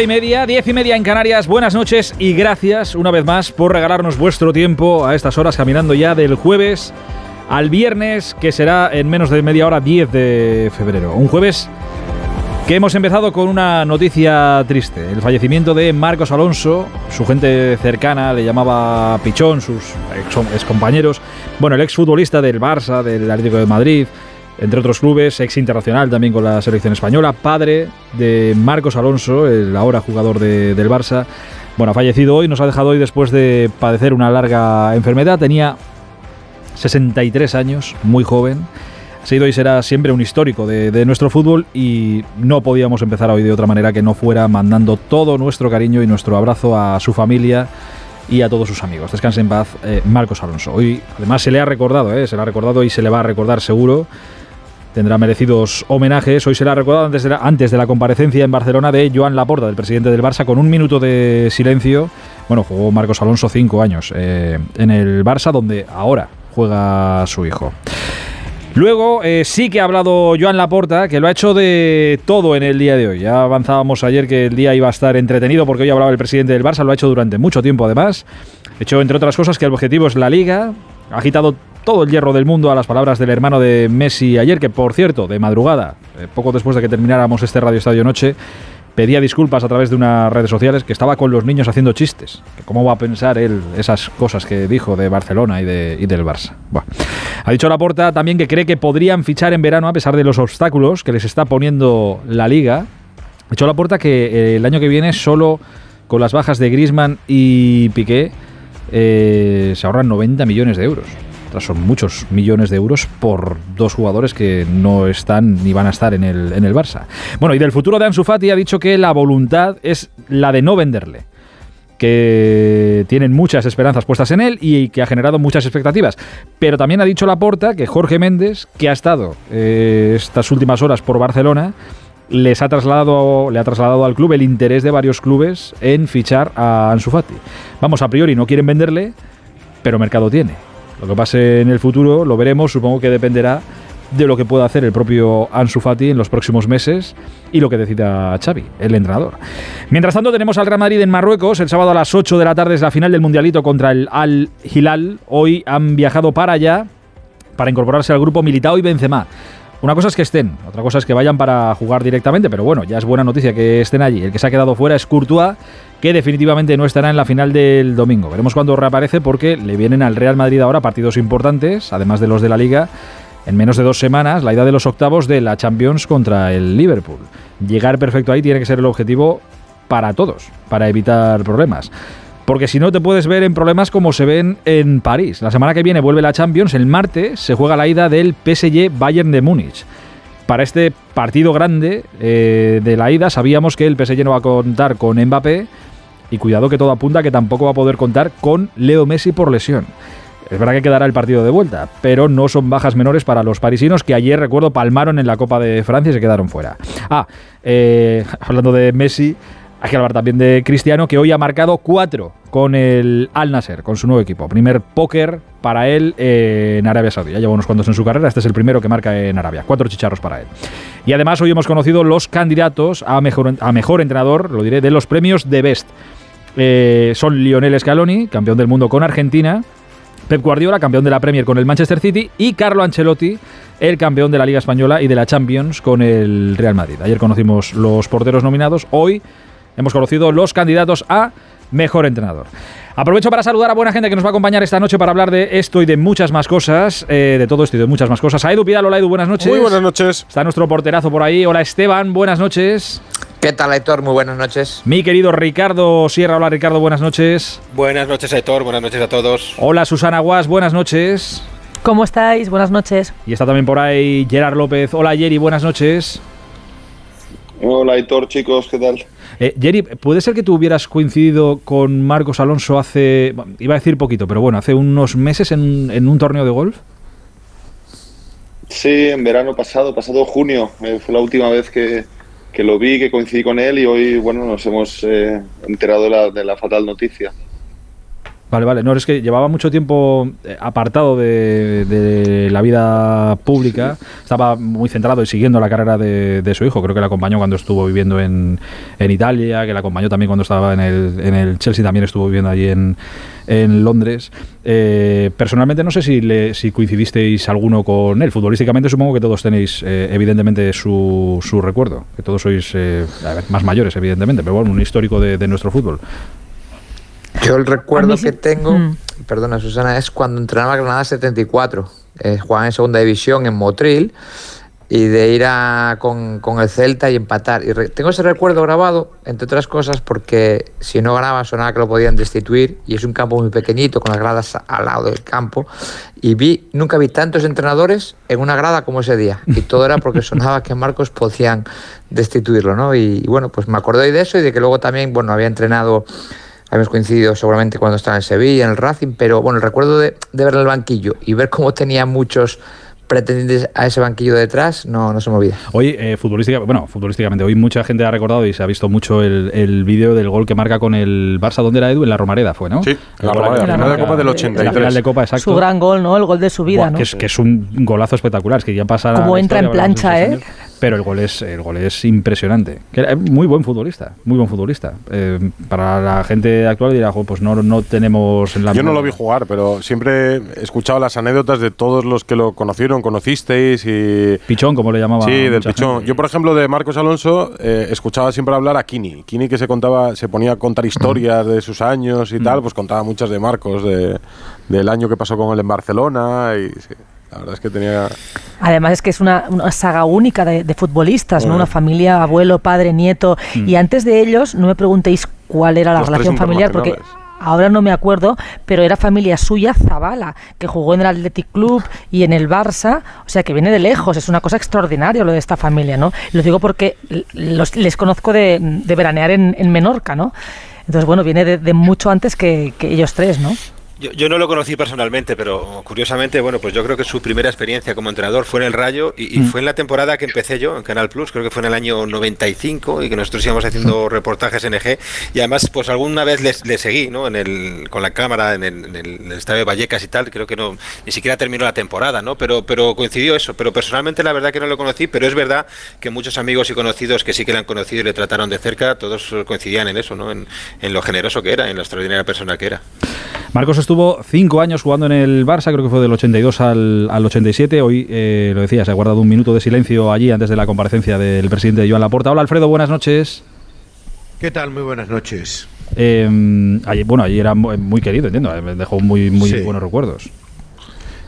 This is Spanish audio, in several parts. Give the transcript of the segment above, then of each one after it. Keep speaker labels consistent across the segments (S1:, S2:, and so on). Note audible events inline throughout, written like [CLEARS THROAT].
S1: Y media, diez y media en Canarias. Buenas noches y gracias una vez más por regalarnos vuestro tiempo a estas horas caminando ya del jueves al viernes, que será en menos de media hora 10 de febrero. Un jueves que hemos empezado con una noticia triste. El fallecimiento de Marcos Alonso, su gente cercana le llamaba Pichón, sus ex, compañeros. Bueno, el exfutbolista del Barça, del Atlético de Madrid, entre otros clubes, ex internacional también con la selección española, padre de Marcos Alonso, el ahora jugador del Barça. Bueno, ha fallecido hoy, nos ha dejado hoy después de padecer una larga enfermedad. Tenía 63 años, muy joven. Ha sido y será siempre un histórico de, nuestro fútbol y no podíamos empezar hoy de otra manera que no fuera mandando todo nuestro cariño y nuestro abrazo a su familia y a todos sus amigos. Descanse en paz, eh, Marcos Alonso. Hoy además se le ha recordado, eh, se le ha recordado y se le va a recordar seguro tendrá merecidos homenajes. Hoy será recordado antes de, la, antes de la comparecencia en Barcelona de Joan Laporta, del presidente del Barça, con un minuto de silencio. Bueno, jugó Marcos Alonso cinco años eh, en el Barça, donde ahora juega su hijo. Luego eh, sí que ha hablado Joan Laporta, que lo ha hecho de todo en el día de hoy. Ya avanzábamos ayer que el día iba a estar entretenido porque hoy hablaba el presidente del Barça, lo ha hecho durante mucho tiempo además. Ha hecho, entre otras cosas, que el objetivo es la liga. Ha agitado todo el hierro del mundo a las palabras del hermano de Messi ayer, que por cierto, de madrugada, eh, poco después de que termináramos este Radio Estadio Noche, pedía disculpas a través de unas redes sociales que estaba con los niños haciendo chistes. ¿Cómo va a pensar él esas cosas que dijo de Barcelona y, de, del Barça? Ha dicho Laporta también que cree que podrían fichar en verano a pesar de los obstáculos que les está poniendo la liga. Ha dicho Laporta que eh, el año que viene solo con las bajas de Grisman y Piqué eh, se ahorran 90 millones de euros son muchos millones de euros por dos jugadores que no están ni van a estar en el, en el Barça. Bueno, y del futuro de Ansu Fati ha dicho que la voluntad es la de no venderle que tienen muchas esperanzas puestas en él y que ha generado muchas expectativas. Pero también ha dicho Laporta que Jorge Méndez, que ha estado eh, estas últimas horas por Barcelona, les ha trasladado, le ha trasladado al club el interés de varios clubes en fichar a Ansu Fati. Vamos, a priori no quieren venderle, pero mercado tiene. Lo que pase en el futuro lo veremos, supongo que dependerá de lo que pueda hacer el propio Ansu Fati en los próximos meses y lo que decida Xavi, el entrenador. Mientras tanto tenemos al Real Madrid en Marruecos, el sábado a las 8 de la tarde es la final del Mundialito contra el Al Hilal. Hoy han viajado para allá para incorporarse al grupo Militao y Benzema. Una cosa es que estén, otra cosa es que vayan para jugar directamente, pero bueno, ya es buena noticia que estén allí. El que se ha quedado fuera es Courtois, que definitivamente no estará en la final del domingo. Veremos cuándo reaparece porque le vienen al Real Madrid ahora partidos importantes, además de los de la Liga. En menos de dos semanas, la idea de los octavos de la Champions contra el Liverpool. Llegar perfecto ahí tiene que ser el objetivo para todos, para evitar problemas porque si no te puedes ver en problemas como se ven en París. La semana que viene vuelve la Champions, el martes se juega la ida del PSG Bayern de Múnich. Para este partido grande eh, de la ida sabíamos que el PSG no va a contar con Mbappé y cuidado que todo apunta que tampoco va a poder contar con Leo Messi por lesión. Es verdad que quedará el partido de vuelta, pero no son bajas menores para los parisinos que ayer, recuerdo, palmaron en la Copa de Francia y se quedaron fuera. Ah, eh, [LAUGHS] hablando de Messi, hay que hablar también de Cristiano, que hoy ha marcado cuatro con el Al Nasser, con su nuevo equipo. Primer póker para él en Arabia Saudí. Ya lleva unos cuantos en su carrera, este es el primero que marca en Arabia. Cuatro chicharros para él. Y además hoy hemos conocido los candidatos a mejor, a mejor entrenador, lo diré, de los premios de Best. Eh, son Lionel Scaloni, campeón del mundo con Argentina, Pep Guardiola, campeón de la Premier con el Manchester City, y Carlo Ancelotti, el campeón de la Liga Española y de la Champions con el Real Madrid. Ayer conocimos los porteros nominados, hoy hemos conocido los candidatos a mejor entrenador. Aprovecho para saludar a buena gente que nos va a acompañar esta noche para hablar de esto y de muchas más cosas, eh, de todo esto y de muchas más cosas. A Edu Pidal, hola Edu, buenas noches.
S2: Muy buenas noches.
S1: Está nuestro porterazo por ahí. Hola Esteban, buenas noches.
S3: ¿Qué tal, Aitor? Muy buenas noches.
S1: Mi querido Ricardo Sierra, hola Ricardo, buenas noches.
S4: Buenas noches, Aitor, buenas noches a todos.
S1: Hola Susana Guas, buenas noches.
S5: ¿Cómo estáis? Buenas noches.
S1: Y está también por ahí Gerard López. Hola Jerry, buenas noches.
S2: Hola Aitor, chicos, ¿qué tal?
S1: Eh, Jerry, ¿puede ser que tú hubieras coincidido con Marcos Alonso hace, iba a decir poquito, pero bueno, hace unos meses en, en un torneo de golf?
S2: Sí, en verano pasado, pasado junio, eh, fue la última vez que, que, lo vi, que coincidí con él y hoy, bueno, nos hemos eh, enterado de la, de la fatal noticia.
S1: Vale, vale. No, es que llevaba mucho tiempo eh, apartado de, de la vida pública. Estaba muy centrado y siguiendo la carrera de, de, su hijo. Creo que le acompañó cuando estuvo viviendo en, en, Italia, que le acompañó también cuando estaba en el, en el Chelsea, también estuvo viviendo allí en, en Londres. Eh, personalmente no sé si, le, si coincidisteis alguno con él. Futbolísticamente supongo que todos tenéis eh, evidentemente su, su, recuerdo, que todos sois ver, más mayores evidentemente, pero bueno, un histórico de, de nuestro fútbol.
S3: Yo el recuerdo sí. que tengo, mm. perdona Susana, es cuando entrenaba Granada 74. Eh, jugaba en segunda división en Motril y de ir a, con, con, el Celta y empatar. Y re, tengo ese recuerdo grabado, entre otras cosas, porque si no ganaba sonaba que lo podían destituir y es un campo muy pequeñito con las gradas al lado del campo. Y vi, nunca vi tantos entrenadores en una grada como ese día. Y todo era porque sonaba que Marcos podían destituirlo, ¿no? Y, y bueno, pues me acordé de eso y de que luego también, bueno, había entrenado habíamos coincidido seguramente cuando estaba en Sevilla, en el Racing, pero bueno, el recuerdo de, de ver el banquillo y ver cómo tenía muchos pretendientes a ese banquillo detrás, no, no se me olvida.
S1: Hoy, eh, futbolística, bueno, futbolísticamente, hoy mucha gente ha recordado y se ha visto mucho el, el vídeo del gol que marca con el Barça, ¿dónde era Edu? En la Romareda fue, ¿no?
S2: Sí, en la Romareda, la final de Copa del 83.
S1: La final de Copa, exacto.
S5: Su gran gol, ¿no? El gol de su vida,
S1: Buah,
S5: ¿no?
S1: Que es, que es un golazo espectacular, es que ya pasa...
S5: Como entra en plancha, ¿eh?
S1: Pero el gol es el gol es impresionante. Que muy buen futbolista, muy buen futbolista. Eh, para la gente actual dirá, pues no, no tenemos en la
S2: Yo no lo vi jugar, pero siempre he escuchado las anécdotas de todos los que lo conocieron, conocisteis y
S1: Pichón, como le llamaba.
S2: Sí, del Pichón. Gente. Yo por ejemplo de Marcos Alonso eh, escuchaba siempre hablar a Kini, Kini que se contaba, se ponía a contar historias de sus años y tal, pues contaba muchas de Marcos de, del año que pasó con él en Barcelona y sí. La verdad es que tenía.
S5: Además, es que es una, una saga única de, de futbolistas, bueno. ¿no? Una familia, abuelo, padre, nieto. Mm. Y antes de ellos, no me preguntéis cuál era la
S2: Los
S5: relación familiar, porque ahora no me acuerdo, pero era familia suya, Zabala, que jugó en el Athletic Club y en el Barça, o sea que viene de lejos, es una cosa extraordinaria lo de esta familia, ¿no? Lo digo porque los, les conozco de, de veranear en, en, Menorca, ¿no? Entonces, bueno, viene de, de mucho antes que, que ellos tres, ¿no?
S4: Yo, yo, no lo conocí personalmente, pero curiosamente, bueno, pues yo creo que su primera experiencia como entrenador fue en el Rayo y, y mm. fue en la temporada que empecé yo en Canal Plus, creo que fue en el año 95 y que nosotros íbamos haciendo reportajes en EG y además pues alguna vez le, seguí, ¿no? En el, con la cámara en el, en el, estadio de Vallecas y tal, creo que no ni siquiera terminó la temporada, ¿no? Pero, pero coincidió eso, pero personalmente la verdad que no lo conocí, pero es verdad que muchos amigos y conocidos que sí que le han conocido y le trataron de cerca, todos coincidían en eso, ¿no? En, en lo generoso que era, en la extraordinaria persona que era.
S1: Marcos estuvo cinco años jugando en el Barça, creo que fue del 82 al, al 87. Hoy, eh, lo decía, se ha guardado un minuto de silencio allí antes de la comparecencia del presidente Joan Laporta. Hola Alfredo, buenas noches.
S6: ¿Qué tal? Muy buenas noches.
S1: Eh, allí, bueno, allí era muy querido, entiendo, me dejó muy, muy sí. buenos recuerdos.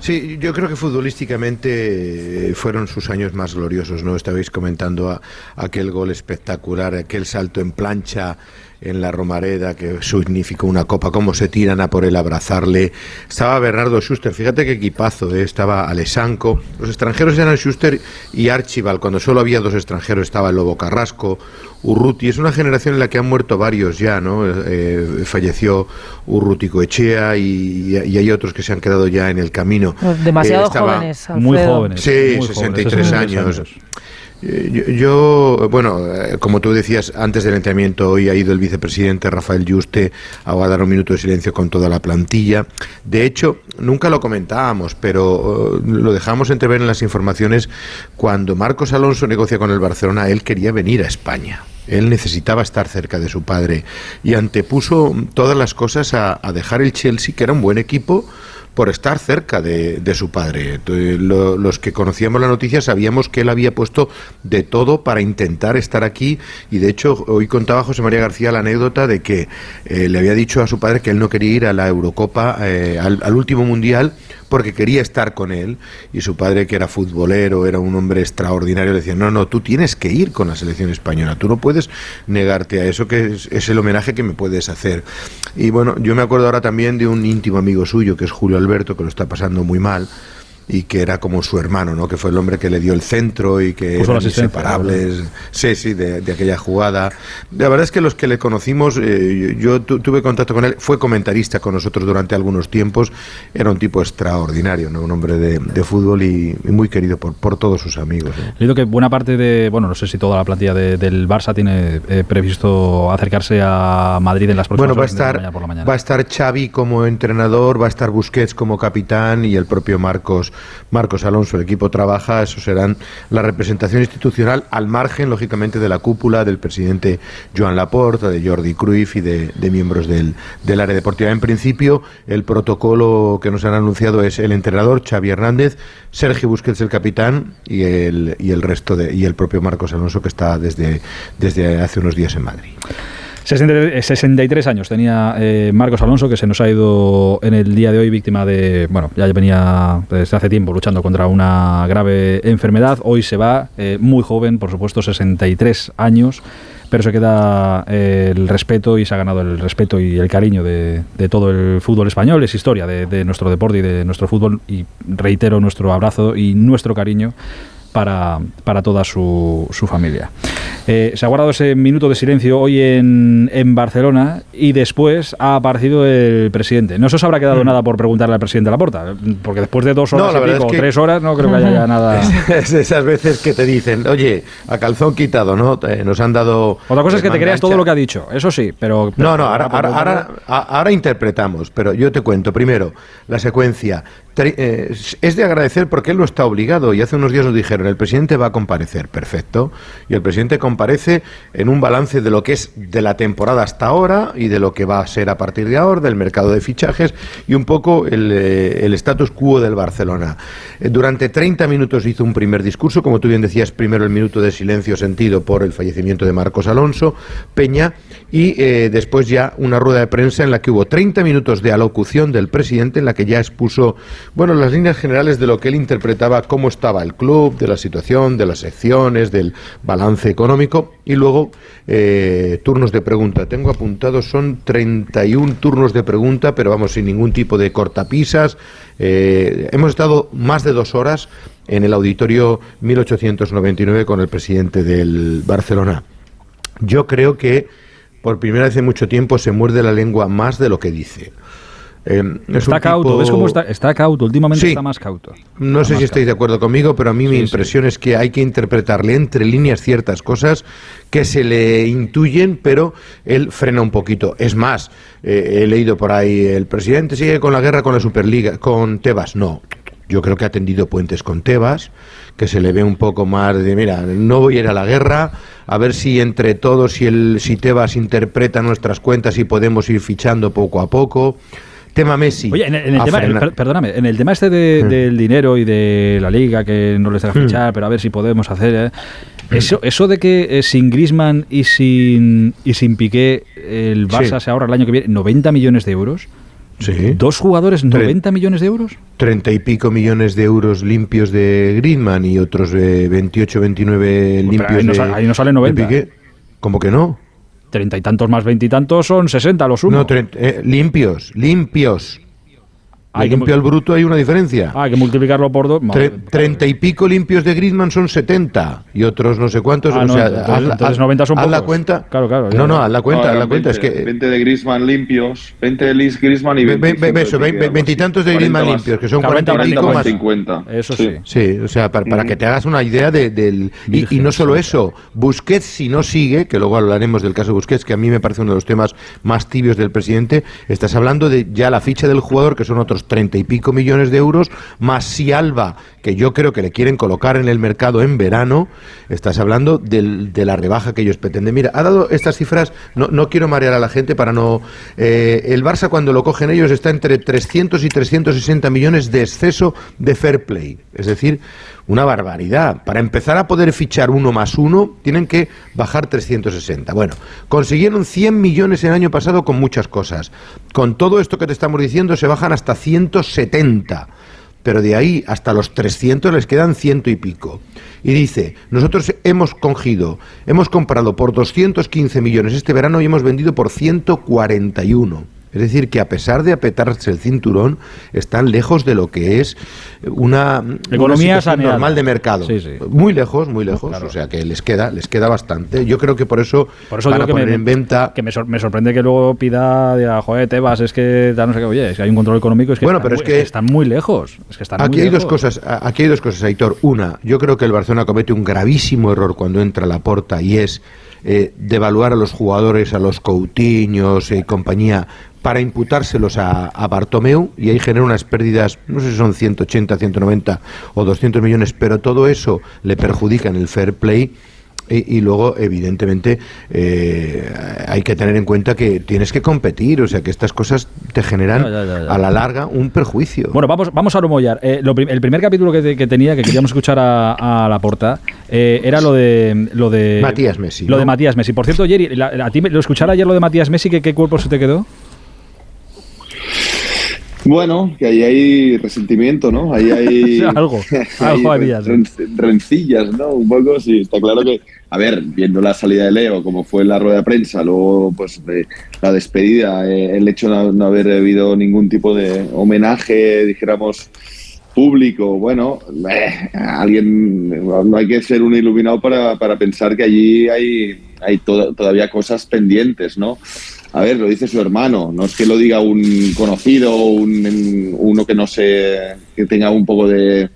S6: Sí, yo creo que futbolísticamente fueron sus años más gloriosos, ¿no? Estabais comentando a, aquel gol espectacular, aquel salto en plancha en la Romareda que significó una copa, cómo se tiran a por él a abrazarle. Estaba Bernardo Schuster, fíjate qué equipazo, ¿eh? estaba Alessanco. Los extranjeros eran Schuster y Archibald, cuando solo había dos extranjeros estaba el Lobo Carrasco, Urruti. Es una generación en la que han muerto varios ya, ¿no? Eh, falleció Urruti Coechea y, y, hay otros que se han quedado ya en el camino.
S5: Demasiado eh, jóvenes.
S1: Alfredo. Muy jóvenes.
S6: Sí,
S1: muy
S6: 63
S1: jóvenes,
S6: años. años. Yo, yo, bueno, como tú decías, antes del entrenamiento hoy ha ido el vicepresidente Rafael Yuste a dar un minuto de silencio con toda la plantilla. De hecho, nunca lo comentábamos, pero uh, lo dejamos entrever en las informaciones. Cuando Marcos Alonso negocia con el Barcelona, él quería venir a España. Él necesitaba estar cerca de su padre y antepuso todas las cosas a dejar el Chelsea, que era un buen equipo, por estar cerca de, su padre. los que conocíamos la noticia sabíamos que él había puesto de todo para intentar estar aquí y de hecho hoy contaba José María García la anécdota de que eh, le había dicho a su padre que él no quería ir a la Eurocopa, eh, al último mundial, porque quería estar con él y su padre que era futbolero, era un hombre extraordinario, le decía, no, no, tú tienes que ir con la selección española, tú no puedes negarte a eso que es, el homenaje que me puedes hacer. Y bueno, yo me acuerdo ahora también de un íntimo amigo suyo, que es Julio Alberto, que lo está pasando muy mal y que era como su hermano, ¿no? Que fue el hombre que le dio el centro y que eran inseparables. Sí, sí, de, aquella jugada. La verdad es que los que le conocimos, eh, yo tuve contacto con él, fue comentarista con nosotros durante algunos tiempos, era un tipo extraordinario, ¿no? Un hombre de, fútbol y, muy querido por, por todos sus amigos.
S1: He Digo que buena parte de, bueno, no sé si toda la plantilla del Barça tiene eh, previsto acercarse a Madrid en las próximas
S6: bueno, va a estar, por la mañana. Va a estar Xavi como entrenador, va a estar Busquets como capitán y el propio Marcos Marcos Alonso. El equipo trabaja, eso serán la representación institucional al margen, lógicamente, de la cúpula del presidente Joan Laporta, de Jordi Cruyff y de, miembros del, del, área deportiva. En principio, el protocolo que nos han anunciado es el entrenador Xavi Hernández, Sergio Busquets el capitán y el, y el resto de, y el propio Marcos Alonso que está desde, desde hace unos días en Madrid.
S1: 63 años tenía eh, Marcos Alonso, que se nos ha ido en el día de hoy víctima de, bueno, ya venía desde hace tiempo luchando contra una grave enfermedad. Hoy se va, eh, muy joven, por supuesto, 63 años, pero se queda eh, el respeto y se ha ganado el respeto y el cariño de, todo el fútbol español. Es historia de, de nuestro deporte y de nuestro fútbol y reitero nuestro abrazo y nuestro cariño para, para toda su, su familia. Eh, se ha guardado ese minuto de silencio hoy en, en, Barcelona y después ha aparecido el presidente. No se os habrá quedado mm. nada por preguntarle al presidente Laporta, porque después de dos horas y pico, o tres horas, no creo que haya nada. [LAUGHS]
S6: Es, esas veces que te dicen, oye, a calzón quitado, ¿no? nos han dado.
S1: Otra cosa es que te creas todo lo que ha dicho, eso sí, pero.
S6: no, no, ahora, ahora, ahora interpretamos, pero yo te cuento. Primero, la secuencia. Eh, es de agradecer porque él no está obligado. Y hace unos días nos dijeron, el presidente va a comparecer, perfecto, y el presidente comparece en un balance de lo que es de la temporada hasta ahora y de lo que va a ser a partir de ahora, del mercado de fichajes y un poco el, eh, el status quo del Barcelona. Eh, durante 30 minutos hizo un primer discurso, como tú bien decías, primero el minuto de silencio sentido por el fallecimiento de Marcos Alonso Peña y después ya una rueda de prensa en la que hubo 30 minutos de alocución del presidente en la que ya expuso bueno, las líneas generales de lo que él interpretaba cómo estaba el club, de la situación, de las secciones, del balance económico y luego eh, turnos de pregunta. Tengo apuntados, son 31 turnos de pregunta, pero vamos, sin ningún tipo de cortapisas. Eh, hemos estado más de dos horas en el auditorio 1899 con el presidente del Barcelona. Yo creo que por primera vez en mucho tiempo se muerde la lengua más de lo que dice.
S1: Eh, está cauto, ¿ves cómo está? Está cauto, últimamente está más cauto.
S6: No sé si estáis de acuerdo conmigo, pero a mí mi impresión es que hay que interpretarle entre líneas ciertas cosas que se le intuyen, pero él frena un poquito. Es más, eh, he leído por ahí, el presidente sigue con la guerra con la Superliga, con Tebas. No, yo creo que ha tendido puentes con Tebas, que se le ve un poco más de, mira, no voy a ir a la guerra, a ver si entre todos, si, el, si Tebas interpreta nuestras cuentas y podemos ir fichando poco a poco tema Messi.
S1: Oye, en el, tema, perdóname, en el tema este mm. del dinero y de la liga que no les deja mm. fichar, pero a ver si podemos hacer. ¿eh? Eso, eso de que eh, sin Grisman y sin, y sin Piqué el Barça se ahorra el año que viene 90 millones de euros.
S6: Sí.
S1: ¿Dos jugadores, 90 millones de euros?
S6: Treinta y pico millones de euros limpios de Griezmann y otros de 28, 29 limpios
S1: ahí no, de, ahí no sale 90.
S6: Piqué. ¿Cómo que no?
S1: Treinta y tantos más veintitantos son sesenta los unos.
S6: No, eh, limpios, limpios. Hay limpio al bruto hay una diferencia.
S1: Ah, hay que multiplicarlo por dos.
S6: treinta y pico limpios de Griezmann son 70 y otros no sé cuántos.
S1: Ah,
S6: o sea,
S1: entonces, 90 son pocos.
S6: la cuenta.
S1: Claro, claro.
S6: No, no, haz la cuenta, haz la cuenta. es que
S7: 20 de Griezmann limpios, 20 de Liz Griezmann y 20
S6: eso, veintitantos de Griezmann limpios, que son 40, y pico más.
S7: 50.
S1: Eso sí.
S6: Sí, o sea, para, que te hagas una idea de, del. Y, y, no solo eso, Busquets, si no sigue, que luego hablaremos del caso Busquets, que a mí me parece uno de los temas más tibios del presidente, estás hablando de ya la ficha del jugador, que son otros treinta y pico millones de euros, más si Alba, que yo creo que le quieren colocar en el mercado en verano, estás hablando de la rebaja que ellos pretenden. Mira, ha dado estas cifras, no, no quiero marear a la gente para no... Eh, el Barça cuando lo cogen ellos está entre 300 y 360 millones de exceso de fair play. Es decir, una barbaridad. Para empezar a poder fichar uno más uno, tienen que bajar 360. Bueno, consiguieron 100 millones el año pasado con muchas cosas. Con todo esto que te estamos diciendo, se bajan hasta 170. Pero de ahí hasta los 300 les quedan ciento y pico. Y dice, nosotros hemos cogido, hemos comprado por 215 millones este verano y hemos vendido por 141. Es decir, que a pesar de apretarse el cinturón, están lejos de lo que es una
S1: economía
S6: una normal de mercado. Muy lejos, muy lejos. O sea que les queda, les queda bastante. Yo creo que por eso,
S1: por eso van a poner en venta. Que me, sorprende que luego pida de joder, Tebas, es que no sé qué, oye, es que hay un control económico, es que,
S6: bueno,
S1: están,
S6: pero es que,
S1: están muy lejos. Es que están
S6: aquí
S1: hay
S6: dos cosas, aquí hay dos cosas, Aitor. Una, yo creo que el Barcelona comete un gravísimo error cuando entra a la porta y es eh, devaluar a los jugadores, a los Coutinhos y compañía para imputárselos a, a, Bartomeu y ahí genera unas pérdidas, no sé si son 180, 190 o 200 millones, pero todo eso le perjudica en el fair play. Y, luego, evidentemente, eh, hay que tener en cuenta que tienes que competir, o sea que estas cosas te generan a la larga un perjuicio.
S1: Bueno, vamos, vamos a rumollar. Eh, el primer capítulo que, que, tenía, que queríamos escuchar a, la porta, eh, era lo de, lo de
S6: Matías Messi.
S1: Lo de Matías Messi. Por cierto, Jerry, a ti lo escuchar ayer lo de Matías Messi, ¿qué, qué cuerpo se te quedó?
S7: Bueno, que ahí hay resentimiento, ¿no? Ahí hay. [LAUGHS]
S1: algo, [LAUGHS] algo había.
S7: rencillas, ¿no? Un poco, sí. Está claro que, a ver, viendo la salida de Leo, como fue la rueda de prensa, luego, pues, la despedida, eh, el hecho de no haber habido ningún tipo de homenaje, dijéramos, público, bueno, eh, alguien. No hay que ser un iluminado para, para pensar que allí hay, hay todavía cosas pendientes, ¿no? A ver, lo dice su hermano, no es que lo diga un conocido, un, uno que no sé, que tenga un poco de,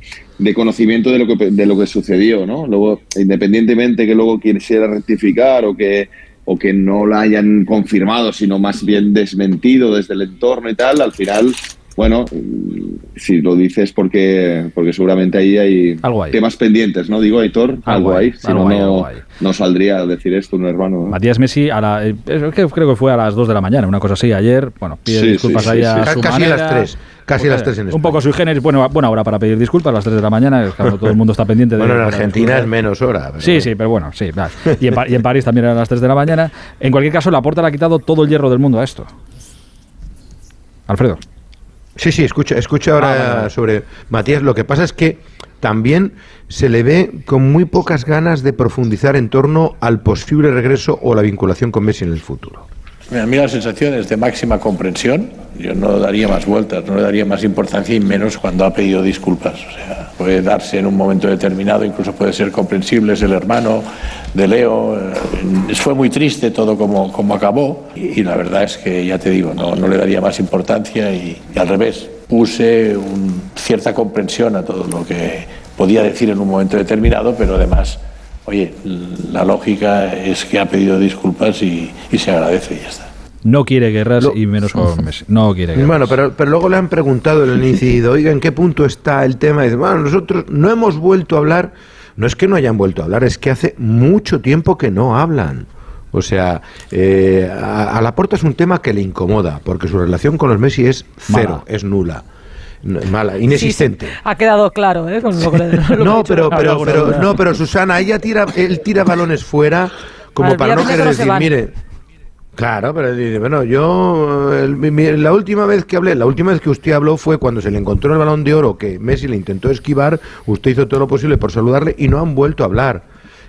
S7: conocimiento de lo que de lo que sucedió, ¿no? Luego, independientemente que luego quisiera rectificar o que o que no la hayan confirmado, sino más bien desmentido desde el entorno y tal, al final bueno, si lo dices porque, porque seguramente ahí hay, temas pendientes, ¿no? Digo, Aitor, algo, hay, si no, no, saldría a decir esto un hermano.
S1: Matías Messi, a la, eh, creo que fue a las 2 de la mañana, una cosa así, ayer, bueno, pide disculpas ahí a su
S6: Casi
S1: a
S6: las 3. Casi las 3 en
S1: Un poco sui generis, bueno, buena hora para pedir disculpas a las 3 de la mañana, claro, todo el mundo está pendiente de...
S6: bueno, en Argentina es menos hora.
S1: sí, sí, pero bueno, sí. Y en, y en París también a las 3 de la mañana. En cualquier caso, la puerta le ha quitado todo el hierro del mundo a esto. Alfredo.
S6: Sí, sí, escucha, escucha ahora ah, sobre Matías. Lo que pasa es que también se le ve con muy pocas ganas de profundizar en torno al posible regreso o la vinculación con Messi en el futuro.
S8: A mí la sensación es de máxima comprensión. Yo no daría más vueltas, no le daría más importancia y menos cuando ha pedido disculpas. O sea, puede darse en un momento determinado, incluso puede ser comprensible, es el hermano de Leo. Eh, fue muy triste todo como, como acabó y, la verdad es que, ya te digo, no, no le daría más importancia y, al revés, puse cierta comprensión a todo lo que podía decir en un momento determinado, pero además oye, la lógica es que ha pedido disculpas y, se agradece y ya está.
S1: No quiere guerras y menos con Messi. No quiere guerras.
S6: Bueno, pero, pero luego le han preguntado en el [LAUGHS] incidido, oiga, ¿en qué punto está el tema? Y dice, bueno, nosotros no hemos vuelto a hablar. No es que no hayan vuelto a hablar, es que hace mucho tiempo que no hablan. O sea, eh, a, la puerta es un tema que le incomoda, porque su relación con los Messi es cero, es nula mala, inexistente.
S5: ha quedado claro, ¿eh? [LAUGHS]
S6: no, pero, pero, pero, no, pero Susana, ella tira, él tira balones fuera como para no querer decir, mire. Claro, pero dice, bueno, yo la última vez que hablé, la última vez que usted habló fue cuando se le encontró el balón de oro que Messi le intentó esquivar, usted hizo todo lo posible por saludarle y no han vuelto a hablar.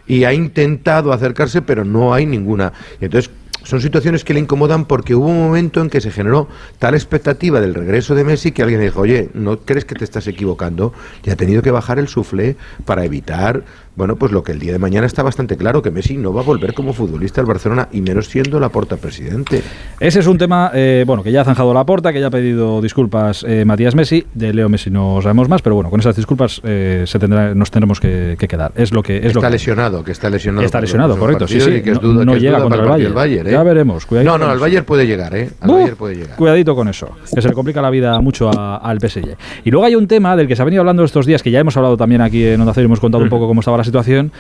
S6: Y ha intentado acercarse, pero no hay ninguna. Y entonces son situaciones que le incomodan porque hubo un momento en que se generó tal expectativa del regreso de Messi que alguien dijo, oye, ¿no crees que te estás equivocando? Y ha tenido que bajar el suflé para evitar bueno, pues lo que el día de mañana está bastante claro, que Messi no va a volver como futbolista al Barcelona y menos siendo la porta presidente.
S1: Ese es un tema, eh, bueno, que ya ha zanjado la porta, que ya ha pedido disculpas eh, Matías Messi, de Leo Messi no sabemos más, pero bueno, con esas disculpas eh, se tendrá, nos tendremos que, quedar. Es lo que es
S6: está
S1: lo que
S6: lesionado, que está lesionado.
S1: Está lesionado, correcto. Sí, sí.
S6: Que es duda,
S1: no,
S6: que
S1: llega contra el Bayern.
S6: ¿eh?
S1: Ya veremos.
S6: No, no, al Bayern puede llegar, ¿eh? Al
S1: Uh,
S6: Bayern puede llegar.
S1: Cuidadito con eso, que se le complica la vida mucho a- al PSG. Y luego hay un tema del que se ha venido hablando estos días, que ya hemos hablado también aquí en Onda Cero, hemos contado un poco cómo estaba la situación.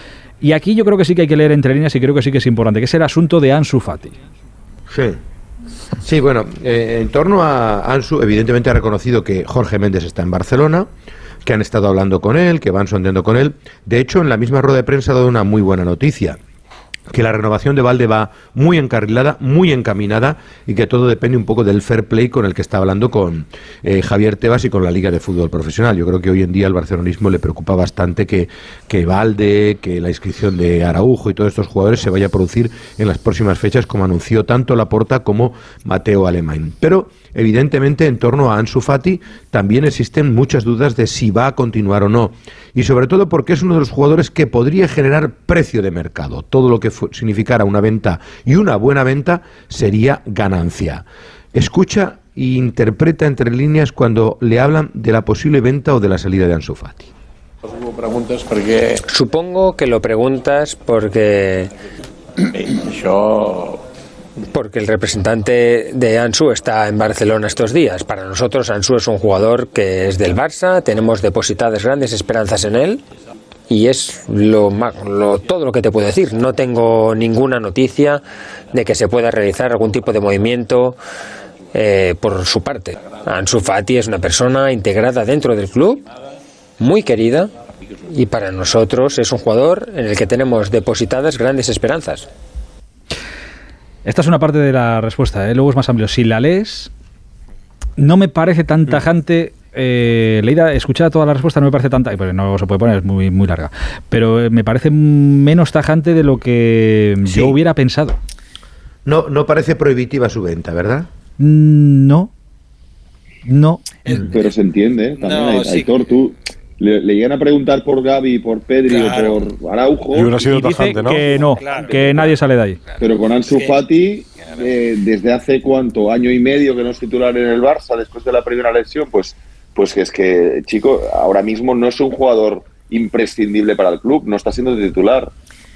S1: Y aquí yo creo que sí que hay que leer entre líneas y creo que sí que es importante, que es el asunto de Ansu Fati.
S6: Sí. Sí, bueno, eh, en torno a Ansu, evidentemente ha reconocido que Jorge Méndez está en Barcelona, que han estado hablando con él, que van sondeando con él. De hecho, en la misma rueda de prensa ha dado una muy buena noticia que la renovación de Valde va muy encarrilada, muy encaminada y que todo depende un poco del fair play con el que está hablando con eh, Javier Tebas y con la Liga de Fútbol Profesional. Yo creo que hoy en día al barcelonismo le preocupa bastante que, que Valde, que la inscripción de Araujo y todos estos jugadores se vaya a producir en las próximas fechas, como anunció tanto Laporta como Mateo Alemán. Pero evidentemente en torno a Ansu Fati también existen muchas dudas de si va a continuar o no. Y sobre todo porque es uno de los jugadores que podría generar precio de mercado. Todo lo que significara una venta y una buena venta sería ganancia. Escucha e interpreta entre líneas cuando le hablan de la posible venta o de la salida de Ansu Fati.
S8: Hubo preguntes perquè
S9: Supongo que lo preguntas porque
S8: això
S9: porque el representante de Ansu está en Barcelona estos días. Para nosotros Ansu es un jugador que es del Barça, tenemos depositadas grandes esperanzas en él y es lo, lo- todo lo que te puedo decir. No tengo ninguna noticia de que se pueda realizar algún tipo de movimiento eh, por su parte. Ansu Fati es una persona integrada dentro del club, muy querida y para nosotros es un jugador en el que tenemos depositadas grandes esperanzas.
S1: Esta es una parte de la respuesta, ¿eh? luego es más amplio. Si la lees, no me parece
S6: Mm.
S1: tan tajante. Eh, leída, escuchada toda la respuesta no me parece tanta, pero no se puede poner, es muy, muy larga. Pero eh, me parece menos tajante de lo que
S6: Sí.
S1: yo hubiera pensado.
S6: No, no parece prohibitiva su venta, ¿verdad?
S1: Mm, No. No.
S7: Pero se entiende, ¿eh? también
S4: No,
S7: Ai-
S4: sí.
S7: Aitor, tú le, le llegan a preguntar por Gaby, por Pedri
S4: Claro.
S7: o por Araujo,
S2: Y hubiera sido
S1: Y dice
S2: tajante, ¿no?
S1: que no,
S4: Claro.
S1: que nadie sale de ahí.
S7: pero con Ansu. Fati, eh, desde hace cuánto, año y medio que no es titular en el Barça después de la primera lesión, pues, pues que es que, chico, ahora mismo no es un jugador imprescindible para el club, no está siendo titular.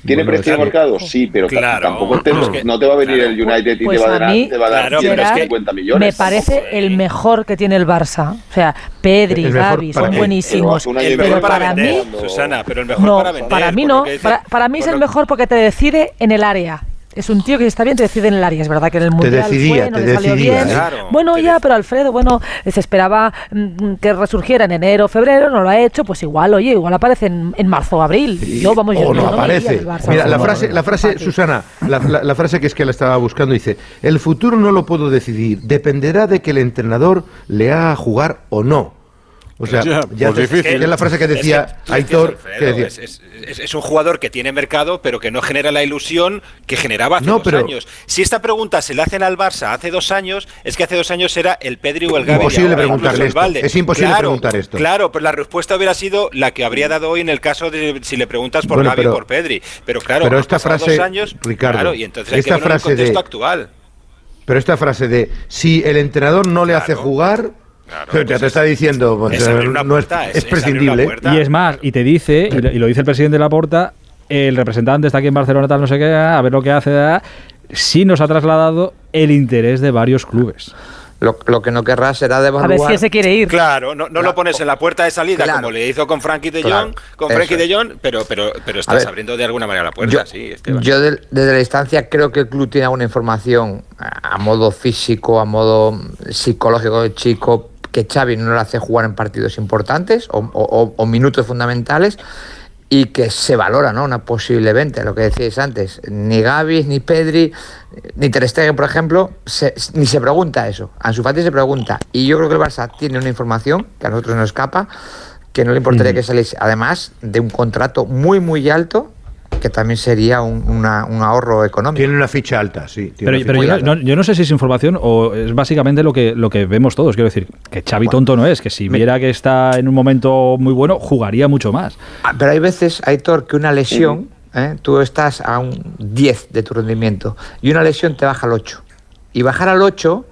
S7: ¿Tiene
S6: Bueno,
S7: precio de
S6: claro.
S7: mercado? Sí, pero
S4: Claro.
S7: tampoco te, no te va a venir
S4: claro.
S7: el United y
S5: Pues
S7: te va a
S5: a
S7: dar,
S5: mí,
S7: te va a dar
S4: Claro, pero es que
S7: 150 millones.
S5: Me parece el mejor que tiene el Barça. O sea, Pedri, Gavi, son buenísimos.
S4: El
S5: Pero
S4: mejor para,
S5: para
S4: vender,
S5: mí,
S4: Susana, pero el mejor
S5: no,
S4: para vender.
S5: para mí no.
S4: dice-
S5: Para, para mí es el mejor porque te decide en el área. Es un tío que está bien te decide en el área. Es verdad que en el mundial
S6: decidía,
S5: fue, no
S6: te
S5: le salió
S6: decidía,
S5: bien.
S6: ¿eh?
S4: Claro,
S5: bueno,
S4: te
S5: ya, pero Alfredo, bueno, se esperaba mm, que resurgiera en enero, febrero, no lo ha hecho, pues igual, oye, igual aparece en, en marzo o abril. Yo, vamos, yo
S6: o no
S5: yo iría
S6: aparece.
S5: Barça.
S6: Mira, la
S5: No,
S6: frase,
S5: no,
S6: la frase. Susana, la, la- la frase que es que la estaba buscando dice, el futuro no lo puedo decidir, dependerá de que el entrenador le haga jugar o no. O sea,
S2: Ya,
S6: ya
S2: pues
S6: te-
S2: difícil.
S6: es la frase que
S4: Es
S6: decía
S4: que
S6: Aitor,
S4: decías,
S6: que
S4: Alfredo,
S6: decía,
S4: es, es- es un jugador que tiene mercado, pero que no genera la ilusión que generaba hace
S6: No,
S4: dos
S6: pero-
S4: años. Si esta pregunta se la hacen al Barça hace dos años, es que hace dos años era el Pedri o el Gavi.
S6: Imposible preguntarle
S4: el
S6: esto. Es imposible
S4: Claro,
S6: preguntar esto.
S4: Claro, pero la respuesta hubiera sido la que habría dado hoy en el caso de si le preguntas por
S6: Bueno,
S4: Gavi o por Pedri. Pero claro,
S6: pero esta frase,
S4: dos años,
S6: Ricardo,
S4: claro, y entonces hay
S6: esta
S4: que verlo en el
S6: frase de-
S4: contexto actual.
S6: pero esta frase de si el entrenador no le hace jugar,
S4: Claro,
S6: ya
S4: pues
S6: te está diciendo, pues,
S4: es
S6: no es,
S4: puerta, es-
S6: es
S4: es una
S6: prescindible.
S4: puerta.
S1: Y es más, y te dice, y lo, y lo dice el presidente de la Porta, el representante está aquí en Barcelona, tal, no sé qué, a ver lo que hace, ah, sí nos ha trasladado el interés de varios clubes.
S3: Lo, lo que no querrá será
S5: A ver si
S3: devaluar.
S5: se quiere ir.
S4: Claro, no, no lo pones en la puerta de salida
S3: Claro.
S4: como le hizo con Frankie de
S3: Claro,
S4: Jong, con
S3: eso
S4: Frankie
S3: es.
S4: de Jong, pero, pero, pero estás
S3: ver,
S4: abriendo de alguna manera la puerta,
S3: yo,
S4: sí, Esteban.
S3: yo desde la distancia creo que el club tiene alguna información a, a modo físico, a modo psicológico del chico, que Xavi no le hace jugar en partidos importantes o, o- minutos fundamentales y que se valora ¿no? una posible venta, lo que decíais antes. Ni Gavi, ni Pedri, ni Ter Stegen, por ejemplo, se- ni se pregunta eso. Ansu Fati se pregunta. Y yo creo que el Barça tiene una información que a nosotros nos escapa, que no le importaría que saliese, además de un contrato muy, muy alto que también sería un, una- un ahorro económico.
S6: Tiene una ficha alta, sí.
S1: Pero, pero yo, no, yo no sé si es información o es básicamente lo que, lo que vemos todos. Quiero decir, que Xavi tonto no es, que si viera que está en un momento muy bueno, jugaría mucho más.
S3: Ah, Pero hay veces, Aitor, que una lesión, ¿eh? tú estás a un 10 de tu rendimiento y una lesión te baja al 8. Y bajar al 8,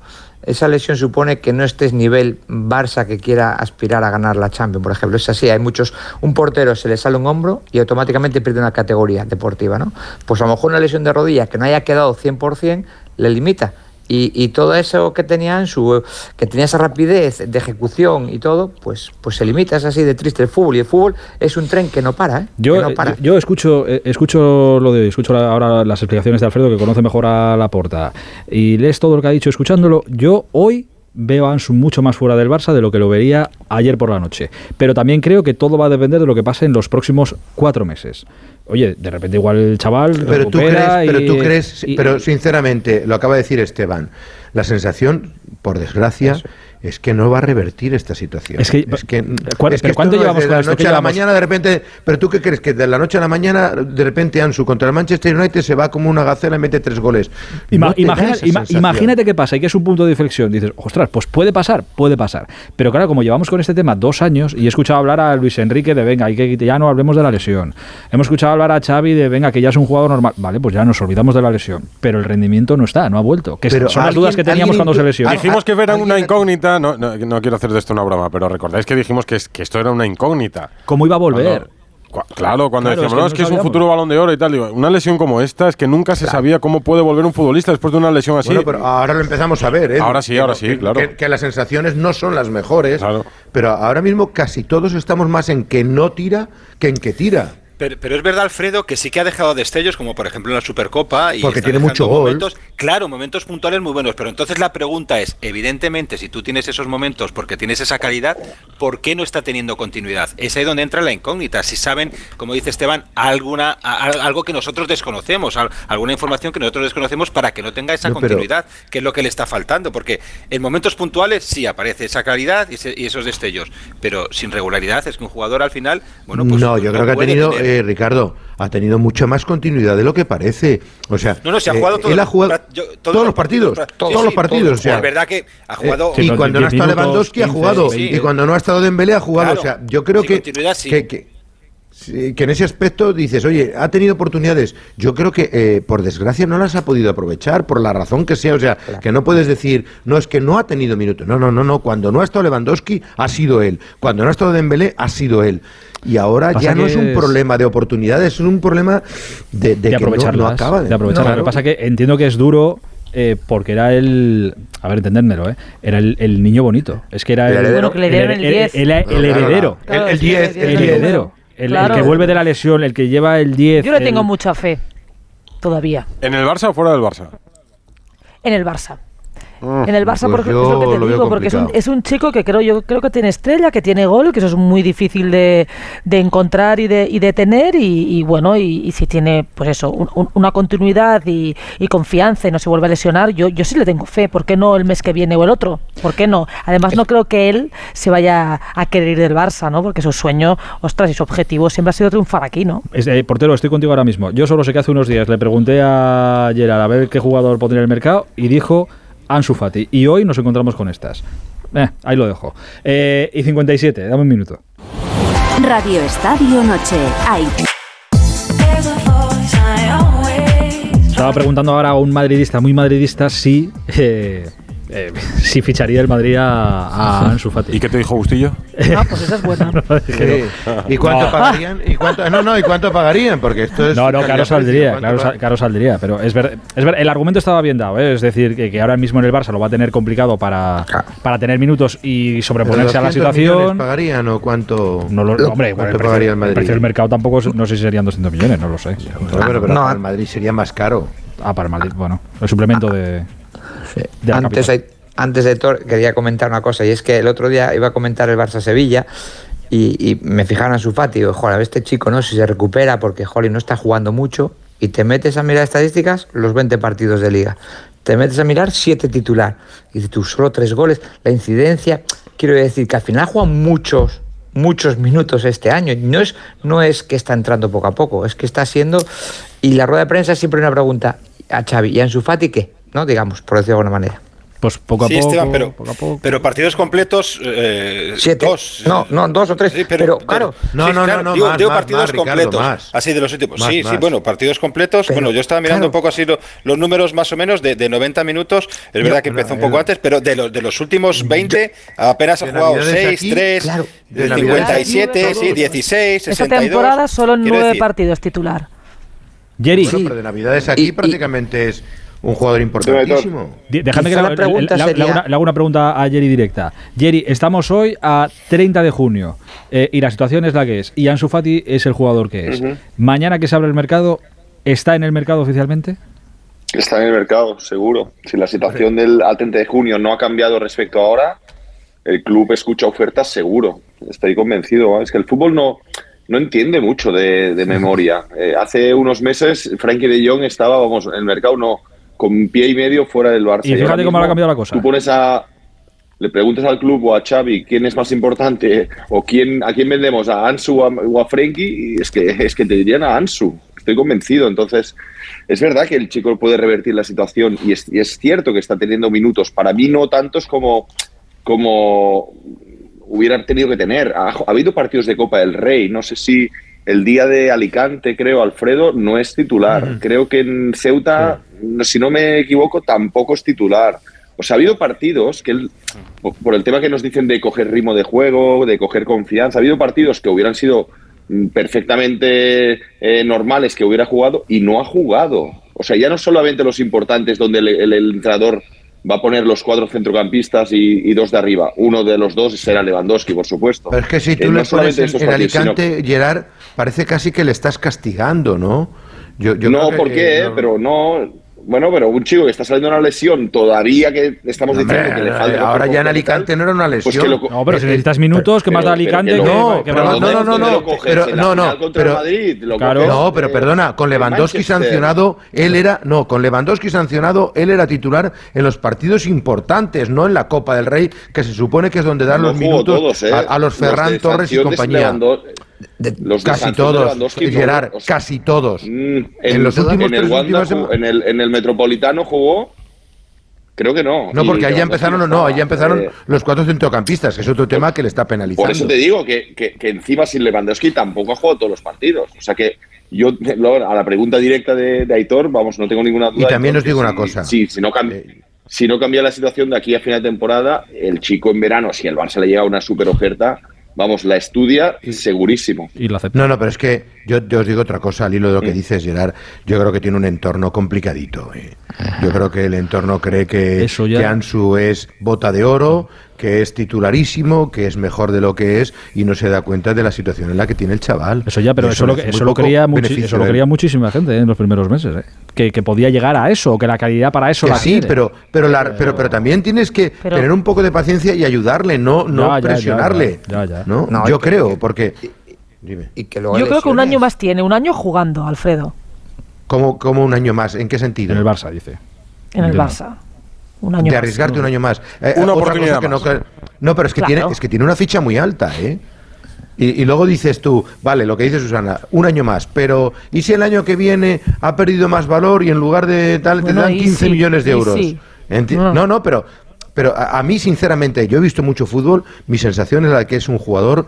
S3: esa lesión supone que no estés nivel Barça que quiera aspirar a ganar la Champions, por ejemplo. Es así, hay muchos, un portero se le sale un hombro y automáticamente pierde una categoría deportiva, ¿no? Pues a lo mejor una lesión de rodilla que no haya quedado 100% le limita. Y, y todo eso que tenían, su, que tenía esa rapidez de ejecución y todo, pues, pues se limita, es así de triste el fútbol. Y el fútbol es un tren que no para, ¿eh?
S1: Yo,
S3: no para.
S1: yo, escucho, eh, escucho lo de hoy, escucho ahora las explicaciones de Alfredo, que conoce mejor a la porta, y lees todo lo que ha dicho escuchándolo. Yo hoy veo a Ansu mucho más fuera del Barça de lo que lo vería ayer por la noche. Pero también creo que todo va a depender de lo que pase en los próximos cuatro meses. Oye, de repente igual el chaval
S6: Pero tú crees, pero tú crees,
S1: y-
S6: pero sinceramente, lo acaba de decir Esteban, la sensación, por desgracia, es que no va a revertir esta situación.
S1: Es que-
S6: es que,
S1: ¿cuál-
S6: es que
S1: pero cuánto
S6: no
S1: llevamos
S6: de
S1: con
S6: la
S1: esto?
S6: noche
S1: ¿Qué
S6: a la
S1: llevamos?
S6: mañana de repente, pero tú qué crees que de la noche a la mañana de repente Ansu contra el Manchester United se va como una gacela y mete tres goles.
S1: Ima-
S6: No
S1: imagina- ima- imagínate qué pasa y que es un punto de inflexión. Dices, ostras, pues puede pasar, puede pasar. Pero claro, como llevamos con este tema dos años y he escuchado hablar a Luis Enrique de venga, hay que ya no hablemos de la lesión. Hemos escuchado hablar a Xavi de venga, que ya es un jugador normal. Vale, pues ya nos olvidamos de la lesión. Pero el rendimiento no está, no ha vuelto. Que
S2: Pero
S1: son las dudas que teníamos cuando se lesionó.
S2: Dijimos que era una incógnita, no, no, no quiero hacer de esto una broma, pero recordáis que dijimos que, es- que esto era una incógnita.
S1: ¿Cómo iba a volver?
S2: Cuando- claro, cuando
S1: Claro,
S2: decíamos,
S1: es que
S2: no, es que es un
S1: sabíamos".
S2: futuro balón de oro y tal. Digo, una lesión como esta es que nunca se sabía cómo puede volver un futbolista después de una lesión así.
S6: Bueno, pero ahora lo empezamos a ver, ¿eh?
S2: Ahora sí, ahora sí,
S6: que-
S2: claro.
S6: Que, que las sensaciones no son las mejores, pero ahora mismo casi todos estamos más en que no tira que en que tira.
S4: Pero, pero es verdad, Alfredo, que sí que ha dejado destellos, como por ejemplo en la Supercopa. Y
S6: Porque tiene mucho gol.
S4: momentos- claro, momentos puntuales muy buenos. Pero entonces la pregunta es: evidentemente, si tú tienes esos momentos porque tienes esa calidad, ¿por qué no está teniendo continuidad? Es ahí donde entra la incógnita. Si saben, como dice Esteban, alguna, a- a- algo que nosotros desconocemos, al- alguna información que nosotros desconocemos para que no tenga esa
S6: No, pero-
S4: continuidad, que es lo que le está faltando. Porque en momentos puntuales sí aparece esa claridad y, y esos destellos. Pero sin regularidad es que un jugador al final, bueno, pues.
S6: no, yo creo que ha tenido, eh, Ricardo, ha tenido mucha más continuidad de lo que parece. O sea,
S4: No, no, se ha
S6: eh,
S4: jugado todo-
S6: él ha jugado
S4: yo-
S6: todos, los partidos, todos
S4: Sí,
S6: los partidos.
S4: todos.
S6: o sea,
S4: Es verdad que ha jugado-
S6: eh, y cuando no ha
S4: 10
S6: estado Lewandowski ha
S4: 15,
S6: jugado.
S4: sí.
S6: Y cuando no ha estado Dembélé ha jugado.
S4: Claro.
S6: O sea, yo creo
S4: Sí,
S6: que, que, que- sí, que en ese aspecto dices, oye, ha tenido oportunidades. Yo creo que, eh, por desgracia, no las ha podido aprovechar, por la razón que sea. O sea, que no puedes decir, no, es que no ha tenido minutos. No, no, no, no. Cuando no ha estado Lewandowski, ha sido él. Cuando no ha estado Dembélé, ha sido él. Y ahora
S1: Pasa
S6: ya no es un
S1: es-
S6: problema de oportunidades, es un problema de, de
S1: de
S6: que no-
S1: aprovecharlas.
S6: no, acaba
S1: de aprovecharlas.
S6: Claro.
S1: Lo que pasa es que entiendo que es duro eh, porque era el. A ver, entendérmelo, ¿eh? Era el, el niño bonito. Es que era
S5: El
S1: el.
S5: heredero. El 10.
S1: el- el heredero.
S6: El- 10,
S1: El,
S6: el 10.
S1: heredero. El, el
S5: Claro.
S1: que vuelve de la lesión, el que lleva el 10.
S5: Yo le
S1: el-
S5: tengo mucha fe, todavía,
S2: ¿En el Barça o fuera del Barça?
S5: en el Barça. En el Barça,
S6: pues
S5: porque
S6: yo
S5: es lo que te
S6: lo
S5: digo, porque es un, es un chico que creo yo creo que tiene estrella, que tiene gol, que eso es muy difícil de, de encontrar y de, y de tener, y, y bueno, y, y si tiene, pues eso, un- un- una continuidad y, y confianza y no se vuelve a lesionar, yo, yo sí le tengo fe. ¿Por qué no el mes que viene o el otro? ¿Por qué no? Además, no creo que él se vaya a querer ir del Barça, ¿no? Porque su sueño, ostras, y su objetivo siempre ha sido triunfar aquí, ¿no?
S1: Es, eh, portero, estoy contigo ahora mismo. Yo solo sé que hace unos días le pregunté a Gerard a ver qué jugador pondría en el mercado y dijo Ansu Fati. Y hoy nos encontramos con estas. Eh, ahí lo dejo. Eh, y 57, dame un minuto.
S10: Radio Estadio Noche. Ahí.
S1: Estaba preguntando ahora a un madridista muy madridista si, eh, eh, si ficharía el Madrid a, a Ansu Fati.
S2: ¿Y qué te dijo Bustillo?
S5: Ah, pues esa es buena. [LAUGHS]
S6: Sí. ¿Y cuánto
S1: No.
S6: pagarían? ¿Y cuánto, no, no, ¿y cuánto pagarían? Porque esto es.
S1: No, no, claro saldría,
S6: ¿Cuánto
S1: claro,
S6: pa-
S1: sal- claro saldría, pero es ver, es ver, el argumento estaba bien dado, ¿eh? es decir, que, que ahora mismo en el Barça lo va a tener complicado para, para tener minutos y sobreponerse a la
S6: 200 millones
S1: situación.
S6: pagarían o cuánto?
S1: No lo, hombre,
S6: ¿Cuánto
S1: el precio,
S6: pagaría el
S1: el
S6: Madrid?
S1: precio del mercado tampoco, no sé si serían 200 millones, no lo sé.
S6: Pero, pero, pero
S3: No,
S6: para el Madrid sería más caro.
S1: Ah, para el Madrid, bueno, el suplemento de, de la
S3: Antes, hay- antes de Thor, quería comentar una cosa, y es que el otro día iba a comentar el Barça-Sevilla y, y me fijaron en su Fati y digo, joder, a ver este chico, ¿no? Si se recupera, porque, joder, no está jugando mucho, y te metes a mirar estadísticas, los 20 partidos de liga. Te metes a mirar 7 titular. Y dices tú, solo 3 goles, la incidencia. Quiero decir que al final juegan muchos, muchos minutos este año. No es, no es que está entrando poco a poco, es que está siendo... Y la rueda de prensa es siempre una pregunta a Xavi, ¿y a Ansu Fati qué? ¿No? Digamos, por decirlo de alguna manera.
S1: Pues poco a
S4: Sí,
S1: poco,
S4: Esteban, pero,
S1: poco a poco.
S4: pero partidos completos, eh,
S3: Siete.
S4: dos.
S3: No, no, dos o tres.
S4: Sí,
S3: pero, claro.
S6: No, no, no, no,
S4: digo,
S6: más,
S4: digo
S6: más,
S4: partidos
S6: más, Ricardo,
S4: completos.
S6: más.
S4: Así de los últimos.
S6: Más,
S4: sí, sí, bueno, partidos completos.
S3: Pero,
S4: bueno, yo estaba mirando
S3: claro.
S4: un poco así lo- los números más o menos de, de 90 minutos. Es verdad que empezó un poco antes, pero de los, de los últimos 20 apenas ha jugado
S6: Navidades
S4: 6,
S6: aquí,
S4: 3,
S3: claro,
S6: de Navidades
S4: 57,
S3: aquí,
S4: sí,
S3: todos.
S4: 16,
S5: Esta
S4: 62.
S5: temporada solo en
S4: Quiero
S5: nueve
S4: decir,
S5: partidos titular.
S1: Jerry,
S6: Bueno, pero de Navidades aquí prácticamente es un jugador importantísimo.
S1: déjame que le,
S3: la pregunta
S1: le- le- le
S3: sería-
S1: hago una, le hago una pregunta a Jerry directa. Jerry, estamos hoy a 30 de junio eh, y la situación es la que es. Y Ansu Fati es el jugador que es. Mañana que se abre el mercado, ¿está en el mercado oficialmente?
S7: Está en el mercado, seguro. Si la situación del al 30 de junio no ha cambiado respecto a ahora, el club escucha ofertas seguro. Estoy convencido. ¿eh? Es que el fútbol no, no entiende mucho de, de memoria. [LAUGHS] Eh, hace unos meses Frankie de Jong estaba, vamos, en el mercado no, con pie y medio fuera del Barça.
S1: Y fíjate
S7: ahora
S1: cómo ha cambiado la cosa.
S7: Tú pones a... Le preguntas al club o a Xavi quién es más importante o quién a quién vendemos, a Ansu o a, o a Frenkie, y es que, es que te dirían a Ansu. Estoy convencido. Entonces, es verdad que el chico puede revertir la situación y es, y es cierto que está teniendo minutos. Para mí no tantos como, como hubiera tenido que tener. Ha, ha habido partidos de Copa del Rey. No sé si el día de Alicante, creo, Alfredo, no es titular. Creo que en Ceuta, si no me equivoco, tampoco es titular. O sea, ha habido partidos que, él, por- por el tema que nos dicen de coger ritmo de juego, de coger confianza, ha habido partidos que hubieran sido mm, perfectamente eh, normales que hubiera jugado y no ha jugado. O sea, ya no solamente los importantes donde el, el- el entrenador va a poner los cuatro centrocampistas y, y dos de arriba. Uno de los dos será Lewandowski, por supuesto.
S6: Pero es que si
S7: Eh,
S6: tú
S7: no
S6: le pones
S7: solamente
S6: en, en
S7: sino-
S6: Alicante, Gerard, parece casi que le estás castigando, ¿no? Yo, yo
S7: no, ¿por qué?
S6: eh, no-
S7: Pero no. Bueno, pero un chico que está saliendo de una lesión, todavía que estamos
S6: Hombre,
S7: diciendo que le falta.
S6: eh, ahora ya en Alicante
S7: tal,
S6: no era una
S7: pues
S6: lesión.
S7: que lo
S1: No, pero si
S6: Eh,
S1: necesitas minutos, que más da
S7: pero- pero
S1: Alicante
S7: que lo-
S6: No,
S1: que
S6: pero
S1: más
S6: no, no, no,
S7: ¿Dónde
S6: no,
S7: lo coges?
S6: pero no, no, pero
S7: Madrid, lo
S1: Claro.
S7: coges,
S6: no, pero
S7: eh,
S6: perdona, con Lewandowski sancionado, él era, no, con Lewandowski sancionado, él era titular en los partidos importantes, no en la Copa del Rey, que se supone que es donde dan
S7: No
S6: los minutos
S7: todos, ¿eh?
S6: a, a los Ferran Torres y compañía.
S3: De-
S7: los
S6: Casi
S7: de
S6: todos,
S7: no,
S6: Gerard,
S7: o sea,
S6: casi todos.
S7: mm,
S6: En los últimos
S7: en el Wanda
S6: sema-
S7: en el en el Metropolitano jugó Creo que no.
S6: No, porque
S7: Lewandowski
S6: empezaron, no, ahí ya empezaron
S7: eh,
S6: los cuatro centrocampistas, que es otro tema que le está penalizando.
S7: Por eso te digo que, que, que encima sin Lewandowski tampoco ha jugado todos los partidos. O sea que yo, a la pregunta directa de, de Aitor, vamos, no tengo ninguna duda.
S6: Y también os digo una cosa.
S7: Sí, si no cambia.
S6: Eh,
S7: Si no cambia la situación de aquí a final de temporada, el chico en verano, si el Barça le llega una super oferta, vamos, la estudia segurísimo.
S1: Y lo acepta.
S6: No, no, pero es que yo, yo os digo otra cosa al hilo de lo que dices, Gerard. Yo creo que tiene un entorno complicadito. eh. Yo creo que el entorno cree que,
S1: Eso ya-
S6: que Ansu es bota de oro, que es titularísimo, que es mejor de lo que es y no se da cuenta de la situación en la que tiene el chaval.
S1: Eso ya, pero eso, lo, que- eso lo creía eso lo creía muchísima gente eh, en los primeros meses. eh. Que, que podía llegar a eso, o que la calidad para eso
S6: Que
S1: la
S6: sí,
S1: quiere.
S6: pero, pero, la- pero, pero también tienes que
S5: Pero-
S6: tener un poco de paciencia y ayudarle, no, no
S1: Ya, ya, ya,
S6: presionarle.
S1: ya, ya.
S6: ¿no?
S3: No,
S6: Yo creo, porque... Dime.
S3: Y que luego
S5: Yo creo que un año más tiene, un año jugando, Alfredo,
S6: ¿Cómo, cómo un año más? ¿En qué sentido?
S1: En el Barça, dice.
S5: en el. Barça. Un año
S6: de
S5: más.
S6: arriesgarte un año más. Eh,
S2: Una
S6: otra
S2: oportunidad
S6: cosa que no,
S2: más.
S6: no, pero es que,
S5: Claro.
S6: tiene, es que tiene una ficha muy alta, ¿eh? Y, y luego dices tú, vale, lo que dice Susana, un año más, pero ¿y si el año que viene ha perdido más valor y en lugar de tal te dan
S5: y
S6: 15
S5: sí,
S6: millones de euros?
S5: sí. No.
S6: No, no, pero, pero a, a mí, sinceramente, yo he visto mucho fútbol, mi sensación es la de que es un jugador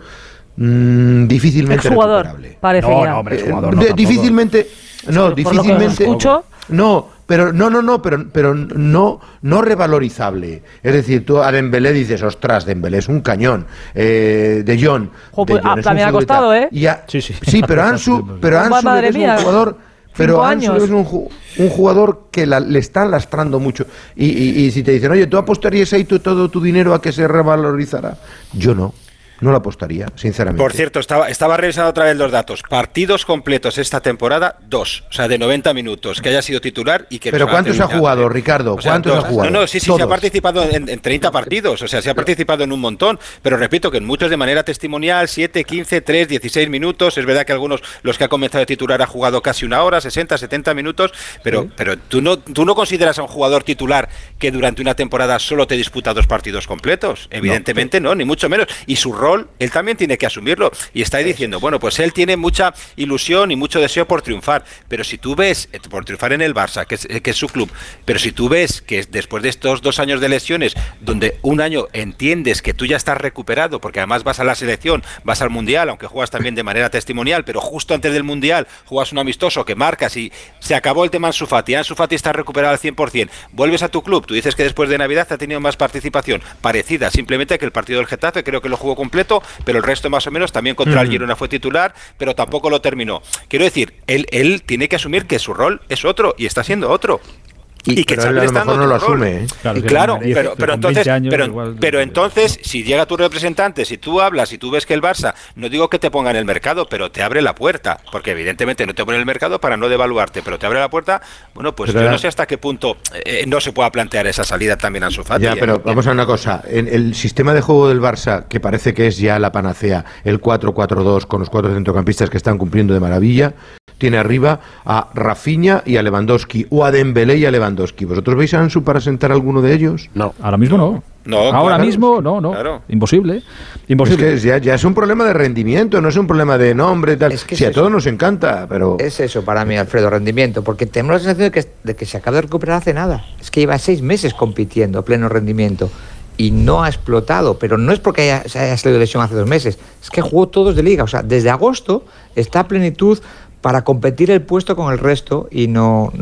S6: mm, difícilmente recuperable.
S5: parece
S1: No,
S5: ya.
S1: no, hombre,
S6: Eh,
S1: jugador, no,
S6: difícilmente
S5: por lo que escucho-
S6: no pero no no no pero pero no no revalorizable. Es decir tú a Dembélé dices ostras Dembélé es un cañón eh, de Jong
S5: Jo,
S6: De
S5: pues, ah,
S6: es
S5: ha costado. ¿eh?
S6: Y a-
S1: Sí, sí.
S6: pero Ansu [LAUGHS] pero Ansu
S5: madre
S6: es un jugador pero Ansu es un, ju- un jugador que la- le están lastrando mucho. Y, y- y si te dicen oye tú apostarías ahí todo tu dinero a que se revalorizara yo no no lo apostaría sinceramente
S4: Por cierto, estaba, estaba revisando otra vez los datos. Partidos completos esta temporada, dos. O sea, de 90 minutos, que haya sido titular y que...
S6: Pero ¿cuántos ha jugado, Ricardo?
S4: O sea,
S6: ¿Cuántos
S4: dos.
S6: ha jugado?
S4: No, no, sí, sí, se ha participado en, en 30 partidos. O sea, se ha participado en un montón. Pero repito que en muchos de manera testimonial, 7, 15, 3, 16 minutos. Es verdad que algunos, los que ha comenzado a titular, ha jugado casi una hora, 60, 70 minutos. Pero, pero ¿tú, no, tú no consideras a un jugador titular que durante una temporada solo te disputa dos partidos completos. Evidentemente no, ni mucho menos. Y su rol rol, él también tiene que asumirlo. Y está ahí diciendo, bueno, pues él tiene mucha ilusión y mucho deseo por triunfar. Pero si tú ves, eh, por triunfar en el Barça, que es, eh, que es su club, pero si tú ves que después de estos dos años de lesiones, donde un año entiendes que tú ya estás recuperado, porque además vas a la selección, vas al Mundial, aunque juegas también de manera testimonial, pero justo antes del Mundial juegas un amistoso que marcas y se acabó el tema Ansu Fati, Ansu Fati está recuperado al 100%, vuelves a tu club, tú dices que después de Navidad ha tenido más participación, parecida, simplemente que el partido del Getafe creo que lo jugó completo, pero el resto más o menos también contra el Girona fue titular, pero tampoco lo terminó. Quiero decir, él, él tiene que asumir que su rol es otro y está siendo otro.
S6: Y, que
S4: Xavi
S6: a
S4: le
S6: lo
S4: está
S6: no lo asume. ¿eh?
S1: Claro,
S4: Y
S1: que
S4: claro,
S1: con 10,
S4: pero,
S1: con
S4: pero
S1: 20
S4: entonces,
S1: años
S4: pero,
S1: igual-
S4: pero entonces, si llega tu representante, si tú hablas y tú ves que el Barça, no digo que te ponga en el mercado, pero te abre la puerta, porque evidentemente no te pone en el mercado para no devaluarte, pero te abre la puerta, bueno, pues
S6: Pero
S4: yo
S6: era-
S4: no sé hasta qué punto eh, no se pueda plantear esa salida también a su
S6: Ya, pero vamos a una cosa. En el sistema de juego del Barça, que parece que es ya la panacea, el 4-4-2 con los cuatro centrocampistas que están cumpliendo de maravilla, tiene arriba a Rafinha y a Lewandowski, o a Dembélé y a Lewandowski. ¿Vosotros veis a Ansu para sentar alguno de ellos?
S2: No.
S1: Ahora mismo no.
S4: No,
S1: Ahora
S4: claro,
S1: mismo no, no.
S4: claro.
S1: Imposible.
S6: Es
S1: Imposible.
S6: que es- ya, ya es un problema de rendimiento, no es un problema de nombre y tal.
S3: Es que
S6: si
S3: es
S6: a todos nos encanta, pero...
S3: Es eso para mí, Alfredo, rendimiento, porque tenemos la sensación de que, de que se acaba de recuperar hace nada. Es que lleva seis meses compitiendo a pleno rendimiento y no ha explotado, pero no es porque haya, se haya salido de lesión hace dos meses, es que jugó todos de liga, o sea, desde agosto está a plenitud para competir el puesto con el resto y no,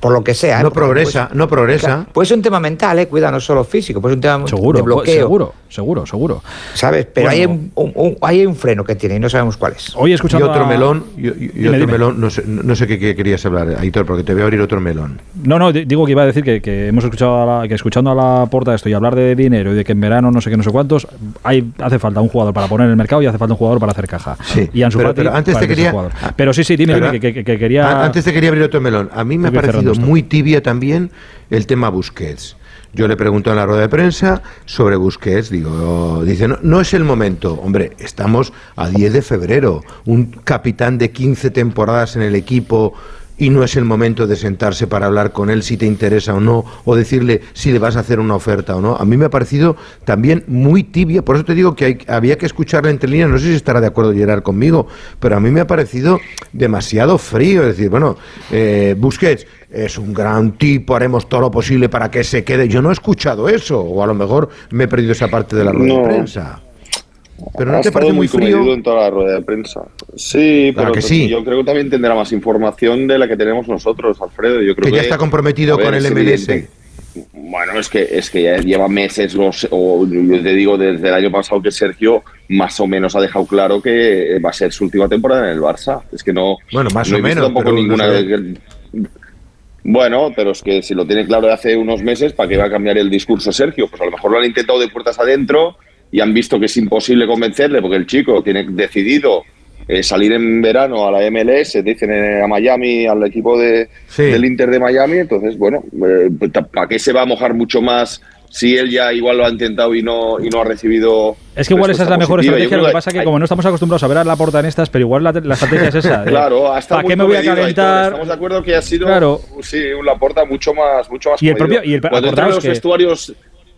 S3: por lo que sea. ¿eh?
S6: No
S3: Porque
S6: progresa, no progresa.
S3: Claro, puede ser un tema mental, ¿eh? cuida, no solo físico, puede ser un tema
S1: Seguro,
S3: de bloqueo,
S1: seguro, seguro, seguro.
S3: ¿sabes? Pero
S1: Bueno.
S3: hay, un, un- un- hay un freno que tiene y no sabemos cuál es.
S1: Hoy
S6: Y
S1: escuchando
S6: otro
S1: a-
S6: melón, y, y- y
S1: Dime,
S6: otro
S1: dime.
S6: melón, no sé, no sé qué, qué querías hablar, Aitor, porque te voy a abrir otro melón.
S1: No, no, di- digo que iba a decir que, que hemos escuchado a la- que escuchando a la porta esto y hablar de dinero y de que en verano no sé qué, no sé cuántos, hay, hace falta un jugador para poner en el mercado y hace falta un jugador para hacer caja.
S6: Sí,
S1: y Ansu
S6: pero-
S1: Fati
S6: pero antes te quería-.
S1: Pero sí, sí, dime,
S6: Pero-
S1: dime, que, que- que quería...
S6: A- Antes te quería abrir otro melón. A mí me ha parecido muy tibia también el tema Busquets. Yo le pregunto en la rueda de prensa sobre Busquets, digo, dice, no, no es el momento. Hombre, estamos a 10 de febrero, un capitán de 15 temporadas en el equipo y no es el momento de sentarse para hablar con él si te interesa o no, o decirle si le vas a hacer una oferta o no. A mí me ha parecido también muy tibia, por eso te digo que hay- había que escucharle entre líneas, no sé si estará de acuerdo Gerard conmigo, pero a mí me ha parecido demasiado frío, es decir, bueno, eh, Busquets es un gran tipo, haremos todo lo posible para que se quede. Yo no he escuchado eso, o a lo mejor me he perdido esa parte de la rueda
S7: No.
S6: de prensa. Pero no
S7: ha
S6: te parece muy frío.
S7: en toda la rueda de prensa. Sí,
S6: Claro
S7: pero
S6: que sí.
S7: yo creo que también tendrá más información de la que tenemos nosotros, Alfredo. Yo creo
S6: Que
S7: que,
S6: ya está comprometido
S7: ver,
S6: con el MLS.
S7: evidente. Bueno, es que es que ya lleva meses, los, o yo te digo desde el año pasado que Sergio más o menos ha dejado claro que va a ser su última temporada en el Barça. Es que no,
S6: Bueno, más
S7: no
S6: o
S7: he visto
S6: menos,
S7: tampoco
S6: pero no
S7: ninguna.
S6: sé.
S7: Bueno, pero es que si lo tiene claro de hace unos meses, ¿para qué va a cambiar el discurso Sergio? Pues a lo mejor lo han intentado de puertas adentro y han visto que es imposible convencerle porque el chico tiene decidido eh, salir en verano a la MLS, dicen eh, a Miami, al equipo de,
S6: Sí.
S7: del Inter de Miami. Entonces, bueno, eh, ¿para qué se va a mojar mucho más si él ya igual lo ha intentado y no, y no ha recibido.
S1: Es que igual esa es la mejor
S7: positiva?
S1: Estrategia, lo que pasa es que
S7: hay-
S1: como no estamos acostumbrados a ver a la porta en estas, pero igual la, la estrategia es esa. [LAUGHS] de,
S7: Claro, ha estado
S1: ¿Para qué me voy a calentar?
S7: Estamos de acuerdo que ha sido
S1: Claro.
S7: sí, un Laporta mucho más, mucho más
S1: Y el propio- y el-
S7: Cuando entra en
S1: acordaos
S7: los
S1: que-
S7: vestuarios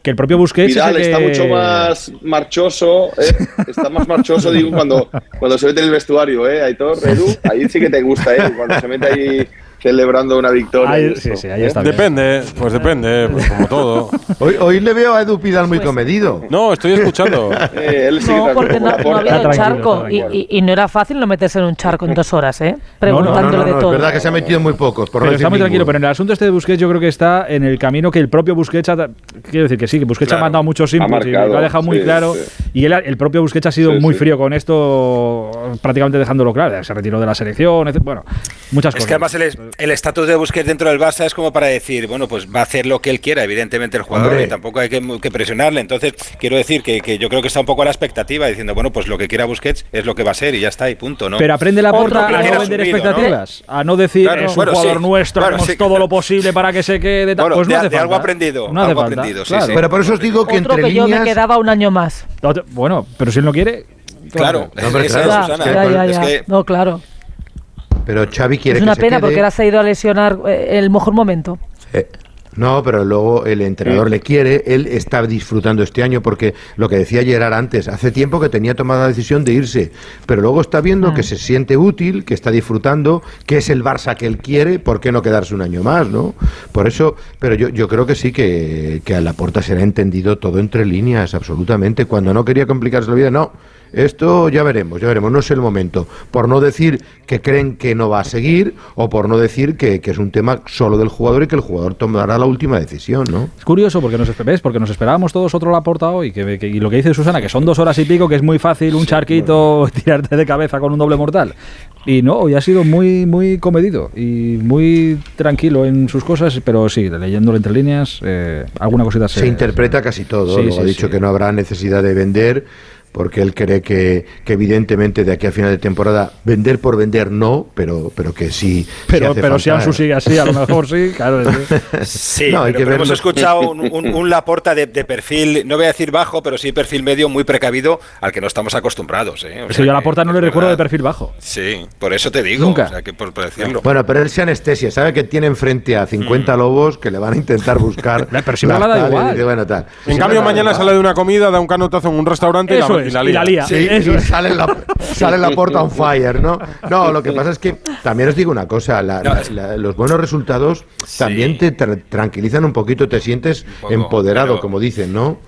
S1: Que el propio Busquets
S7: Vidal está mucho más marchoso, ¿eh? está más marchoso, digo, cuando, cuando se mete en el vestuario, ¿eh? Aitor, Edu, ahí sí que te gusta, ¿eh? Cuando se mete ahí celebrando una victoria.
S1: Ahí-
S7: y
S1: sí,
S7: eso,
S1: sí, ahí
S7: ¿eh?
S1: bien.
S2: Depende, pues depende, pues como todo. [LAUGHS]
S6: Hoy, hoy le veo a Edu Pidal muy comedido.
S2: No, estoy escuchando. [LAUGHS]
S7: Eh, él sí
S5: No, porque no, no ha
S7: porta.
S5: habido
S1: Está tranquilo,
S5: charco y,
S1: tranquilo.
S5: y- y no era fácil no meterse en un charco en dos horas, ¿eh?
S6: No, no, no,
S5: Preguntándole
S6: no,
S5: de todo.
S6: es verdad que se ha metido muy pocos. Por
S1: Pero está muy tranquilo, pero en el asunto este de Busquets yo creo que está en el camino que el propio Busquets ha, quiero decir que sí, que Busquets
S7: Claro,
S1: ha mandado muchos inputs y lo ha dejado muy
S7: sí,
S1: claro
S7: sí.
S1: y él, el propio Busquets ha sido
S7: Sí,
S1: muy
S7: sí.
S1: frío con esto, prácticamente dejándolo claro, se retiró de la selección, etc. bueno, muchas
S4: Es
S1: cosas.
S4: que además el es- el estatus de Busquets dentro del Barça es como para decir, bueno, pues va a hacer lo que él quiera, evidentemente el jugador,
S6: Hombre.
S4: y tampoco hay que, que presionarle. Entonces, quiero decir que, que yo creo que está un poco a la expectativa, diciendo, bueno, pues lo que quiera Busquets es lo que va a ser y ya está, y punto, ¿no?
S1: Pero aprende la porta a no vender
S4: asumido, ¿no?
S1: expectativas, a no decir
S4: Claro,
S1: es un
S4: bueno,
S1: jugador
S4: sí,
S1: nuestro,
S4: claro,
S1: hacemos
S4: sí.
S1: todo lo posible para que se quede. tal.
S4: Bueno,
S1: pues no
S4: de-
S1: hace
S4: de algo
S1: falta.
S4: aprendido,
S1: No hace
S4: algo
S1: falta,
S4: aprendido, sí,
S1: claro.
S4: sí.
S6: Pero por eso os digo que
S5: Otro
S6: entre
S5: que yo me
S6: líneas...
S5: quedaba un año más.
S1: Bueno, pero si él no quiere.
S4: Claro,
S6: No,
S4: esa
S6: claro,
S4: Susana.
S5: ya, ya,
S4: Es que-
S5: No, claro.
S6: Pero Xavi quiere
S5: Es una
S6: que se
S5: pena
S6: quede.
S5: porque ahora se ha ido a lesionar eh, el mejor momento.
S6: No, pero luego el entrenador le quiere, él está disfrutando este año porque lo que decía Gerard antes, hace tiempo que tenía tomada la decisión de irse, pero luego está viendo que se siente útil, que está disfrutando, que es el Barça que él quiere, ¿por qué no quedarse un año más, no? Por eso, pero yo, yo creo que sí que, que a la puerta será entendido todo entre líneas, absolutamente. Cuando no quería complicarse la vida, no. Esto ya veremos, ya veremos, no es el momento. Por no decir que creen que no va a seguir o por no decir que, que es un tema solo del jugador y que el jugador tomará la última decisión, ¿no?
S1: Es curioso porque nos, ¿ves? porque nos esperábamos todos otro Laporta hoy. Que, que- y lo que dice Susana, que son dos horas y pico, que es muy fácil un charquito [LAUGHS] tirarte de cabeza con un doble mortal. Y no, hoy ha sido muy, muy comedido y muy tranquilo en sus cosas, pero sí, leyéndolo entre líneas, eh, alguna cosita se,
S6: Se interpreta casi todo.
S1: Sí,
S6: ha dicho que no habrá necesidad de vender porque él cree que, que evidentemente de aquí a final de temporada vender por vender no, pero, pero que sí. sí
S1: Pero,
S6: hace
S1: pero si. Ansu sigue así, a lo mejor sí, claro. [LAUGHS]
S4: Sí,
S6: No, hay
S4: pero,
S6: que
S4: pero hemos escuchado un, un- un Laporta de, de perfil, no voy a decir bajo, pero sí perfil medio muy precavido al que no estamos acostumbrados. ¿eh? O sea
S1: yo a la
S4: que-
S1: porta no le recuerdo de perfil bajo.
S4: Sí, por eso te digo,
S1: Nunca.
S4: o sea, que por, por decirlo.
S6: Bueno, pero él se anestesia, sabe que tiene enfrente a 50
S4: Mm.
S6: lobos que le van a intentar buscar. [LAUGHS]
S1: Pero le da
S6: y
S1: igual.
S6: dice, bueno, tal.
S2: En cambio, mañana sale de una comida, da un canotazo en un restaurante y la, Y la
S1: y la lía.
S6: Sí, [LAUGHS]
S1: Eso
S6: y
S1: es.
S6: sale la, sale la porta on fire, ¿no? No, lo que pasa es que también os digo una cosa, la-
S4: No,
S6: la-
S4: es-
S6: la- los buenos resultados también te tra- tranquilizan un poquito, te sientes
S4: poco,
S6: empoderado,
S4: pero-
S6: como dicen, ¿no?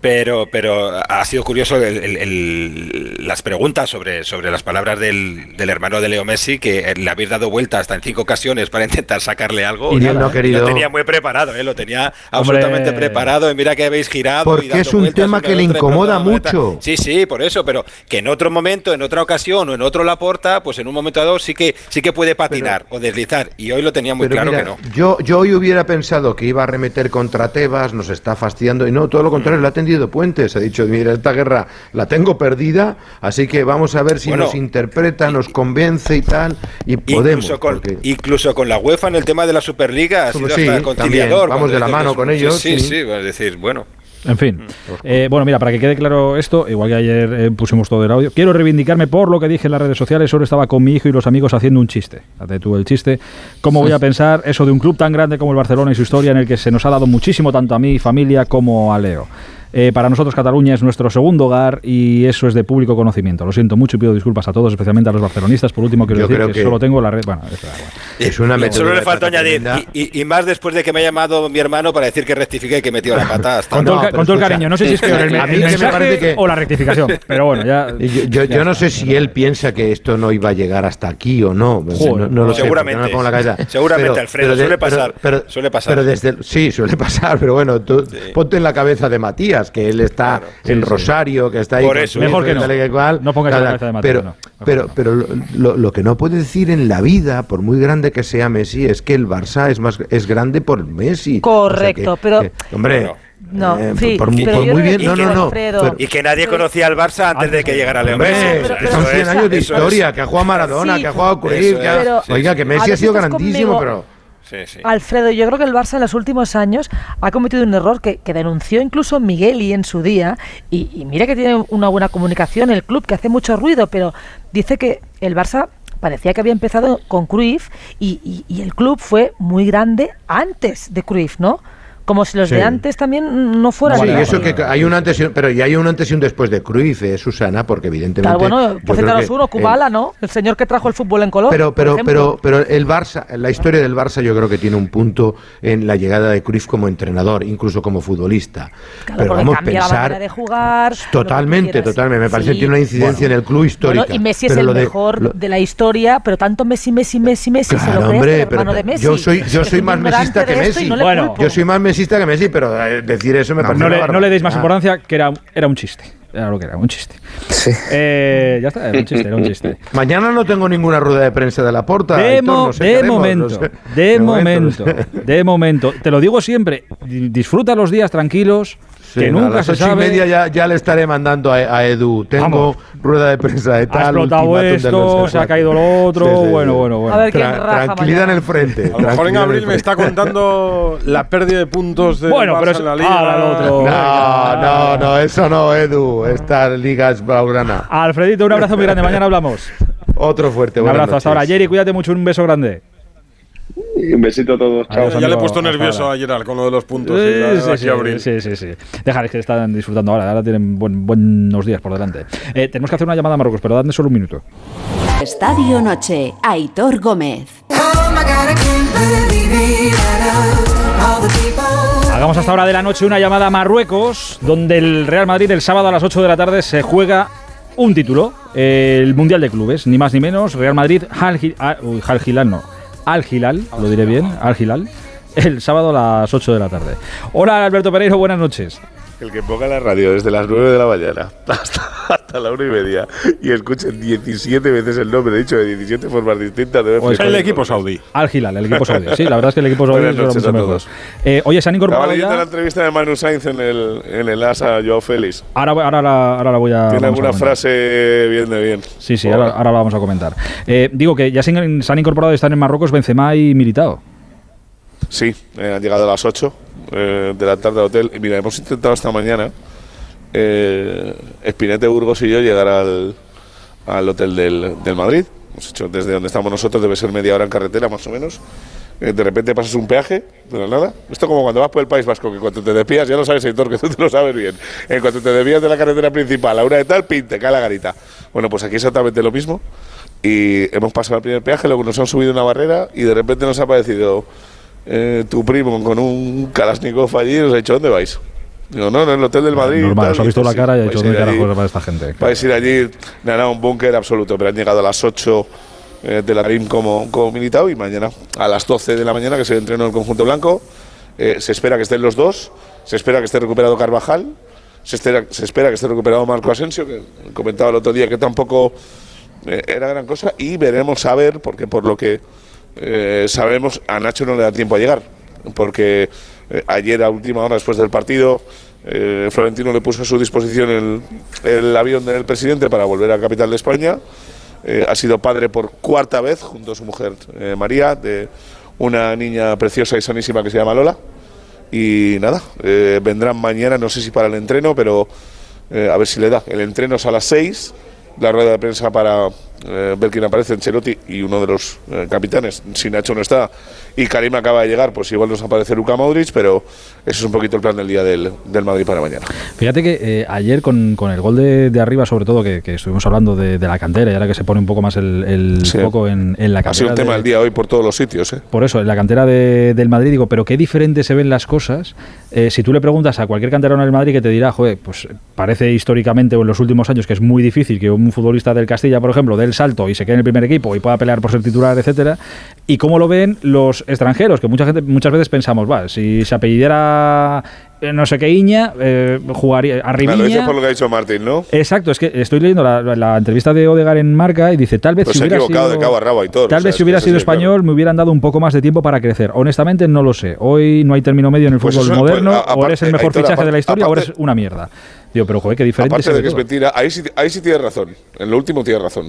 S4: Pero, pero ha sido curioso el- el- el- las preguntas sobre, sobre las palabras del, del hermano de Leo Messi, que le habéis dado vuelta hasta en cinco ocasiones para intentar sacarle algo.
S6: Y no ha
S4: Lo
S6: querido.
S4: tenía muy preparado, ¿eh? lo tenía absolutamente preparado. Y mira que habéis girado.
S6: Porque
S4: y dando
S6: es un tema que le incomoda mucho.
S4: Sí, sí, por eso, pero que en otro momento, en otra ocasión o en otro Laporta, pues en un momento dado sí que, sí que puede patinar o deslizar. Y hoy lo tenía muy claro
S6: mira,
S4: que no.
S6: Yo, yo hoy hubiera pensado que iba a remeter contra Tebas, nos está fastidiando, y no, todo lo contrario, le ha tendido puentes. Ha dicho, mira, esta guerra la tengo perdida, así que vamos a ver si
S4: Bueno,
S6: nos interpreta, nos convence y tal, y podemos.
S4: incluso, con,
S6: porque-
S4: incluso con la UEFA en el tema de la Superliga ha sido
S6: Sí,
S4: hasta
S6: también,
S4: conciliador.
S6: vamos
S4: cuando
S6: de la mano con ellos,
S4: Sí,
S6: sí.
S4: sí, decir, bueno.
S1: En fin. Eh, bueno, mira, para que quede claro esto, igual que ayer eh, pusimos todo el audio, quiero reivindicarme por lo que dije en las redes sociales. Solo estaba con mi hijo y los amigos haciendo un chiste. Hazte tú el chiste. ¿Cómo voy a pensar eso de un club tan grande como el Barcelona y su historia en el que se nos ha dado muchísimo tanto a mi familia como a Leo? Eh, para nosotros Cataluña es nuestro segundo hogar y eso es de público conocimiento. Lo siento mucho y pido disculpas a todos, especialmente a los barcelonistas. Por último, quiero
S6: Yo
S1: decir que,
S6: que-
S1: solo tengo la red. Bueno, igual.
S6: Es una
S4: Y Solo le faltó añadir, y, y- y más después de que me ha llamado mi hermano para decir que rectifique y que metió la pata hasta
S1: Con,
S6: No,
S1: todo,
S6: pero
S1: con todo el cariño, no sé si es peor el,
S6: a mí
S1: el
S6: que me
S1: mensaje
S6: parece que-
S1: o la rectificación, pero bueno, ya. [LAUGHS]
S6: Yo, no sé si él piensa que esto no iba a llegar hasta aquí o no.
S1: Joder.
S6: no, no lo sé,
S4: Seguramente.
S6: porque no me pongo en la cabeza. [LAUGHS]
S4: Seguramente, Alfredo, suele pasar, suele pasar.
S6: Pero desde, sí, suele [LAUGHS] pasar, pero bueno, tú ponte en la cabeza de Matías, que él está en Rosario, que está ahí.
S4: Por eso.
S1: Mejor que no.
S6: tal y que cual.
S1: No pongas la
S6: Nada,
S1: cabeza de Matías,
S6: Pero,
S1: no.
S6: Pero, pero lo, lo- lo que no puede decir en la vida, por muy grande que sea Messi, es que el Barça es más es grande por Messi.
S5: Correcto,
S6: O sea que-
S5: pero-
S6: que, hombre,
S4: No,
S5: No,
S6: eh,
S5: sí,
S6: por,
S5: pero
S6: muy bien, no, no, no. Pero-
S4: Y que nadie conocía al Barça antes de que llegara Leo
S6: Hombre,
S4: Messi.
S6: son
S4: eso
S6: 100
S4: es-
S6: años de historia,
S4: es-
S6: que ha jugado Maradona,
S5: Sí,
S6: que ha jugado Cruyff, que ha- Oiga, que Messi ha
S5: si
S6: sido grandísimo,
S5: conmigo.
S6: pero...
S4: Sí, sí.
S5: Alfredo, yo creo que el Barça en los últimos años ha cometido un error que, denunció incluso Migueli en su día. Y, mira que tiene una buena comunicación el club, que hace mucho ruido, pero dice que el Barça parecía que había empezado con Cruyff y, y- y el club fue muy grande antes de Cruyff, ¿no? Como si los
S6: Sí.
S5: de antes también no fueran.
S6: Sí, eso que hay un antes y un, pero y hay un antes y un después de Cruyff, eh, Susana, porque evidentemente
S5: Claro, bueno, por uno,
S6: el-
S5: Kubala, ¿no? El señor que trajo el fútbol en color.
S6: Pero, pero, pero, pero el Barça, la historia del Barça yo creo que tiene un punto en la llegada de Cruyff como entrenador, incluso como futbolista.
S5: Claro,
S6: pero
S5: porque
S6: vamos a
S5: la
S6: pensar
S5: manera de jugar. lo
S6: totalmente, totalmente. Me parece
S5: Sí.
S6: que tiene una incidencia en el club histórica.
S5: Bueno, y Messi es el
S6: lo de-
S5: mejor
S6: lo-
S5: de la historia, pero tanto Messi, Messi, Messi, Messi, se
S6: Claro,
S5: lo cree
S6: hombre,
S5: este
S6: pero
S5: hermano de Messi.
S6: yo soy, yo soy más mesista que Messi.
S5: no
S1: Bueno,
S6: yo soy más mesista que Messi, pero eh, decir eso me parece
S1: No le, no le deis más
S6: barbaridad.
S1: importancia, que era, era un chiste. Era lo que era, un chiste.
S3: Sí.
S1: Eh, ya está, era un chiste, era un chiste. [LAUGHS]
S6: Mañana no tengo ninguna rueda de prensa de la porta.
S1: De, mo-
S6: no sé
S1: de
S6: haremos,
S1: momento,
S6: sé.
S1: de momento, de momento. Te lo digo siempre, di- disfruta los días tranquilos,
S6: Sí,
S1: que
S6: a
S1: nunca
S6: las
S1: se
S6: ocho
S1: sabe.
S6: y media ya, ya le estaré mandando a, a Edu. Tengo
S1: Vamos.
S6: rueda de prensa de
S1: Ha
S6: tal.
S1: explotado
S6: ultimátum de
S1: esto, se ha caído lo otro,
S6: Sí, sí,
S1: bueno, bueno, bueno.
S5: A ver quién
S6: Tra-
S5: raja
S6: tranquilidad
S5: mañana.
S6: en el frente.
S2: A lo mejor en abril me está contando [LAUGHS] la pérdida de puntos de
S1: Bueno, pero
S2: Barça
S1: es-
S2: en la liga.
S1: ahora el otro.
S6: No, no, no, eso no, Edu. Esta liga es blaugrana.
S1: Alfredito, un abrazo muy grande, mañana hablamos.
S6: Otro fuerte.
S1: Un abrazo hasta ahora. Jerry, cuídate mucho, un beso grande.
S7: Un besito a todos. Chao.
S2: Ya, le he puesto nervioso a Gerard con lo de los puntos.
S1: Sí,
S2: y la-
S1: sí,
S2: aquí
S1: sí,
S2: abril.
S1: sí, sí, sí. Dejar que están disfrutando ahora, ahora tienen buen- buenos días por delante. Eh, tenemos que hacer una llamada a Marruecos, pero dadme solo un minuto.
S10: Estadio Noche, Aitor Gómez.
S1: Hagamos hasta ahora de la noche una llamada a Marruecos, donde el Real Madrid el sábado a las 8 de la tarde se juega un título, el Mundial de Clubes, ni más ni menos. Real Madrid, Al, ah, uy, Al Hilal no, Al Hilal, lo diré bien, Al Hilal, el sábado a las 8 de la tarde. Hola Alberto Pereiro, buenas noches.
S11: El que ponga la radio desde las 9 de la mañana [LAUGHS] hasta, hasta la 1 y media y escuche 17 veces el nombre, dicho de 17 formas distintas, debe
S1: Pues el equipo
S2: saudí.
S1: Al Hilal, el equipo saudí. Sí, la verdad es que el equipo saudí es de mucho
S11: todos.
S1: Eh, oye, se han
S11: Estaba
S1: incorporado
S11: la
S1: ya.
S11: entrevista de Manu Sainz en el, en el ASA Joao Félix.
S1: Ahora, ahora, la- ahora la voy a.
S11: Tiene
S1: a
S11: alguna frase bien de bien.
S1: Sí, sí, ahora, ahora la vamos a comentar. Eh, digo que ya se, han- se han incorporado y están en Marruecos Benzema y Militao.
S11: Sí, eh, han llegado a las 8 eh, de la tarde al hotel. Y mira, hemos intentado esta mañana, eh, Espinete, Burgos y yo, llegar al, al hotel del, del Madrid. Hemos hecho desde donde estamos nosotros, debe ser media hora en carretera más o menos. Eh, de repente pasas un peaje, de la nada. Esto como cuando vas por el País Vasco, que cuando te despías, ya lo sabes, Heitor, que tú te lo sabes bien. En cuanto te desvías de la carretera principal a una de tal, pin, te cae la garita. Bueno, pues aquí exactamente lo mismo. Y hemos pasado el primer peaje, luego nos han subido una barrera y de repente nos ha aparecido eh, tu primo con un Kalashnikov allí y nos ha dicho, ¿dónde vais? Digo, no, no, en el hotel del Madrid.
S1: Normal,
S11: tal".
S1: os ha visto la cara y ha
S11: "Sí,
S1: dicho, ¿dónde
S11: ir allí".
S1: carajo va esta gente?
S11: Vais a ir allí, nada, un búnker absoluto, pero han llegado a las 8 eh, de la RIM como, como militado y mañana a las 12 de la mañana, que se entreno el conjunto blanco, eh, se espera que estén los dos, se espera que esté recuperado Carvajal, se espera, se espera que esté recuperado Marco Asensio, que comentaba el otro día que tampoco eh, era gran cosa, y veremos a ver, porque por lo que eh, sabemos, a Nacho no le da tiempo a llegar, porque eh, ayer a última hora después del partido, eh, Florentino le puso a su disposición el, avión del presidente para volver a la capital de España. Ha sido padre por cuarta vez, junto a su mujer María, de una niña preciosa y sanísima que se llama Lola. Y nada, vendrán mañana, no sé si para el entreno, pero a ver si le da. El entreno es a las 6, la rueda de prensa para eh, ver quién aparece, Ancelotti y uno de los eh, capitanes, si Nacho no está, y Karim acaba de llegar, pues igual nos aparece Luka Modric, pero eso es un poquito el plan del día del, del Madrid para mañana.
S1: Fíjate que eh, ayer con, con el gol de, de arriba, sobre todo, que, que estuvimos hablando de, de la cantera y ahora que se pone un poco más el, el
S11: Sí.
S1: foco en, en la cantera.
S11: Ha sido un tema
S1: de-
S11: del día hoy por todos los sitios. ¿eh?
S1: Por eso, en la cantera de- del Madrid digo, pero qué diferente se ven las cosas. si tú le preguntas a cualquier canterano del Madrid que te dirá, joder, pues parece históricamente o en los últimos años que es muy difícil que un futbolista del Castilla, por ejemplo, dé el salto y se quede en el primer equipo y pueda pelear por ser titular, etcétera. Y cómo lo ven los extranjeros, que mucha gente, muchas veces pensamos, va, si se apellidara eh, no sé qué Iña, eh, jugaría
S11: lo
S1: Arrimiña.
S11: dices por lo que ha dicho Martín, ¿no?
S1: Exacto, es que estoy leyendo la, la entrevista de Odegar en Marca y dice, tal vez
S11: Pues
S1: si hubiera sido,
S11: de cabo a rabo, Aitor,
S1: tal
S11: o sea,
S1: vez
S11: es
S1: si hubiera sido
S11: sí, claro.
S1: español me hubieran dado un poco más de tiempo para crecer. Honestamente no lo sé. Hoy no hay término medio en el
S11: Pues
S1: fútbol
S11: eso,
S1: moderno,
S11: pues, a-
S1: o eres el
S11: aparte,
S1: mejor fichaje de la
S11: aparte-
S1: historia o eres
S11: aparte-
S1: una mierda. Digo, pero joder, qué diferente
S11: Aparte de que es
S1: todo.
S11: mentira, ahí sí, ahí sí tienes razón. En lo último tienes razón.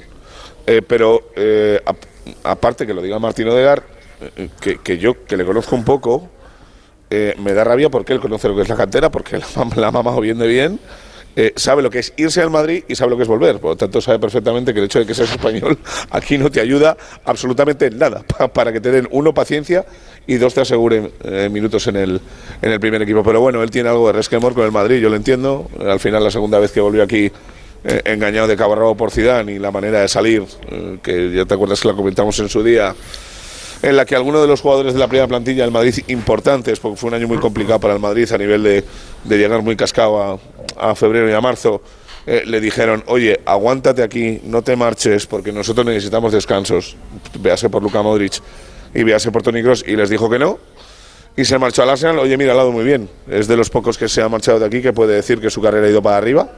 S11: Eh, pero eh, ap- aparte que lo diga Martín Odegar, eh, que, que yo que le conozco un poco, eh, me da rabia porque él conoce lo que es la cantera, porque [LAUGHS] la, la ha mamado bien de bien. eh, sabe lo que es irse al Madrid y sabe lo que es volver. Por lo tanto, sabe perfectamente que el hecho de que seas español [LAUGHS] aquí no te ayuda absolutamente en nada. pa- para que te den, uno, paciencia y dos, te aseguren eh, minutos en el, en el primer equipo. Pero bueno, él tiene algo de resquemor con el Madrid, yo lo entiendo. Al final, la segunda vez que volvió aquí eh, engañado de rabo por Zidane y la manera de salir, eh, que ya te acuerdas que la comentamos en su día, en la que algunos de los jugadores de la primera plantilla del Madrid importantes, porque fue un año muy complicado para el Madrid a nivel de, de llegar muy cascado a, a febrero y a marzo, eh, le dijeron, oye, aguántate aquí, no te marches, porque nosotros necesitamos descansos, véase por Luka Modric y véase por Toni Kroos, y les dijo que no, y se marchó al Arsenal, oye, mira, al lado muy bien, es de los pocos que se ha marchado de aquí que puede decir que su carrera ha ido para arriba,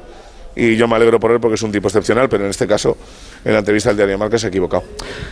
S11: y yo me alegro por él porque es un tipo excepcional, pero en este caso, en la entrevista del diario Marca se ha equivocado.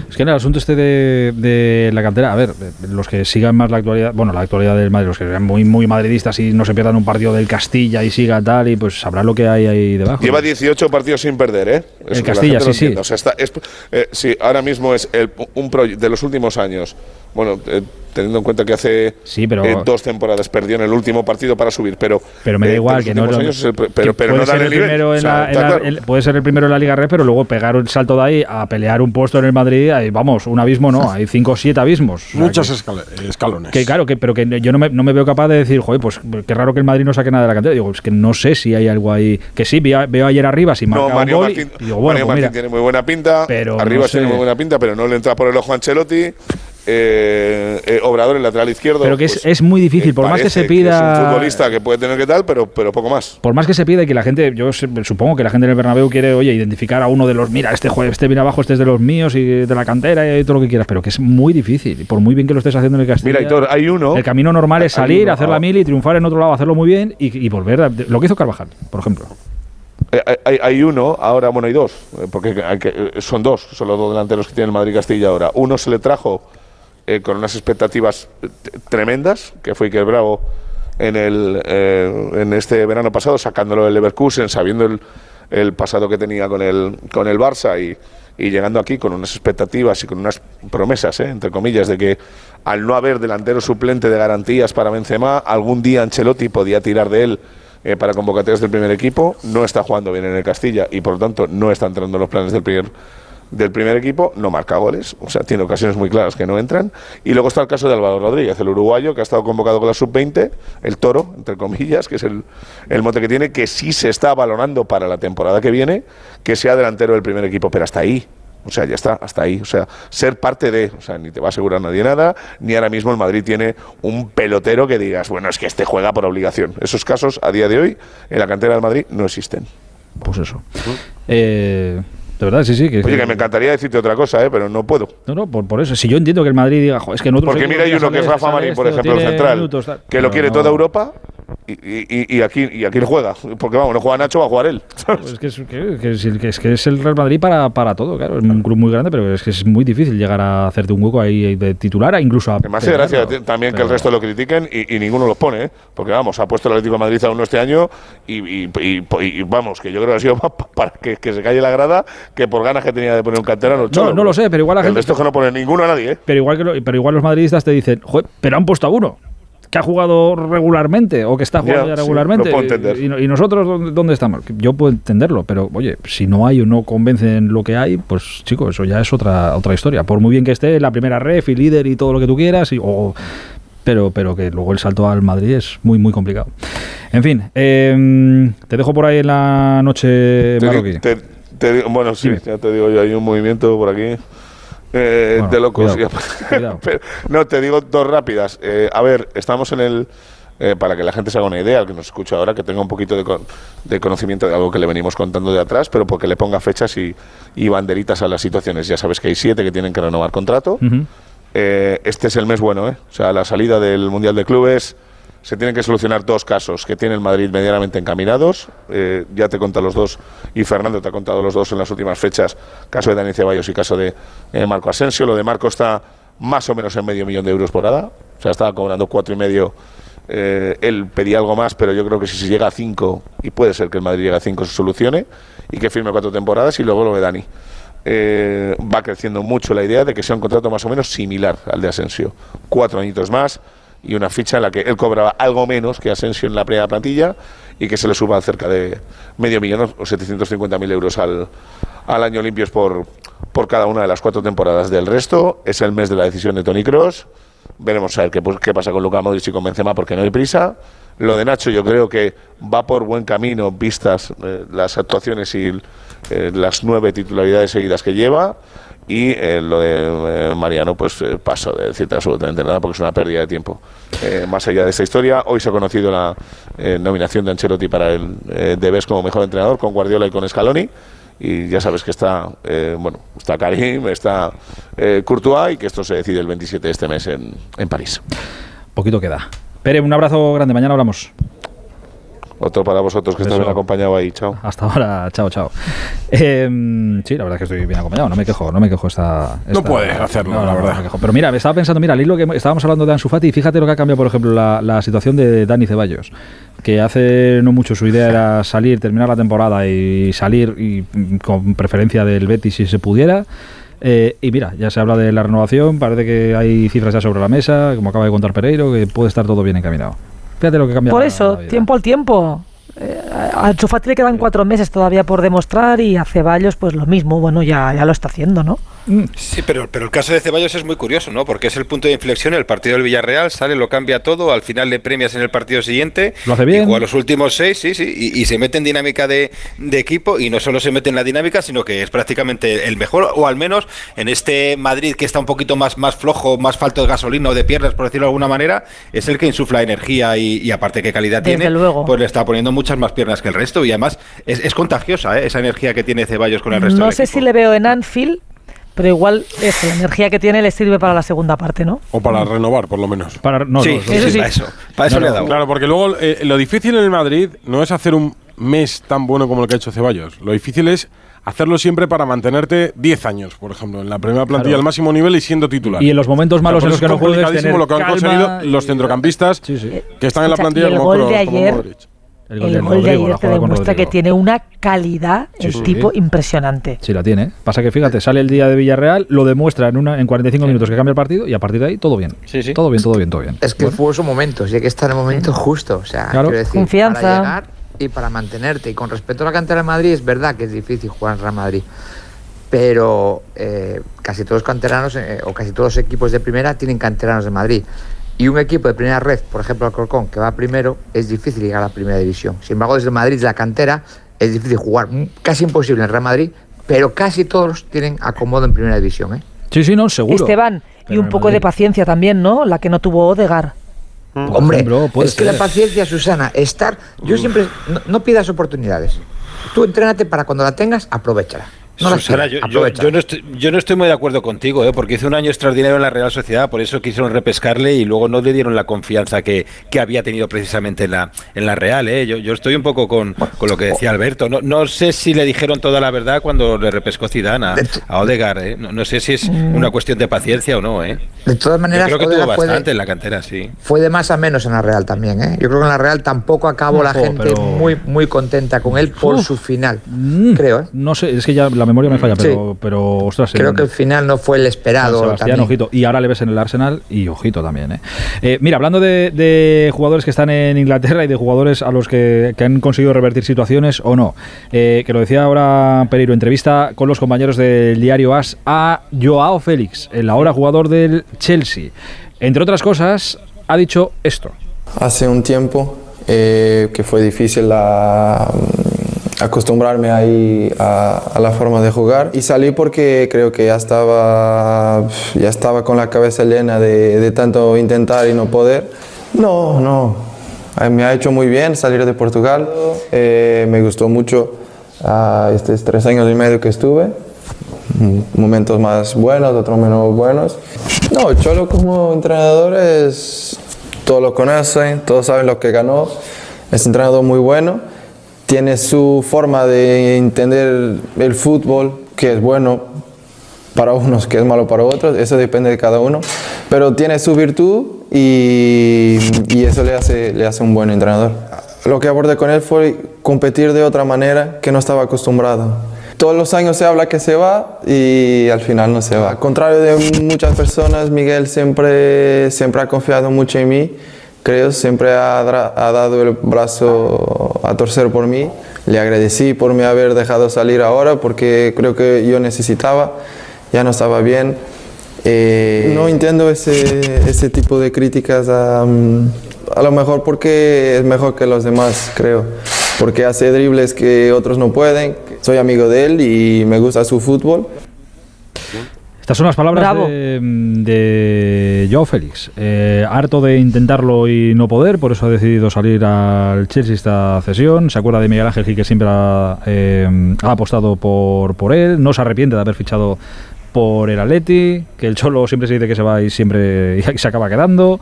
S1: Es que en el asunto este de, de la cantera, a ver, los que sigan más la actualidad, bueno, la actualidad del Madrid, los que sean muy, muy madridistas y no se pierdan un partido del Castilla y siga tal, y pues sabrán lo que hay ahí debajo.
S11: Lleva 18 partidos sin perder, ¿eh?
S1: El
S11: que la
S1: Castilla, sí, sí.
S11: O sea, está- es- eh, sí, ahora mismo es el, un proyecto de los últimos años. Bueno, eh, teniendo en cuenta que hace
S1: pero-
S11: eh, dos temporadas perdió en el último partido para subir, pero
S1: Pero me da
S11: eh,
S1: igual que no, no-
S11: años es el pr-
S1: que
S11: pero, pero
S1: puede
S11: no dan
S1: ser
S11: el
S1: el
S11: nivel.
S1: primero en,
S11: O sea,
S1: la, en
S11: está
S1: la-
S11: claro.
S1: en- puede ser el primero en la Liga Red, pero luego pegar un salto de ahí a pelear un puesto en el Madrid, ahí, vamos, un abismo no, hay cinco o siete abismos. O sea,
S2: Muchos
S1: que-
S2: escalones.
S1: Que claro, que, pero que yo no me, no me veo capaz de decir, joder, pues qué raro que el Madrid no saque nada de la cantera. Digo, es que no sé si hay algo ahí. Que sí, veo, veo ayer arriba, si marca
S11: No,
S1: un
S11: Mario
S1: gol. y-
S11: Martín,
S1: y digo, bueno,
S11: Mario
S1: pues
S11: Martín
S1: mira,
S11: tiene muy buena pinta.
S1: Pero
S11: Arriba
S1: no sé.
S11: tiene muy buena pinta, pero no le entra por el ojo a Ancelotti. Eh, eh, Obrador, el lateral izquierdo.
S1: Pero que es-
S11: pues,
S1: es muy difícil, por más que se pida-
S11: es un futbolista que puede tener que tal, pero, pero poco más.
S1: por más que se pida y que la gente, yo supongo que la gente en el Bernabéu quiere, oye, identificar a uno de los, mira, este juez, este viene abajo, este es de los míos y de la cantera y todo lo que quieras, pero que es muy difícil. Por muy bien que lo estés haciendo en el Castilla.
S11: Mira, Hitor, hay uno.
S1: El camino normal es salir,
S11: uno,
S1: hacer la mil y triunfar en otro lado, hacerlo muy bien y, y volver. a- lo que hizo Carvajal, por ejemplo.
S11: Eh, hay- hay, hay uno, ahora, bueno, hay dos, porque hay que, son dos, son los dos delanteros que tiene el Madrid Castilla ahora. Uno se le trajo eh, con unas expectativas eh, tremendas, que fue Iker Bravo en, el, eh, en este verano pasado, sacándolo del Leverkusen, sabiendo el, el pasado que tenía con el, con el Barça y, y llegando aquí con unas expectativas y con unas promesas, eh, entre comillas, de que al no haber delantero suplente de garantías para Benzema, algún día Ancelotti podía tirar de él eh, para convocatorias del primer equipo, no está jugando bien en el Castilla y por lo tanto no está entrando en los planes del primer del primer equipo, no marca goles, o sea, tiene ocasiones muy claras que no entran. Y luego está el caso de Álvaro Rodríguez, el uruguayo, que ha estado convocado con la sub-20, el toro, entre comillas, que es el, el mote que tiene, que sí se está valorando para la temporada que viene, que sea delantero del primer equipo, pero hasta ahí. O sea, ya está, hasta ahí. O sea, ser parte de, o sea, ni te va a asegurar nadie nada, ni ahora mismo el Madrid tiene un pelotero que digas, bueno, es que este juega por obligación. Esos casos, a día de hoy, en la cantera del Madrid no existen.
S1: Pues eso. Eh, de verdad, sí, sí. Que,
S11: Oye, que me encantaría decirte otra cosa, ¿eh? pero no puedo.
S1: No, no, por, por eso. Si yo entiendo que el Madrid diga, "Jo, es que en otros
S11: Porque mira, hay uno que es Rafa Marín, por ejemplo, el central,
S1: minutos,
S11: que lo quiere toda Europa y, y- y aquí, y aquí juega. Porque vamos, no juega Nacho, va a jugar él.
S1: Pues es que es, que, que es el- que es el Real Madrid para, para todo, claro. Es un club muy grande, pero es que es muy difícil llegar a hacerte un hueco ahí de titular, incluso a.
S11: Me hace gracia también que el resto lo critiquen y, y ninguno los pone, ¿eh? porque vamos, ha puesto el Atlético de Madrid a uno este año y, y- y- y vamos, que yo creo que ha sido [LAUGHS] para que, que se calle la grada que por ganas que tenía de poner un canterano.
S1: No,
S11: Cholo.
S1: no lo sé, pero igual la
S11: El
S1: gente.
S11: resto es que no pone ninguno a nadie, ¿eh?
S1: Pero igual, que lo- pero igual los madridistas te dicen, "Joder, pero han puesto a uno que ha jugado regularmente o que está jugando
S11: Ya,
S1: regularmente.
S11: lo puedo entender.
S1: y, y nosotros, ¿dónde, dónde estamos? Yo puedo entenderlo, pero oye, si no hay o no convencen lo que hay, pues chicos, eso ya es otra, otra historia. Por muy bien que esté la primera ref y líder y todo lo que tú quieras, y, o- pero, pero que luego el salto al Madrid es muy, muy complicado. En fin, eh, te dejo por ahí en la noche
S11: Te bueno, sí, ya te digo yo, hay un movimiento por aquí eh,
S1: Bueno,
S11: de locos.
S1: cuidado,
S11: Ya-
S1: cuidado. [LAUGHS]
S11: Pero, no, te digo dos rápidas. Eh, a ver, estamos en el... eh, para que la gente se haga una idea, el que nos escucha ahora, que tenga un poquito de, con- de conocimiento de algo que le venimos contando de atrás, pero porque le ponga fechas y, y banderitas a las situaciones. Ya sabes que hay siete que tienen que renovar contrato. Eh, este es el mes bueno, ¿eh? O sea, la salida del Mundial de Clubes se tienen que solucionar dos casos que tiene el Madrid medianamente encaminados. Eh, ya te he contado los dos y Fernando te ha contado los dos en las últimas fechas, caso de Dani Ceballos y caso de eh, Marco Asensio. Lo de Marco está más o menos en medio millón de euros por hora. O sea, estaba cobrando cuatro y medio. Eh, él pedía algo más, pero yo creo que si se llega a cinco, y puede ser que el Madrid llegue a cinco, se solucione y que firme cuatro temporadas y luego lo de Dani va creciendo mucho la idea de que sea un contrato más o menos similar al de Asensio. Cuatro añitos más y una ficha en la que él cobraba algo menos que Asensio en la primera plantilla y que se le suban cerca de medio millón o 750.000 euros al, al año limpios por, por cada una de las cuatro temporadas del resto. Es el mes de la decisión de Tony Cross. Veremos a ver qué, pues, qué pasa con Luka Modric y con Benzema porque no hay prisa. Lo de Nacho yo creo que va por buen camino vistas eh, las actuaciones y eh, las nueve titularidades seguidas que lleva. Y eh, lo de eh, Mariano, pues eh, paso de decirte absolutamente nada porque es una pérdida de tiempo. Eh, más allá de esta historia, hoy se ha conocido la eh, nominación de Ancelotti para el Debes como mejor entrenador con Guardiola y con Scaloni. Y ya sabes que está, eh, bueno, está Karim, está eh, Courtois y que esto se decide el 27 de este mes en, en París.
S1: Poquito queda. Pere, un abrazo grande. Mañana hablamos.
S11: Otro para vosotros que estáis bien acompañado ahí. Chao.
S1: Hasta ahora, chao, chao. Eh, sí, la verdad es que estoy bien acompañado, no me quejo, no me quejo esta...
S2: No puedes hacerlo, la verdad.
S1: me quejo. Pero mira, me estaba pensando, mira, al hilo que estábamos hablando de Ansu Fati, y fíjate lo que ha cambiado, por ejemplo, la, la situación de Dani Ceballos, que hace no mucho su idea era salir, terminar la temporada y salir y mm, con preferencia del Betis si se pudiera. Eh, y mira, ya se habla de la renovación, parece que hay cifras ya sobre la mesa, como acaba de contar Pereiro, que puede estar todo bien encaminado. Fíjate lo que cambia.
S5: Por eso,
S1: la
S5: tiempo al tiempo. eh, a Ansu Fati le quedan cuatro meses todavía por demostrar y a Ceballos pues lo mismo, bueno, ya, ya lo está haciendo, ¿no?
S4: Sí, pero, pero el caso de Ceballos es muy curioso, ¿no? Porque es el punto de inflexión, el partido del Villarreal sale, lo cambia todo, al final le premias en el partido siguiente.
S1: Lo hace bien.
S4: Y juega los últimos seis, sí, sí, y, y se mete en dinámica de, de equipo y no solo se mete en la dinámica, sino que es prácticamente el mejor, o al menos en este Madrid que está un poquito más, más flojo, más falto de gasolina o de piernas, por decirlo de alguna manera, es el que insufla energía y, y aparte qué calidad
S5: Desde
S4: tiene,
S5: luego.
S4: pues le está poniendo muchas más piernas que el resto y además es, es contagiosa ¿eh? esa energía que tiene Ceballos con el resto
S5: No
S4: del
S5: sé
S4: equipo.
S5: si le veo en Anfield, pero igual eso, la energía que tiene le sirve para la segunda parte, ¿no?
S2: O para renovar, por lo menos.
S1: Para, no,
S4: Sí,
S1: no,
S4: sí,
S5: eso
S4: sí, para eso, para eso
S2: No,
S4: le ha dado.
S2: Claro, porque luego eh, lo difícil en el Madrid no es hacer un mes tan bueno como el que ha hecho Ceballos. Lo difícil es hacerlo siempre para mantenerte 10 años, por ejemplo, en la primera plantilla
S1: Claro.
S2: al máximo nivel y siendo titular.
S1: Y en los momentos malos en los que no
S2: es
S1: juegues, tener
S2: lo que han
S1: calma
S2: conseguido
S1: y-
S2: los centrocampistas
S1: Sí, sí.
S2: que están en la plantilla
S5: y el
S2: como,
S5: gol
S2: Kroos,
S5: de
S2: como
S5: ayer-
S2: Modric.
S1: El
S5: El gol de
S1: Rodrigo,
S5: ayer te demuestra que tiene una calidad el
S1: sí.
S5: tipo impresionante.
S1: Sí, la tiene. Pasa que fíjate, sale el día de Villarreal, lo demuestra en, una, en 45 minutos que cambia el partido y a partir de ahí todo bien.
S4: Sí, sí.
S1: Todo bien, todo bien, todo bien.
S3: Es que el fútbol son momentos y hay que estar en el momento justo. O sea,
S1: Claro.
S3: quiero decir,
S5: Confianza.
S3: para llegar y para mantenerte. Y con respecto a la cantera de Madrid, es verdad que es difícil jugar en Real Madrid. Pero eh, casi todos los canteranos eh, o casi todos los equipos de primera tienen canteranos de Madrid. Y un equipo de primera red, por ejemplo, el Corcón, que va primero, es difícil llegar a la primera división. Sin embargo, desde Madrid, la cantera, es difícil jugar. Mm, Casi imposible en Real Madrid, pero casi todos tienen acomodo en primera división. ¿eh?
S1: Sí, sí, no, seguro.
S5: Esteban, y un poco de paciencia también, ¿no? La que no tuvo Odegar.
S3: Hombre,
S1: ejemplo, puede
S3: es que la paciencia, Susana, estar. Yo siempre. No, no pidas oportunidades. Tú entrénate para cuando la tengas, aprovechala. No
S4: Susana, yo, yo-
S3: aprovechala.
S4: yo no estoy, yo no estoy muy de acuerdo contigo, ¿eh? porque hizo un año extraordinario en la Real Sociedad, por eso quisieron repescarle y luego no le dieron la confianza que, que había tenido precisamente en la, en la Real. ¿eh? Yo, yo estoy un poco con, con lo que decía Alberto. No, no sé si le dijeron toda la verdad cuando le repescó Zidane a, a Odegaard. ¿eh? No, no sé si es una cuestión de paciencia o no. ¿eh?
S3: De todas
S4: Yo
S3: maneras,
S4: creo que tuvo
S3: de-
S4: bastante en la cantera, sí.
S3: Fue de más a menos en la Real también, ¿eh? Yo creo que en la Real tampoco acabó la gente
S1: pero-
S3: muy, muy contenta con él por
S1: Uf.
S3: su final.
S1: Mm,
S3: Creo, ¿eh?
S1: No sé, es que ya la memoria me falla,
S3: Sí.
S1: pero, pero ostras.
S3: Creo
S1: en-
S3: que el final no fue el esperado.
S1: Sebastián,
S3: también.
S1: ojito. Y ahora le ves en el Arsenal y ojito también. ¿eh? Eh, mira, hablando de, de jugadores que están en Inglaterra y de jugadores a los que, que han conseguido revertir situaciones o no, eh, que lo decía ahora Pereiro, entrevista con los compañeros del diario AS a Joao Félix, el ahora jugador del Chelsea. Entre otras cosas, ha dicho esto.
S12: Hace un tiempo eh, que fue difícil la- acostumbrarme ahí a, a la forma de jugar. Y salí porque creo que ya estaba, ya estaba con la cabeza llena de, de tanto intentar y no poder. No, no, Eh, me ha hecho muy bien salir de Portugal, Eh, me gustó mucho ah, estos tres años y medio que estuve, momentos más buenos, otros menos buenos. No, Cholo como entrenador es, todos lo conocen, todos saben lo que ganó, es un entrenador muy bueno, tiene su forma de entender el fútbol, que es bueno para unos, que es malo para otros, eso depende de cada uno, pero tiene su virtud y, y eso le hace, le hace un buen entrenador. Lo que abordé con él fue competir de otra manera que no estaba acostumbrado. Todos los años se habla que se va y al final no se va. Contrario de muchas personas, Miguel siempre, siempre ha confiado mucho en mí, creo, siempre ha, ha dado el brazo a torcer por mí. Le agradecí por me haber dejado salir ahora porque creo que yo necesitaba, ya no estaba bien. Eh, no entiendo ese, ese tipo de críticas a, mm, a lo mejor porque es mejor que los demás, creo. Porque hace dribles que otros no pueden. Soy amigo de él y me gusta su fútbol.
S1: Estas son las palabras de, de Joao Félix. Eh, harto de intentarlo y no poder, por eso ha decidido salir al Chelsea esta cesión. Se acuerda de Miguel Ángel Gil, que siempre ha, eh, ha apostado por, por él. No se arrepiente de haber fichado por el Atleti, que el Cholo siempre se dice que se va y siempre [LAUGHS] y se acaba quedando.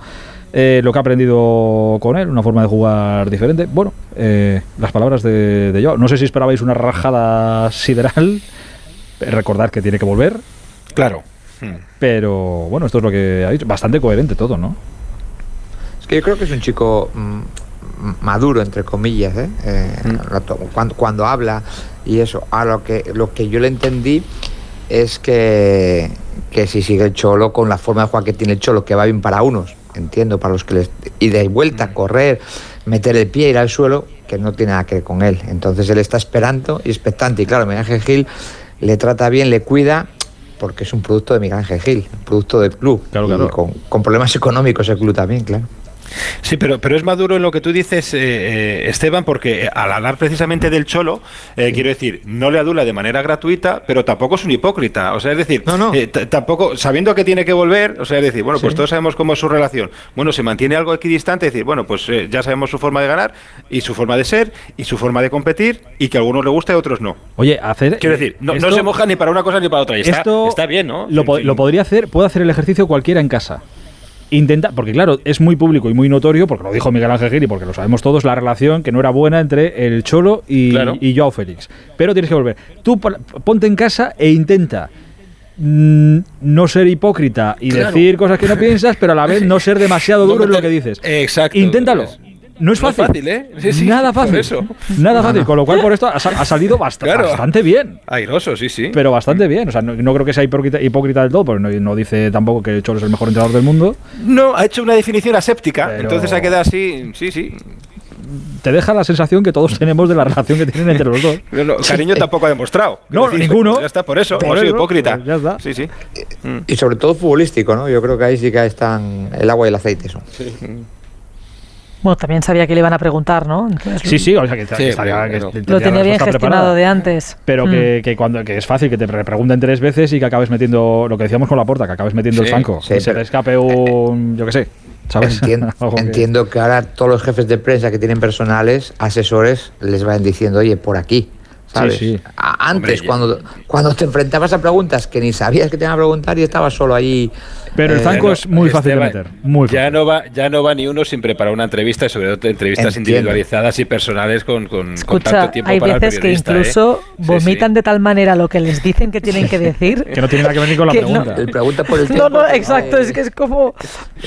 S1: Eh, lo que ha aprendido con él, una forma de jugar diferente. Bueno, eh, las palabras de, de Joao. No sé si esperabais una rajada sideral. Recordad que tiene que volver.
S4: Claro.
S1: Pero bueno, esto es lo que ha dicho. Bastante coherente todo, ¿no?
S3: Es que yo creo que es un chico mm, maduro, entre comillas, ¿eh? Eh, to- cuando, cuando habla y eso. A lo que, lo que yo le entendí es que, que si sigue el Cholo con la forma de jugar que tiene el Cholo, que va bien para unos, entiendo, para los que les. Y de vuelta, correr, meter el pie, ir al suelo, que no tiene nada que ver con él. Entonces él está esperando y expectante. Y claro, Miguel Ángel Gil le trata bien, le cuida, porque es un producto de Miguel Ángel Gil, un producto del club.
S1: Claro,
S3: Y
S1: claro.
S3: con, con problemas económicos el club también, claro.
S4: Sí, pero, pero es maduro en lo que tú dices, eh, eh, Esteban, porque eh, al hablar precisamente del Cholo, eh, quiero decir, no le adula de manera gratuita, pero tampoco es un hipócrita. O sea, es decir, eh, t- tampoco, sabiendo que tiene que volver, o sea, es decir, bueno, pues
S1: Sí.
S4: todos sabemos cómo es su relación. Bueno, se mantiene algo equidistante, es decir, bueno, pues eh, ya sabemos su forma de ganar, y su forma de ser, y su forma de competir, y que a algunos le gusta y a otros no.
S1: Oye, hacer.
S4: Quiero decir, no, no se moja ni para una cosa ni para otra. Y está,
S1: esto
S4: está bien, ¿no?
S1: Lo, po- lo podría hacer, puede hacer el ejercicio cualquiera en casa. Intenta, porque claro, es muy público y muy notorio, porque lo dijo Miguel Ángel Gil y porque lo sabemos todos, la relación que no era buena entre el Cholo y,
S4: Claro.
S1: y Joao Félix. Pero tienes que volver. Tú pon- ponte en casa e intenta mm, no ser hipócrita y
S4: Claro.
S1: decir cosas que no piensas, pero a la vez no ser demasiado [LAUGHS] duro en lo que dices.
S4: Exacto.
S1: Inténtalo. No es
S4: No es
S1: fácil.
S4: fácil, ¿eh? Sí, sí,
S1: Nada fácil.
S4: eso.
S1: Nada
S4: No,
S1: fácil.
S4: no.
S1: Con lo cual, por esto ha, sal- ha salido [LAUGHS] bast-
S4: Claro.
S1: bastante bien.
S4: Airoso, sí, sí.
S1: Pero bastante bien. O sea, no, no creo que sea hipócrita, hipócrita del todo, porque no, no dice tampoco que Cholo es el mejor entrenador del mundo.
S4: No, ha hecho una definición aséptica,
S1: Pero-
S4: entonces ha quedado así, sí, sí.
S1: Te deja la sensación que todos tenemos de la relación que tienen entre los dos. [LAUGHS]
S4: No, no, cariño tampoco ha demostrado. [LAUGHS]
S1: No,
S4: decir,
S1: ninguno.
S4: Ya está, por eso,
S3: Por eso,
S4: hipócrita.
S1: pues ya está.
S4: Sí, sí.
S3: Y sobre todo futbolístico, ¿no? Yo creo que ahí sí que están el agua y el aceite. Eso.
S5: Bueno, también sabía que le iban a preguntar, ¿no? Entonces,
S1: Sí, sí, o sea, que,
S4: Sí,
S1: estaría-
S4: pero-
S1: que
S4: pero-
S1: tendría
S5: Lo tenía bien gestionado
S1: preparada.
S5: de antes.
S1: Pero
S5: Mm.
S1: que, que cuando que es fácil que te pre- pregunten tres veces y que acabes metiendo lo que decíamos con la puerta, que acabes metiendo el
S3: Sí,
S1: zanco,
S3: sí,
S1: que se te escape un, yo qué sé, ¿sabes?
S3: Entiendo, [LAUGHS]
S1: que-
S3: entiendo que ahora todos los jefes de prensa que tienen personales, asesores, les van diciendo, oye, por aquí. ¿sabes?
S1: sí.
S3: Antes,
S4: Hombre,
S3: cuando, cuando te enfrentabas a preguntas que ni sabías que te iban a preguntar y estabas solo ahí.
S1: Pero el
S3: eh,
S1: zanco es muy fácil de meter. Muy fácil.
S4: Ya no va, ya no va ni uno sin preparar una entrevista, y sobre todo entrevistas
S3: Entiendo.
S4: individualizadas y personales con, con, con
S5: Escucha,
S4: tanto tiempo
S5: hay
S4: para el
S5: veces que
S4: ¿eh?
S5: incluso
S4: Sí, sí.
S5: vomitan de tal manera lo que les dicen que tienen que decir. [LAUGHS]
S1: Que no tiene nada que ver ni con la
S5: Que no-
S1: pregunta.
S3: Él pregunta por el [LAUGHS]
S5: No,
S3: tiempo.
S5: no, exacto, es que es como,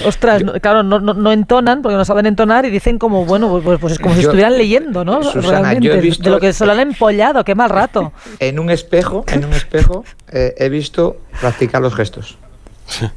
S5: ostras, no- claro, no, no, no entonan porque no saben entonar y dicen como, bueno, pues, pues, pues es como si
S3: Yo-
S5: estuvieran leyendo, ¿no?
S3: Susana,
S5: Realmente,
S3: yo he visto-
S5: de lo que se lo han empollado, qué mal rato.
S3: En un espejo, en un espejo, eh, he visto practicar los gestos.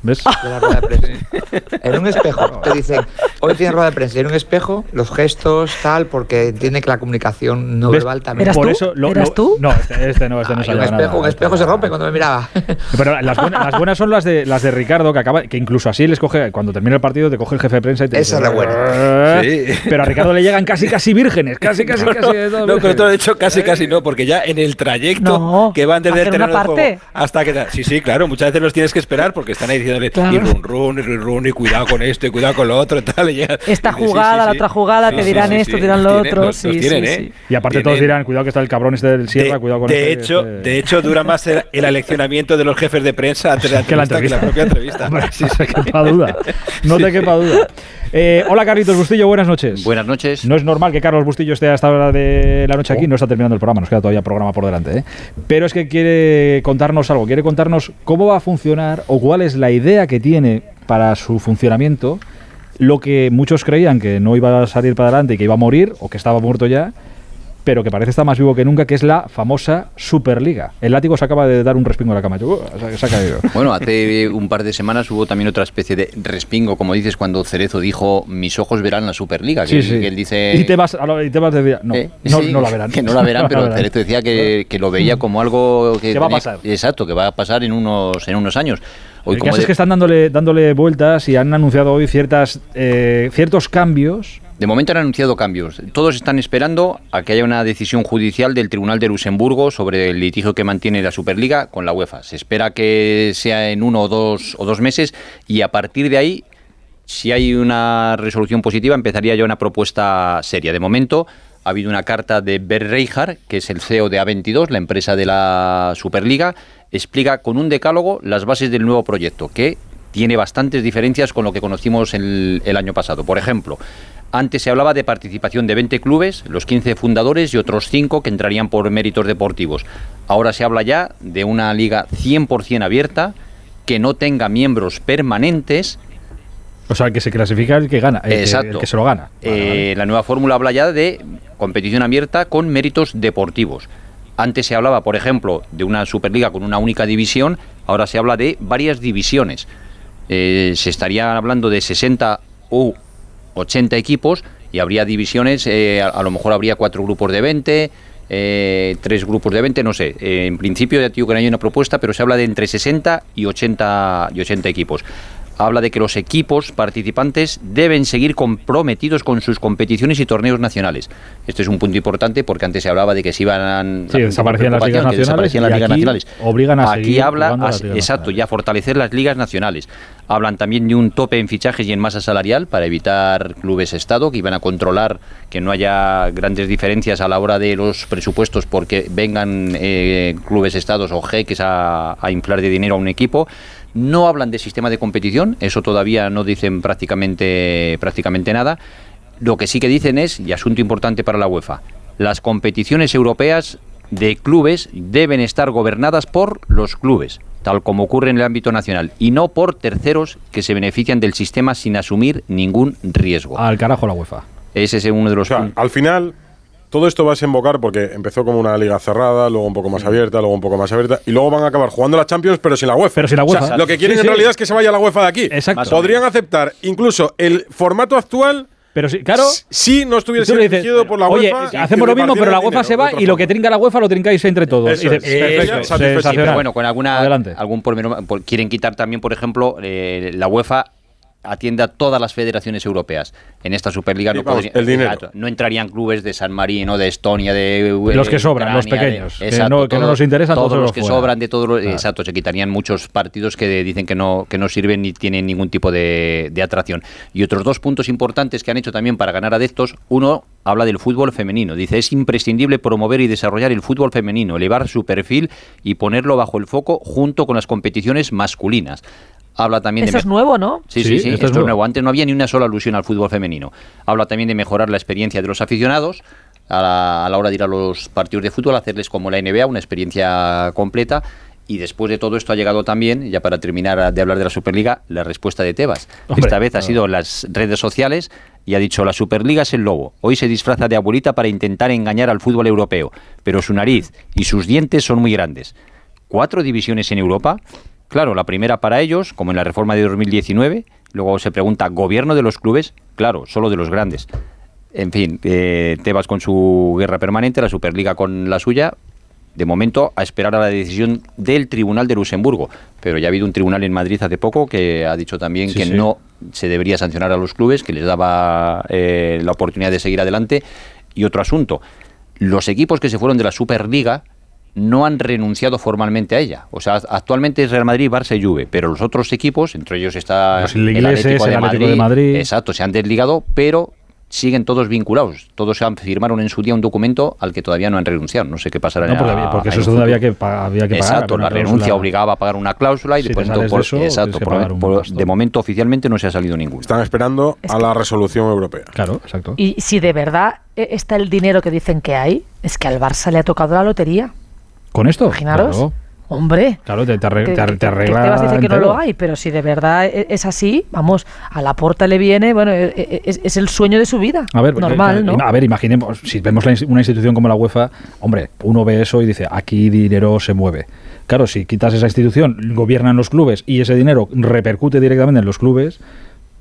S1: ¿Ves?
S3: de la rueda de prensa. [LAUGHS] En un espejo te dicen, hoy tiene rueda de prensa. Y en un espejo, los gestos, tal, porque entiende que la comunicación no
S1: ¿Ves?
S3: verbal también.
S5: ¿Eras
S1: Por
S5: tú?
S1: eso lo-
S5: ¿Eras
S1: lo-
S5: tú?
S1: No, este, este no, este no
S3: Ay,
S1: se ha
S3: un espejo,
S1: nada,
S3: un
S1: este
S3: espejo se
S1: no.
S3: rompe cuando me miraba. [LAUGHS]
S1: Pero las buenas, las buenas son las de las de Ricardo, que acaba, que incluso así les coge, cuando termina el partido, te coge el jefe de prensa y te
S3: Esa
S1: dice,
S3: es la buena.
S1: "Eh". Pero a Ricardo le llegan casi casi vírgenes, casi [LAUGHS] casi casi. de todo
S4: No, pero
S1: vírgenes.
S4: todo de hecho casi casi no, porque ya en el trayecto
S5: No,
S4: que van desde el terreno de juego
S5: parte.
S4: hasta que sí, sí, claro, muchas veces los tienes que esperar porque están ahí diciéndole
S5: Claro.
S4: y run run y run run y cuidado con esto y cuidado con lo otro y [LAUGHS] tal. y ya-
S5: Esta
S4: y sí, sí,
S5: jugada, la
S4: sí.
S5: otra jugada,
S4: Sí,
S5: te dirán
S4: sí,
S5: esto,
S4: sí,
S5: dirán
S4: los
S5: lo
S4: tienen,
S5: otro.
S4: los- los
S5: sí,
S4: tienen,
S5: sí,
S4: ¿eh?
S5: sí.
S1: Y aparte
S4: Tienen-
S1: todos dirán, cuidado que está el cabrón este del Sierra,
S4: de,
S1: cuidado con
S4: de
S1: este,
S4: hecho,
S1: este".
S4: de hecho dura más el, el aleccionamiento de los jefes de prensa antes de la [LAUGHS]
S1: que la
S4: entrevista que la propia entrevista.
S1: Hombre, sí, no te [LAUGHS] quepa duda. No te quepa duda. Eh, hola, Carlitos Bustillo, buenas noches.
S13: Buenas noches.
S1: No es normal que Carlos Bustillo esté a esta hora de la noche aquí, no está terminando el programa, nos queda todavía programa por delante. ¿eh? Pero es que quiere contarnos algo, quiere contarnos cómo va a funcionar o cuál es la idea que tiene para su funcionamiento, lo que muchos creían que no iba a salir para adelante y que iba a morir o que estaba muerto ya, pero que parece estar más vivo que nunca, que es la famosa Superliga. El látigo se acaba de dar un respingo a la cama. Uh, se, ha caído. [LAUGHS]
S13: Bueno, hace un par de semanas hubo también otra especie de respingo, como dices, cuando Cerezo dijo, mis ojos verán la Superliga. Que,
S1: sí.
S13: que él dice...
S1: Y te vas, y te vas decir, no,
S13: Eh,
S1: no,
S13: sí,
S1: no la verán. [LAUGHS]
S13: Que no la verán, [LAUGHS] pero Cerezo decía que, que lo veía como algo que,
S1: Que va a pasar.
S13: Exacto, que va a pasar en unos, en unos años. Hoy,
S1: El
S13: como
S1: caso es
S13: de-
S1: que están dándole, dándole vueltas y han anunciado hoy ciertas, eh, ciertos cambios.
S13: De momento han anunciado cambios. Todos están esperando a que haya una decisión judicial del Tribunal de Luxemburgo sobre el litigio que mantiene la Superliga con la UEFA. Se espera que sea en uno o dos, o dos meses y a partir de ahí, si hay una resolución positiva, empezaría ya una propuesta seria. De momento ha habido una carta de Bert Reichard, que es el CEO de A22, la empresa de la Superliga, explica con un decálogo las bases del nuevo proyecto, que tiene bastantes diferencias con lo que conocimos el, el año pasado. Por ejemplo, antes se hablaba de participación de 20 clubes, los 15 fundadores y otros 5 que entrarían por méritos deportivos. Ahora se habla ya de una liga 100% abierta, que no tenga miembros permanentes.
S1: O sea, que se clasifica el que gana, el, que,
S13: Exacto.
S1: el que se lo gana.
S13: Eh, La nueva fórmula habla ya de competición abierta con méritos deportivos. Antes se hablaba, por ejemplo, de una Superliga con una única división, ahora se habla de varias divisiones. Eh, se estaría hablando de 60 u 80 equipos y habría divisiones, eh, a, a lo mejor habría cuatro grupos de 20, eh, tres grupos de 20, no sé. Eh, en principio ya digo que no hay una propuesta, pero se habla de entre 60 y 80, y 80 equipos. Habla de que los equipos participantes deben seguir comprometidos con sus competiciones y torneos nacionales. Este es un punto importante porque antes se hablaba de que se iban
S1: Sí, desaparecían las ligas nacionales
S13: desaparecían las ligas nacionales.
S1: obligan a
S13: Aquí
S1: seguir
S13: habla,
S1: a
S13: exacto, y a fortalecer las ligas nacionales. Hablan también de un tope en fichajes y en masa salarial para evitar clubes Estado que iban a controlar que no haya grandes diferencias a la hora de los presupuestos porque vengan eh, clubes Estados o jeques a, a inflar de dinero a un equipo. No hablan de sistema de competición, eso todavía no dicen prácticamente, prácticamente nada. Lo que sí que dicen es, y asunto importante para la UEFA, las competiciones europeas de clubes deben estar gobernadas por los clubes, tal como ocurre en el ámbito nacional, y no por terceros que se benefician del sistema sin asumir ningún riesgo.
S1: Al carajo la UEFA.
S13: Ese es uno de los
S2: O sea, al final, todo esto va a desembocar porque empezó como una liga cerrada, luego un poco más abierta, luego un poco más abierta, y luego van a acabar jugando la Champions, pero sin la UEFA.
S1: Pero sin la
S2: O sea,
S1: UEFA.
S2: lo que quieren
S1: Sí,
S2: en
S1: sí.
S2: realidad es que se vaya la UEFA de aquí.
S1: Exacto.
S2: Podrían aceptar incluso el formato actual.
S1: Pero sí, claro.
S2: Si no
S1: dices,
S2: dirigido por la
S1: Oye,
S2: UEFA. y
S1: hacemos lo mismo, pero la UEFA se
S2: dinero
S1: va y lo que trinca la UEFA lo trincáis entre todos.
S2: Eso
S1: Y dices,
S2: es.
S1: perfecto,
S13: pero bueno, con alguna
S1: Adelante.
S13: algún por- quieren quitar también, por ejemplo, eh, la UEFA atiende a todas las federaciones europeas. En esta Superliga
S2: Sí,
S13: no
S2: vamos,
S13: podría-
S2: el dinero.
S13: No entrarían clubes de San Marino, de Estonia, de
S1: Los que
S13: eh,
S1: sobran, los
S13: Ucrania, de-
S1: pequeños, que no- que no nos interesan,
S13: todos
S1: todos
S13: los
S1: los
S13: que
S1: fuera.
S13: sobran de todos los,
S1: Claro.
S13: exacto, se quitarían muchos partidos que dicen que no que no sirven ni tienen ningún tipo de, de atracción. Y otros dos puntos importantes que han hecho también para ganar adeptos, uno habla del fútbol femenino. Dice, es imprescindible promover y desarrollar el fútbol femenino, elevar su perfil y ponerlo bajo el foco junto con las competiciones masculinas. Habla también
S5: Eso
S13: de
S5: es nuevo, ¿no?
S13: Sí, sí,
S1: Sí,
S13: sí,
S1: esto
S13: esto,
S1: es nuevo.
S13: nuevo. Antes no había ni una sola alusión al fútbol femenino. Habla también de mejorar la experiencia de los aficionados a la, a la hora de ir a los partidos de fútbol, hacerles como la NBA, una experiencia completa. Y después de todo esto ha llegado también, ya para terminar de hablar de la Superliga, la respuesta de Tebas.
S1: Hombre,
S13: Esta vez ha sido en las redes sociales y ha dicho, la Superliga es el lobo. Hoy se disfraza de abuelita para intentar engañar al fútbol europeo, pero su nariz y sus dientes son muy grandes. ¿Cuatro divisiones en Europa? Claro, la primera para ellos, como en la reforma de 2019. Luego se pregunta, ¿gobierno de los clubes? Claro, solo de los grandes. En fin, eh, Tebas con su guerra permanente, la Superliga con la suya. De momento, a esperar a la decisión del Tribunal de Luxemburgo. Pero ya ha habido un tribunal en Madrid hace poco que ha dicho también
S1: Sí,
S13: que
S1: sí.
S13: no se debería sancionar a los clubes, que les daba eh, la oportunidad de seguir adelante. Y otro asunto, los equipos que se fueron de la Superliga no han renunciado formalmente a ella. O sea, actualmente es Real Madrid, Barça y Juve, pero los otros equipos, entre ellos está
S1: Los ingleses, el Atlético de Madrid.
S13: exacto, se han desligado, pero siguen todos vinculados. Todos se han firmaron en su día un documento al que todavía no han renunciado. No sé qué pasará.
S1: No, porque,
S13: a-
S1: porque eso
S13: en
S1: es
S13: un
S1: donde había
S13: futuro.
S1: que, había que pagar.
S13: Exacto, la
S1: cláusula.
S13: renuncia obligaba a pagar una cláusula y
S1: Si
S13: de,
S1: te
S13: pronto
S1: sales
S13: por-
S1: de eso,
S13: exacto, por- de momento oficialmente no se ha salido ninguno.
S2: Están esperando a la resolución europea.
S1: Claro, exacto.
S5: Y si de verdad eh, está el dinero que dicen que hay, es que al Barça le ha tocado la lotería.
S1: ¿Con esto?
S5: Imaginaros.
S1: Claro,
S5: Hombre.
S1: claro, te, te arre-
S5: Que,
S1: te arre-
S5: que-
S1: te
S5: que
S1: arregla
S5: no lo hay, pero si de verdad e- es así, vamos, a la puerta le viene, bueno, e- e- es, es el sueño de su vida.
S1: A ver,
S5: normal,
S1: eh,
S5: ¿no?
S1: A ver, imaginemos, si vemos la una institución como la UEFA, hombre, uno ve eso y dice, aquí dinero se mueve. Claro, si quitas esa institución, gobiernan los clubes y ese dinero repercute directamente en los clubes,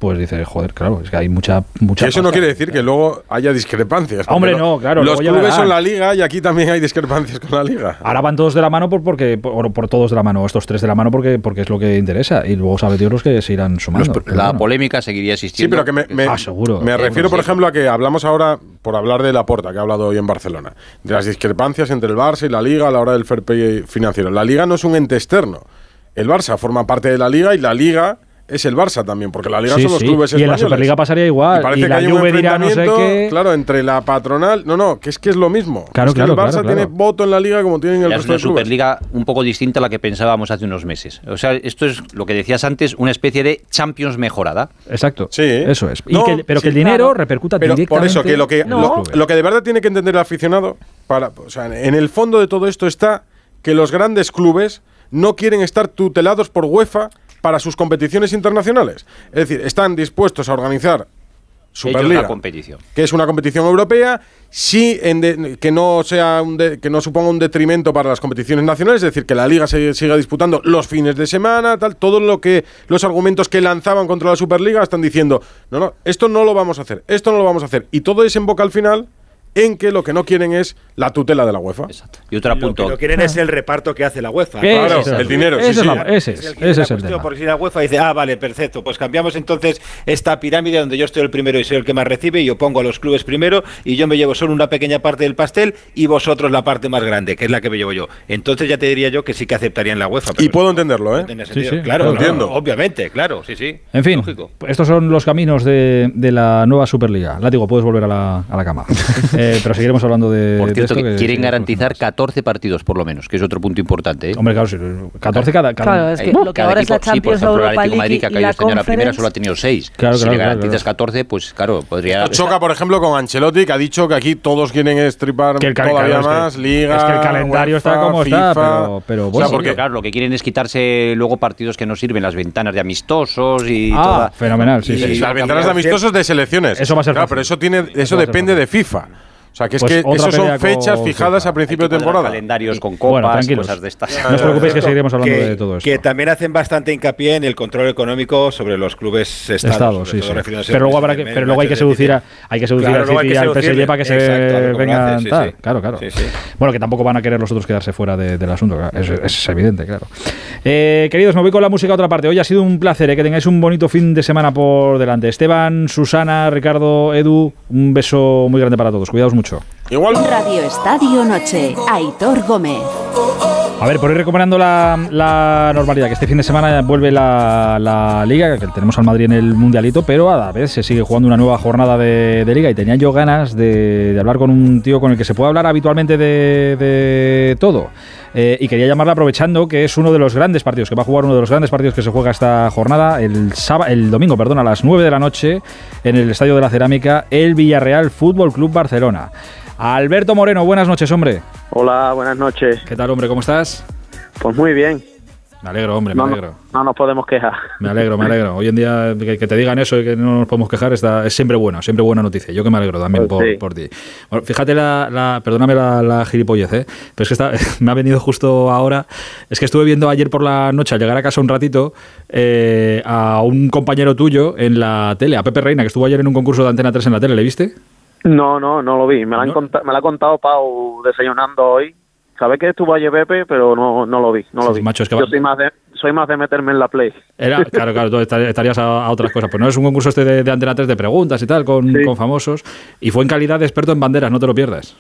S1: pues dices, joder, claro, es que hay mucha mucha
S2: Que eso no quiere decir que luego haya discrepancias.
S1: Hombre, no, claro,
S2: Los clubes son la liga y aquí también hay discrepancias con la liga.
S1: Ahora van todos de la mano por, porque por, por todos de la mano, estos tres de la mano porque, porque es lo que interesa. Y luego sabe Dios los que se irán sumando.
S13: La
S1: bueno.
S13: polémica seguiría
S2: Sí,
S13: existiendo.
S2: pero que me, me-
S1: Ah, seguro.
S2: me refiero, por
S13: sí.
S2: ejemplo, a que hablamos ahora, por hablar de la porta que ha hablado hoy en Barcelona, de las discrepancias entre el Barça y la Liga a la hora del fair play financiero. La Liga no es un ente externo. El Barça forma parte de la Liga y la Liga es el Barça también, porque la Liga
S1: Sí,
S2: son los
S1: sí.
S2: clubes
S1: Y en la
S2: españoles.
S1: Superliga pasaría igual.
S2: Y parece
S1: Y
S2: que
S1: la
S2: hay un
S1: Juve dirá no sé qué.
S2: claro, entre la patronal. No, no, que es que es lo mismo.
S1: Claro,
S2: es que
S1: claro,
S2: el Barça
S1: claro, claro.
S2: tiene voto en la Liga como tienen el
S13: es
S2: resto
S13: una
S2: de clubes.
S13: Superliga un poco distinta a la que pensábamos hace unos meses. O sea, esto es lo que decías antes, una especie de Champions mejorada.
S1: Exacto.
S2: Sí.
S1: Eso es. Y
S2: No,
S1: que- pero que el dinero
S2: claro.
S1: repercuta
S2: Pero
S1: directamente.
S2: por eso que lo que
S5: No.
S2: lo, lo que de verdad tiene que entender el aficionado para o sea, en el fondo de todo esto está que los grandes clubes no quieren estar tutelados por UEFA para sus competiciones internacionales. Es decir, están dispuestos a organizar Superliga.
S13: competición.
S2: Que es una competición europea, sí en de- que no sea un de- que no suponga un detrimento para las competiciones nacionales, es decir, que la liga se siga disputando los fines de semana, tal, todo lo que los argumentos que lanzaban contra la Superliga están diciendo, no, no, esto no lo vamos a hacer, esto no lo vamos a hacer y todo desemboca al final en que lo que no quieren es la tutela de la UEFA.
S13: Y otro
S4: Lo que
S13: punto.
S4: no quieren es el reparto que hace la UEFA.
S2: Claro, es el dinero, sí,
S1: Ese es
S2: sí.
S1: la- ese es,
S4: el-
S1: ese es
S4: la
S1: el
S4: cuestión,
S1: tema.
S4: Porque si la UEFA dice, ah, vale, perfecto, pues cambiamos entonces esta pirámide donde yo estoy el primero y soy el que más recibe, y yo pongo a los clubes primero y yo me llevo solo una pequeña parte del pastel y vosotros la parte más grande, que es la que me llevo yo. Entonces ya te diría yo que sí que aceptarían la UEFA.
S2: Y puedo entenderlo, ¿eh?
S1: sí,
S4: claro,
S2: lo
S4: no,
S2: entiendo.
S4: obviamente, claro, sí, sí.
S1: En fin,
S4: Lógico.
S1: estos son los caminos de, de la nueva Superliga. Látigo, puedes volver a la, a la cama. [LAUGHS] Eh, pero seguiremos hablando de,
S13: Por
S1: de
S13: cierto,
S1: esto
S13: que
S1: que-
S13: quieren
S1: que-
S13: garantizar 14 partidos por lo menos, que es otro punto importante. ¿eh?
S1: Hombre, claro, sí, 14 cada, cada-
S5: Claro, es que lo que
S13: cada
S5: ahora es la
S13: equipo- sí, por
S5: Champions, la
S13: ejemplo, el
S5: Europa
S13: Atlético de Madrid, que ha caído este año la primera, solo ha tenido 6.
S1: Claro,
S13: si
S1: claro,
S13: le garantizas
S1: claro.
S13: 14, pues claro, podría...
S2: Choca, por ejemplo, con Ancelotti, que ha dicho que aquí todos quieren estripar
S1: Que el
S2: todavía
S1: claro, es que-
S2: más, Liga,
S1: es que el calendario está como está,
S2: FIFA.
S1: pero- pero
S2: O sea, porque
S13: claro, lo que quieren es quitarse luego partidos que no sirven, las ventanas de amistosos y
S1: Ah,
S13: toda-
S1: fenomenal, sí,
S13: y-
S1: sí.
S2: las ventanas de amistosos de selecciones.
S1: Eso va a ser
S2: Claro, pero eso tiene, eso depende de FIFA. O sea, que es
S1: Pues
S2: que esos son fechas
S1: con
S2: fijadas a principio de temporada.
S13: calendarios con
S1: Bueno,
S13: copas,
S1: tranquilos.
S13: cosas de estas.
S1: No os preocupéis que seguiremos hablando
S4: que,
S1: de todo esto.
S4: que también hacen bastante hincapié en el control económico sobre los clubes estados.
S1: Sí, sí. Pero luego, habrá que, pero luego hay que seducir a, hay que seducir
S4: Claro,
S1: al City y al PSG para que se
S4: Exacto, lo
S1: vengan
S4: sí,
S1: tal.
S4: sí.
S1: Claro, claro.
S4: Sí, sí.
S1: Bueno, que tampoco van a querer los otros quedarse fuera de- del asunto. Eso, eso es evidente, claro. Eh, queridos, me voy con la música a otra parte. Hoy ha sido un placer eh, que tengáis un bonito fin de semana por delante. Esteban, Susana, Ricardo, Edu, un beso muy grande para todos. Cuidaos mucho.
S2: Igual.
S10: Radio Estadio Noche. Aitor Gómez.
S1: A ver, por ir recuperando la, la normalidad, que este fin de semana vuelve la, la Liga, que tenemos al Madrid en el Mundialito, pero a la vez se sigue jugando una nueva jornada de, de Liga y tenía yo ganas de, de hablar con un tío con el que se puede hablar habitualmente de, de todo. Eh, y quería llamarle aprovechando que es uno de los grandes partidos, que va a jugar uno de los grandes partidos que se juega esta jornada, el, sábado, el domingo, perdón, a las 9 de la noche, en el Estadio de la Cerámica, el Villarreal Fútbol Club Barcelona. Alberto Moreno, buenas noches, hombre.
S14: Hola, buenas noches.
S1: ¿Qué tal, hombre? ¿Cómo estás?
S14: Pues muy bien.
S1: Me alegro, hombre, me
S14: No,
S1: alegro.
S14: no nos podemos quejar.
S1: Me alegro, me alegro. Hoy en día que, que te digan eso y que no nos podemos quejar está, es siempre bueno, siempre buena noticia. Yo que me alegro también
S14: Pues
S1: por,
S14: sí.
S1: por ti. Bueno, fíjate la, la- perdóname la, la gilipollez, ¿eh? pero es que está- [LAUGHS] me ha venido justo ahora. Es que estuve viendo ayer por la noche al llegar a casa un ratito eh, a un compañero tuyo en la tele, a Pepe Reina, que estuvo ayer en un concurso de Antena 3 en la tele. ¿Le viste?
S14: No, no, no lo vi. Me lo, han me lo ha contado Pau desayunando hoy. Sabe que estuvo ayer Pepe, pero no, no lo vi, no lo vi.
S1: macho, es que
S14: Yo
S1: va-
S14: soy más de soy más de meterme en la play.
S1: Era, claro, claro, tú estar- estarías a, a otras cosas. Pues no es un concurso este de, de Antena 3 de preguntas y tal, con, con famosos. Y fue en calidad de experto en banderas, no te lo pierdas.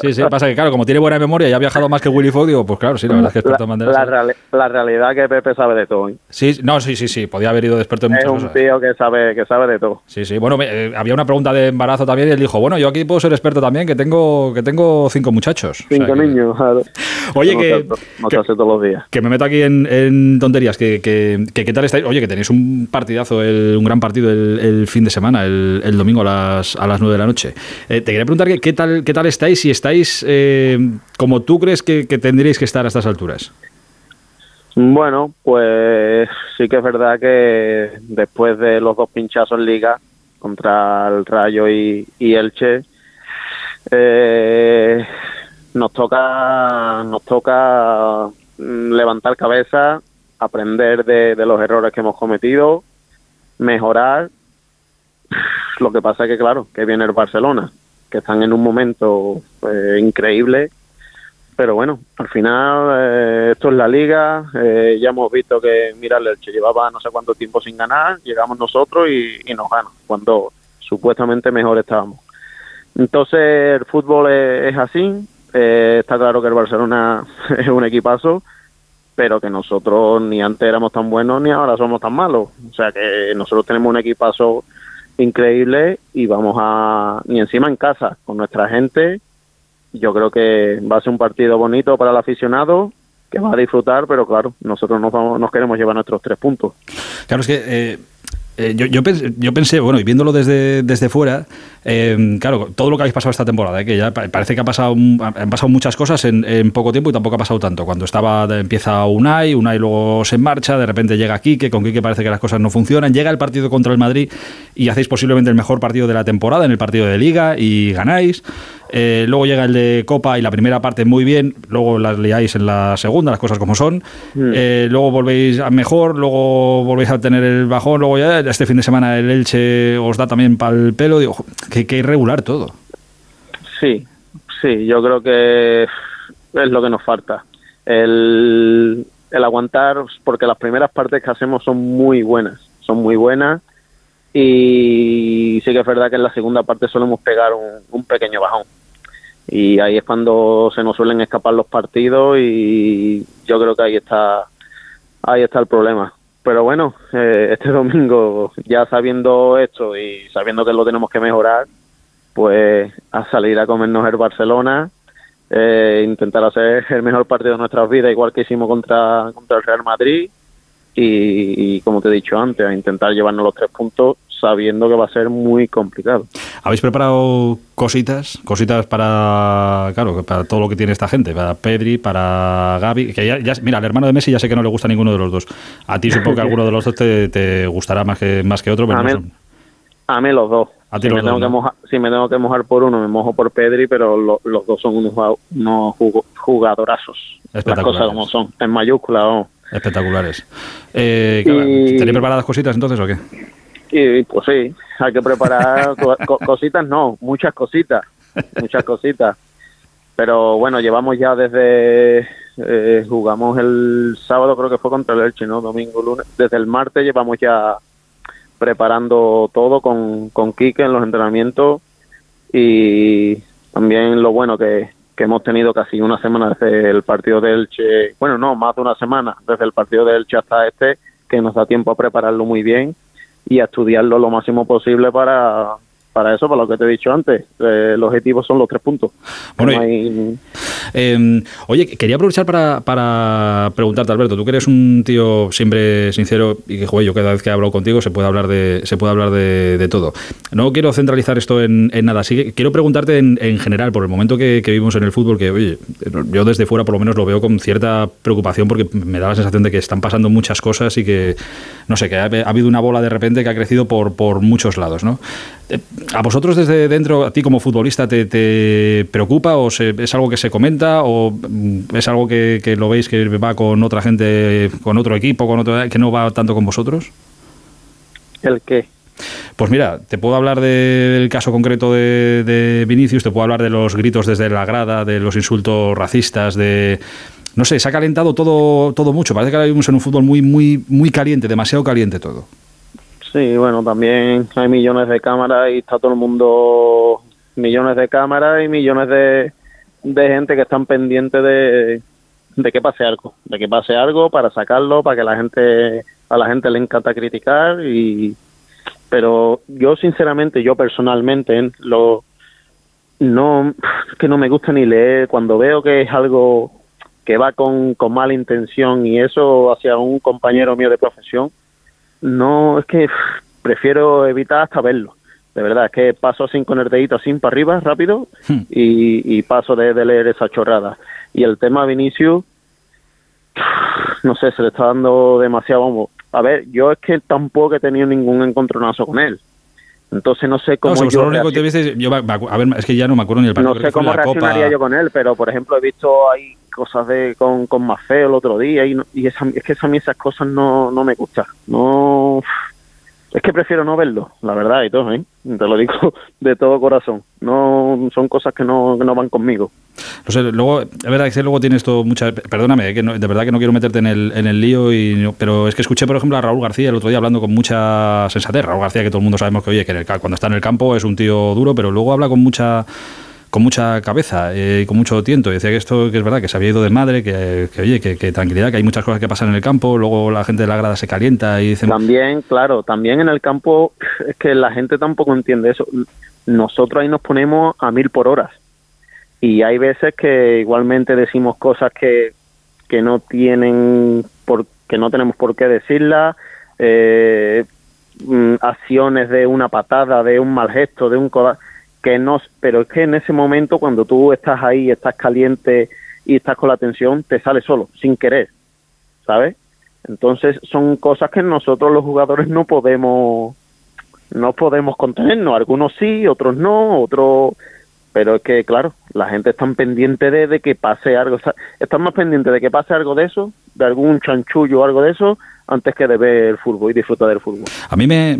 S1: Sí, sí, pasa que claro, como tiene buena memoria y ha viajado más que Willy Fogg, digo, pues claro, sí, la verdad es que experto en banderas.
S14: la reali- la realidad que Pepe sabe de todo. ¿eh?
S1: Sí, no, sí, sí, sí, podía haber ido de experto en
S14: Es
S1: muchas
S14: un
S1: cosas.
S14: tío que sabe que sabe de todo.
S1: Sí, sí, bueno, me- eh, había una pregunta de embarazo también y él dijo, bueno, yo aquí puedo ser experto también, que tengo, que tengo cinco muchachos. O sea
S14: Cinco
S1: que-
S14: niños. claro. [LAUGHS]
S1: Oye,
S14: No
S1: que-
S14: no hace todos los días.
S1: Que me meto aquí en, en tonterías, que, que, que qué tal estáis. Oye, que tenéis un partidazo, el- un gran partido el, el fin de semana, el, el domingo a las, a las 9 de la noche. Eh, te quería preguntar que, qué tal qué tal estáis, si estáis eh, como tú crees que, que tendríais que estar a estas alturas.
S14: Bueno, pues sí que es verdad que después de los dos pinchazos en liga contra el Rayo y, y Elche, eh, nos toca nos toca mm, levantar cabeza, aprender de, de los errores que hemos cometido, mejorar. Lo que pasa es que claro, que viene el Barcelona, que están en un momento eh, increíble pero bueno, al final eh, esto es la liga, eh, ya hemos visto que, mira, el Elche llevaba no sé cuánto tiempo sin ganar, llegamos nosotros y, nos ganan, cuando supuestamente mejor estábamos. Entonces el fútbol es, es así, eh, está claro que el Barcelona [LAUGHS] es un equipazo, pero que nosotros ni antes éramos tan buenos ni ahora somos tan malos. O sea que nosotros tenemos un equipazo increíble y vamos a, ni encima en casa, con nuestra gente, yo creo que va a ser un partido bonito para el aficionado que va a disfrutar, pero claro, nosotros nos, vamos, nos queremos llevar nuestros tres puntos.
S1: Claro, es que eh, eh, yo, yo, pensé, bueno, y viéndolo desde, desde fuera, eh, claro, todo lo que habéis pasado esta temporada, que ya parece que ha pasado, han pasado muchas cosas en, poco tiempo y tampoco ha pasado tanto. Cuando estaba empieza Unai, Unai luego se marcha, de repente llega Quique, con Quique parece que las cosas no funcionan, llega el partido contra el Madrid y hacéis posiblemente el mejor partido de la temporada en el partido de Liga y ganáis. Eh, luego llega el de Copa y la primera parte muy bien, luego las liáis en la segunda, las cosas como son. Mm. Eh, luego volvéis a mejor, luego volvéis a tener el bajón, luego ya este fin de semana el Elche os da también para el pelo. Digo, que, que irregular todo.
S14: Sí, sí, yo creo que es lo que nos falta. El, el aguantar, porque las primeras partes que hacemos son muy buenas, son muy buenas y sí que es verdad que en la segunda parte solemos pegar un pequeño bajón. Y ahí es cuando se nos suelen escapar los partidos y yo creo que ahí está ahí está el problema. Pero bueno eh, este [LAUGHS] domingo ya sabiendo esto y sabiendo que lo tenemos que mejorar pues a salir a comernos el Barcelona eh, intentar hacer el mejor partido de nuestras vidas igual que hicimos contra contra el Real Madrid y, y como te he dicho antes a intentar llevarnos los tres puntos sabiendo que va a ser muy complicado.
S1: ¿Habéis preparado cositas? Cositas para, claro, para todo lo que tiene esta gente, para Pedri, para Gaby, que ya, mira, al hermano de Messi ya sé que no le gusta ninguno de los dos. A ti supongo que [LAUGHS] alguno de los dos te, gustará más que, más que otro, pero
S14: a, mí, a mí los dos. si, me tengo que mojar, si me tengo que mojar por uno, me mojo por Pedri, pero los dos son unos, unos jugadorazos. Las cosas como son, en mayúscula.
S1: Espectaculares. Eh, ¿Tenéis preparadas cositas entonces o qué?
S14: Y pues sí, hay que preparar [LAUGHS] cositas, no, muchas cositas, muchas cositas. Pero bueno, llevamos ya desde, eh, jugamos el sábado, creo que fue contra el Elche, ¿no? Domingo, lunes. Desde el martes llevamos ya preparando todo con, con Quique en los entrenamientos y también lo bueno que, que hemos tenido casi una semana desde el partido del Elche, bueno, no, más de una semana, desde el partido del Elche hasta este, que nos da tiempo a prepararlo muy bien y a estudiarlo lo máximo posible para, para eso, para lo que te he dicho antes. Eh, el objetivo son los tres puntos.
S1: Em, oye, quería aprovechar para, para, preguntarte, Alberto, tú que eres un tío siempre sincero y que, joder, yo cada vez que hablo contigo se puede hablar de, se puede hablar de, todo. No quiero centralizar esto en, nada, sí quiero preguntarte en, general, por el momento que, vivimos en el fútbol, que, oye, yo desde fuera por lo menos lo veo con cierta preocupación porque me da la sensación de que están pasando muchas cosas y que, no sé, que ha, habido una bola de repente que ha crecido por, por muchos lados, ¿no? Eh, ¿A vosotros desde dentro, a ti como futbolista, te, preocupa o es algo que se comenta o mm, es algo que, lo veis que va con otra gente, con otro equipo, con otro que no va tanto con vosotros?
S14: ¿El qué?
S1: Pues mira, te puedo hablar del caso concreto de, Vinicius, te puedo hablar de los gritos desde la grada, de los insultos racistas, de no sé, se ha calentado todo, todo mucho. Parece que ahora vivimos en un fútbol muy, muy, muy caliente, demasiado caliente todo.
S14: Sí, bueno, también hay millones de cámaras y está todo el mundo, millones de cámaras y millones de, de gente que están pendientes de, de que pase algo, de que pase algo para sacarlo, para que la gente, a la gente le encanta criticar y, pero yo sinceramente, yo personalmente, lo, no, que no me gusta ni leer. Cuando veo que es algo que va con, con mala intención y eso hacia un compañero mío de profesión, no, es que prefiero evitar hasta verlo. De verdad, es que paso sin con el dedito así para arriba, rápido, hmm. y, paso de, leer esa chorrada. Y el tema Vinicius, no sé, se le está dando demasiado A ver, yo es que tampoco he tenido ningún encontronazo con él. Entonces no sé cómo yo,
S1: a ver, es que ya no me acuerdo ni el
S14: partido. No sé cómo reaccionaría yo con él, pero por ejemplo he visto ahí cosas de con, con Mafeo el otro día y, y esa, es que a mí esas cosas no, no me gustan. No, es que prefiero no verlo, la verdad y todo, ¿eh? te lo digo [LAUGHS] de todo corazón. No son cosas que no, que no van conmigo.
S1: No sé, luego, es verdad que luego tienes todo mucha. Perdóname, que de verdad que no quiero meterte en el, en el lío, y, pero es que escuché, por ejemplo, a Raúl García el otro día hablando con mucha sensatez. Raúl García, que todo el mundo sabemos que, oye, que cuando está en el campo es un tío duro, pero luego habla con mucha con mucha cabeza y con mucho tiento. Decía que esto que es verdad, que se había ido de madre, que, oye, que, tranquilidad, que hay muchas cosas que pasan en el campo, luego la gente de la grada se calienta y dicen...
S14: También, claro, también en el campo [LAUGHS] es que la gente tampoco entiende eso. Nosotros ahí nos ponemos a mil por horas. Y hay veces que igualmente decimos cosas que, que no tienen por, que no tenemos por qué decirlas. Eh, mm, acciones de una patada, de un mal gesto, de un coda que no, pero es que en ese momento cuando tú estás ahí, estás caliente y estás con la tensión, te sale solo, sin querer, ¿sabes? Entonces son cosas que nosotros los jugadores no podemos no podemos contenernos, algunos sí, otros no, otros pero es que claro, la gente está pendiente de, que pase algo, más pendientes de que pase algo de eso, de algún chanchullo o algo de eso, antes que de ver el fútbol y disfrutar del fútbol.
S1: A mí me,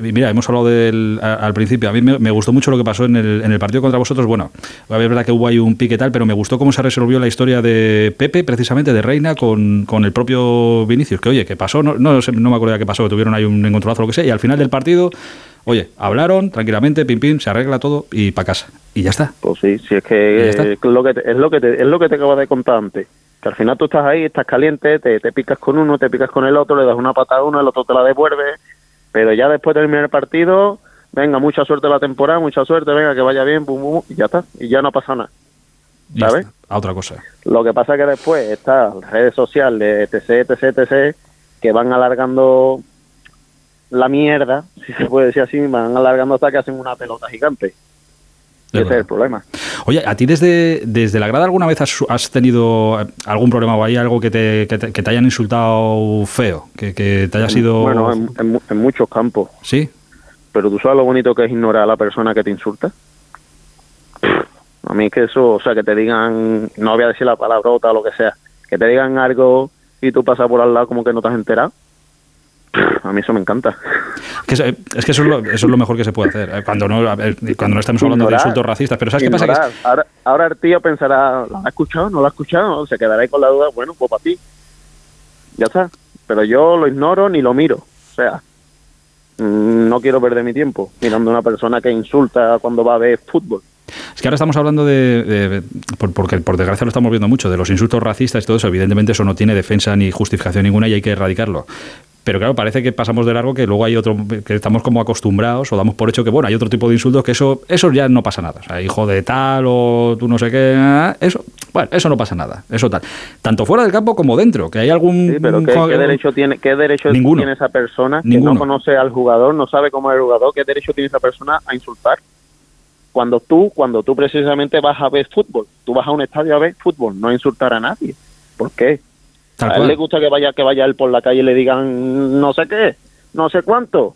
S1: mira, hemos hablado del, al principio, a mí me, gustó mucho lo que pasó en el, en el partido contra vosotros. Bueno, es verdad que hubo ahí un pique tal, pero me gustó cómo se resolvió la historia de Pepe, precisamente de Reina, con, con el propio Vinicius. Que oye, ¿qué pasó? No, no, no me acuerdo de qué pasó, que tuvieron ahí un encontronazo lo que sea, y al final del partido Oye, hablaron tranquilamente, pim pim, se arregla todo y para casa. Y ya está.
S14: Pues sí, si es que, es, lo que te, es lo que te, es lo que te acabo de contar antes. Que al final tú estás ahí, estás caliente, te, te picas con uno, te picas con el otro, le das una patada a uno, el otro te la devuelve. Pero ya después de terminar el partido, venga, mucha suerte la temporada, mucha suerte, venga, que vaya bien, bum, bum, y ya está. Y ya no pasa nada. ¿Sabes?
S1: A otra cosa.
S14: Lo que pasa es que después está redes sociales, etc, etc, etc, que van alargando la mierda, si se puede decir así, van alargando hasta que hacen una pelota gigante. Ese es el problema.
S1: Oye, ¿a ti desde, desde la grada alguna vez has, tenido algún problema o hay algo que te, que te, hayan insultado feo? Que, te haya sido...
S14: Bueno, en, en, muchos campos.
S1: ¿Sí?
S14: Pero tú sabes lo bonito que es ignorar a la persona que te insulta. A mí que eso, o sea, que te digan, no voy a decir la palabrota o lo que sea, que te digan algo y tú pasas por al lado como que no te has enterado a mí eso me encanta.
S1: es que eso es, lo, mejor que se puede hacer, eh, cuando no, cuando no estamos hablando de insultos racistas. Pero ¿sabes qué pasa?
S14: ahora, ahora, el tío pensará, ¿lo ha escuchado? ¿No lo ha escuchado? Se quedará ahí con la duda, bueno, pues para ti. Ya está. Pero yo lo ignoro ni lo miro. O sea, mm, no quiero perder mi tiempo mirando a una persona que insulta cuando va a ver fútbol.
S1: Es que ahora estamos hablando de, porque por desgracia lo estamos viendo mucho, de los insultos racistas y todo eso. Evidentemente eso no tiene defensa ni justificación ninguna y hay que erradicarlo. Pero claro, parece que pasamos de largo que luego hay otro, que estamos como acostumbrados o damos por hecho que, bueno, hay otro tipo de insultos que eso, eso ya no pasa nada. O sea, hijo de tal o tú no sé qué, eso, bueno, eso no pasa nada, eso tal. Tanto fuera del campo como dentro, que hay algún...
S14: Sí, pero ¿qué, derecho tiene, qué derecho tiene esa persona que no conoce al jugador, no sabe cómo es el jugador, qué derecho tiene esa persona a insultar? Cuando tú, cuando tú precisamente vas a ver fútbol, tú vas a un estadio a ver fútbol, no a insultar a nadie. ¿Por qué? A él le gusta que vaya que vaya él por la calle y le digan no sé qué, no sé cuánto.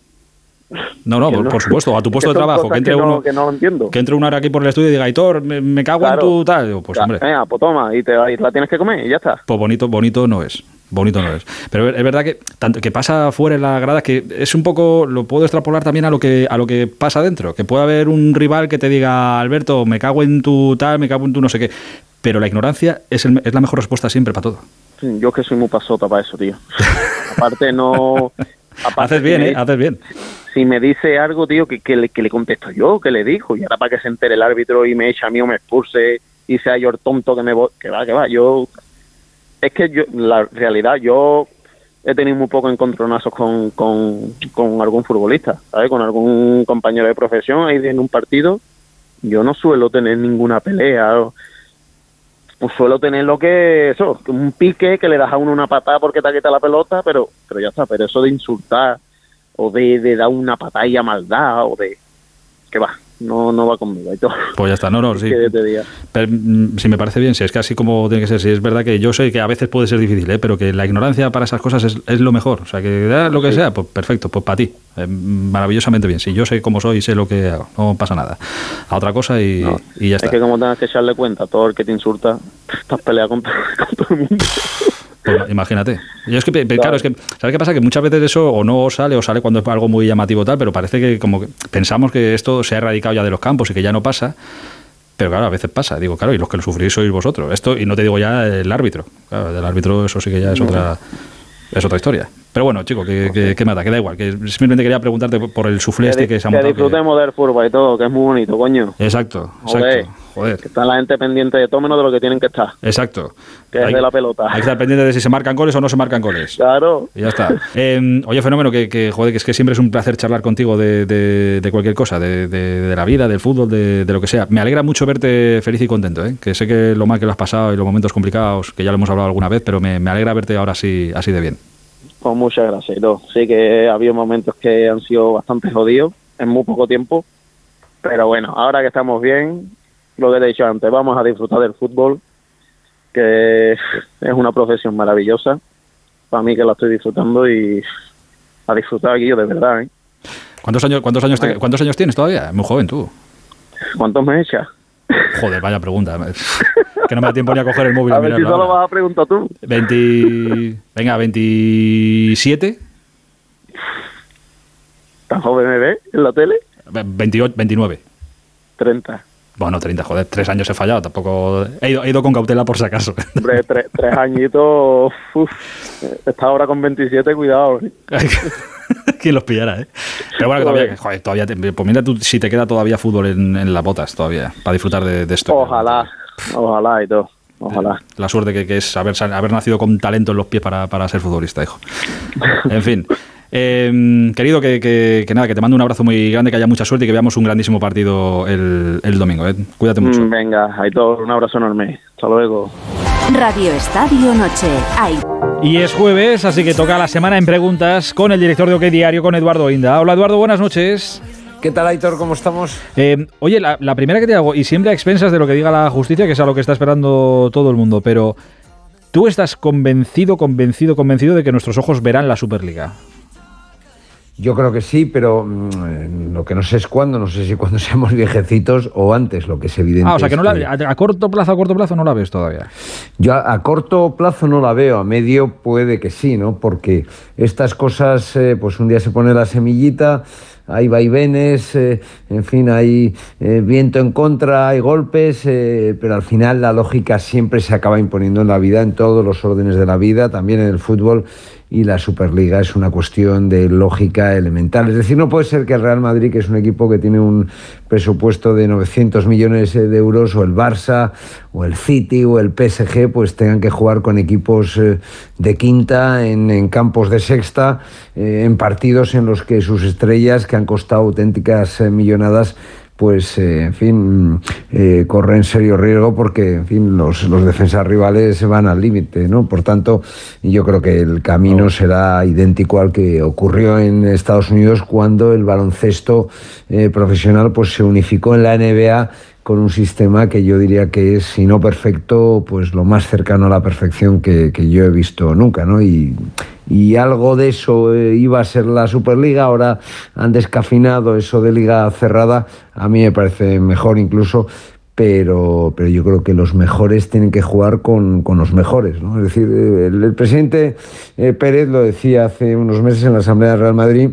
S1: No, no, [LAUGHS] por, supuesto, a tu [LAUGHS] puesto de trabajo, que entre uno
S14: que no entiendo.
S1: que entre uno aquí por el estudio y diga, Aitor, me, cago en tu tal, pues hombre.
S14: Venga, pues toma, y te la tienes que comer y ya está.
S1: Pues bonito, bonito no es. Bonito no es. Pero es verdad que tanto que pasa fuera en la grada que es un poco lo puedo extrapolar también a lo que a lo que pasa dentro, que puede haber un rival que te diga, "Alberto, me cago en tu tal, me cago en tu no sé qué." Pero la ignorancia es, es la mejor respuesta siempre para todo.
S14: Yo que soy muy pasota para eso, tío. aparte no... [LAUGHS]
S1: haces bien, ¿eh? Haces bien.
S14: Si me dice algo, tío, que, que, le, que le contesto yo, que le dijo, y ahora para que se entere el árbitro y me echa a mí o me expulse y sea yo el tonto que me voy, que va, que va, yo... Es que yo, la realidad, yo he tenido muy poco encontronazos con, con, con algún futbolista, ¿sabes? Con algún compañero de profesión ahí en un partido. Yo no suelo tener ninguna pelea pues suelo tener lo que eso, un pique que le das a uno una patada porque te quita la pelota, pero pero ya está, pero eso de insultar o de, de dar una patada maldad o de que va, no, no va conmigo. todo.
S1: Pues ya está, no, no, sí. Pero, mm, si me parece bien, si es así como tiene que ser, si es verdad que yo sé que a veces puede ser difícil, ¿eh? pero que la ignorancia para esas cosas es, es lo mejor. O sea, que da lo que sea, pues perfecto, pues para ti. Eh, maravillosamente bien. Si yo sé cómo soy y sé lo que hago, no pasa nada. A otra cosa y, y ya está.
S14: Es que como tengas que echarle cuenta, todo el que te insulta, [LAUGHS] estás peleando con, [LAUGHS] con todo el mundo.
S1: Pues imagínate. Yo es que, claro, es que, ¿sabes qué pasa? Que muchas veces eso o no sale o sale cuando es algo muy llamativo tal, pero parece que como pensamos que esto se ha erradicado ya de los campos y que ya no pasa. Pero claro, a veces pasa. Digo, claro, y los que lo sufrís sois vosotros. Esto, y no te digo ya el árbitro. Claro, del árbitro eso sí que ya es otra, es otra historia. Pero bueno, chico, que, que, mata, que da igual. Que simplemente quería preguntarte por el suflé este que se ha
S14: montado. Que disfrutemos del fútbol y todo, que es muy bonito, coño.
S1: Exacto, exacto.
S14: Joder. Que está la gente pendiente de todo menos de lo que tienen que estar.
S1: Exacto.
S14: Que es de la pelota.
S1: Hay que estar pendiente de si se marcan goles o no se marcan goles.
S14: Claro.
S1: Y ya está. Em, oye, fenómeno, que, joder, que es que siempre es un placer charlar contigo de, de, cualquier cosa, de, de, la vida, del fútbol, de, lo que sea. Me alegra mucho verte feliz y contento, ¿eh? que sé que lo mal que lo has pasado y los momentos complicados, que ya lo hemos hablado alguna vez, pero me, me alegra verte ahora así, así de bien.
S14: Pues muchas gracias. No, sí que ha habido momentos que han sido bastante jodidos en muy poco tiempo, pero bueno, ahora que estamos bien, lo que he dicho antes, vamos a disfrutar del fútbol, que [LAUGHS] es una profesión maravillosa, para mí que la estoy disfrutando y a disfrutar aquí yo de verdad. ¿eh?
S1: ¿Cuántos años, cuántos años, te- cuántos años tienes todavía? Muy joven tú.
S14: ¿Cuántos me echas?
S1: Joder, vaya pregunta. [LAUGHS] que no me da tiempo ni a coger el móvil. [LAUGHS]
S14: A ver si solo vas a preguntar tú.
S1: 20, venga, 27,
S14: ¿Tan joven me ves en la tele?
S1: 28, 29.
S14: 30.
S1: Bueno, 30, joder, tres años he fallado, tampoco... He ido, he ido con cautela por si acaso.
S14: Hombre, [LAUGHS] tre- tres añitos. Uf, esta ahora con 27, cuidado. [LAUGHS]
S1: ¿Quién los pillara, eh? Pero bueno, que todavía, joder, todavía te- pues mira tú si te queda todavía fútbol en, en las botas todavía, para disfrutar de, de esto.
S14: Ojalá, ojalá y todo. Ojalá.
S1: La suerte que, que es haber, haber nacido con talento en los pies para, para ser futbolista, hijo. En fin. Eh, querido, que, que- que nada, que te mando un abrazo muy grande, que haya mucha suerte y que veamos un grandísimo partido el, el domingo. eh. Cuídate mucho.
S14: Mm, Venga, hay todo. Un abrazo enorme. Hasta luego.
S10: Radio Estadio Noche. Ay.
S1: Y es jueves, así que toca la semana en preguntas con el director de OK Diario, con Eduardo Inda. Hola Eduardo, buenas noches.
S15: ¿Qué tal, Aitor? ¿Cómo estamos?
S1: Eh, oye, la, la primera que te hago, y siempre a expensas de lo que diga la justicia, que es a lo que está esperando todo el mundo, pero ¿tú estás convencido, convencido, convencido de que nuestros ojos verán la Superliga?
S15: Yo creo que sí, pero mm, eh, lo que no sé es cuándo, no sé si cuando [LAUGHS] seamos viejecitos o antes, lo que es evidente.
S1: Ah, o sea que
S15: es
S1: no la, a, a corto plazo, a corto plazo no la ves todavía.
S15: Yo a, a corto plazo no la veo, a medio puede que sí, ¿no? Porque estas cosas, eh, pues un día se pone la semillita, hay vaivenes, eh, en fin, hay eh, viento en contra, hay golpes, eh, pero al final la lógica siempre se acaba imponiendo en la vida, en todos los órdenes de la vida, también en el fútbol. Y la Superliga es una cuestión de lógica elemental. Es decir, no puede ser que el Real Madrid, que es un equipo que tiene un presupuesto de 900 millones de euros, o el Barça, o el City, o el PSG, pues tengan que jugar con equipos eh, de quinta, en, en campos de sexta, eh, en partidos en los que sus estrellas, que han costado auténticas eh, millonadas, pues, eh, en fin, eh, corren serio riesgo porque, en fin, los, los defensas rivales van al límite, ¿no? Por tanto, yo creo que el camino será idéntico al que ocurrió en Estados Unidos cuando el baloncesto eh, profesional pues, se unificó en la NBA con un sistema que yo diría que es, si no perfecto, pues lo más cercano a la perfección que, yo he visto nunca, ¿no? Y, algo de eso eh, iba a ser la Superliga, ahora han descafinado eso de liga cerrada, a mí me parece mejor incluso, pero, pero yo creo que los mejores tienen que jugar con, con los mejores, ¿no? Es decir, eh, el, el presidente eh, Pérez lo decía hace unos meses en la Asamblea del Real Madrid,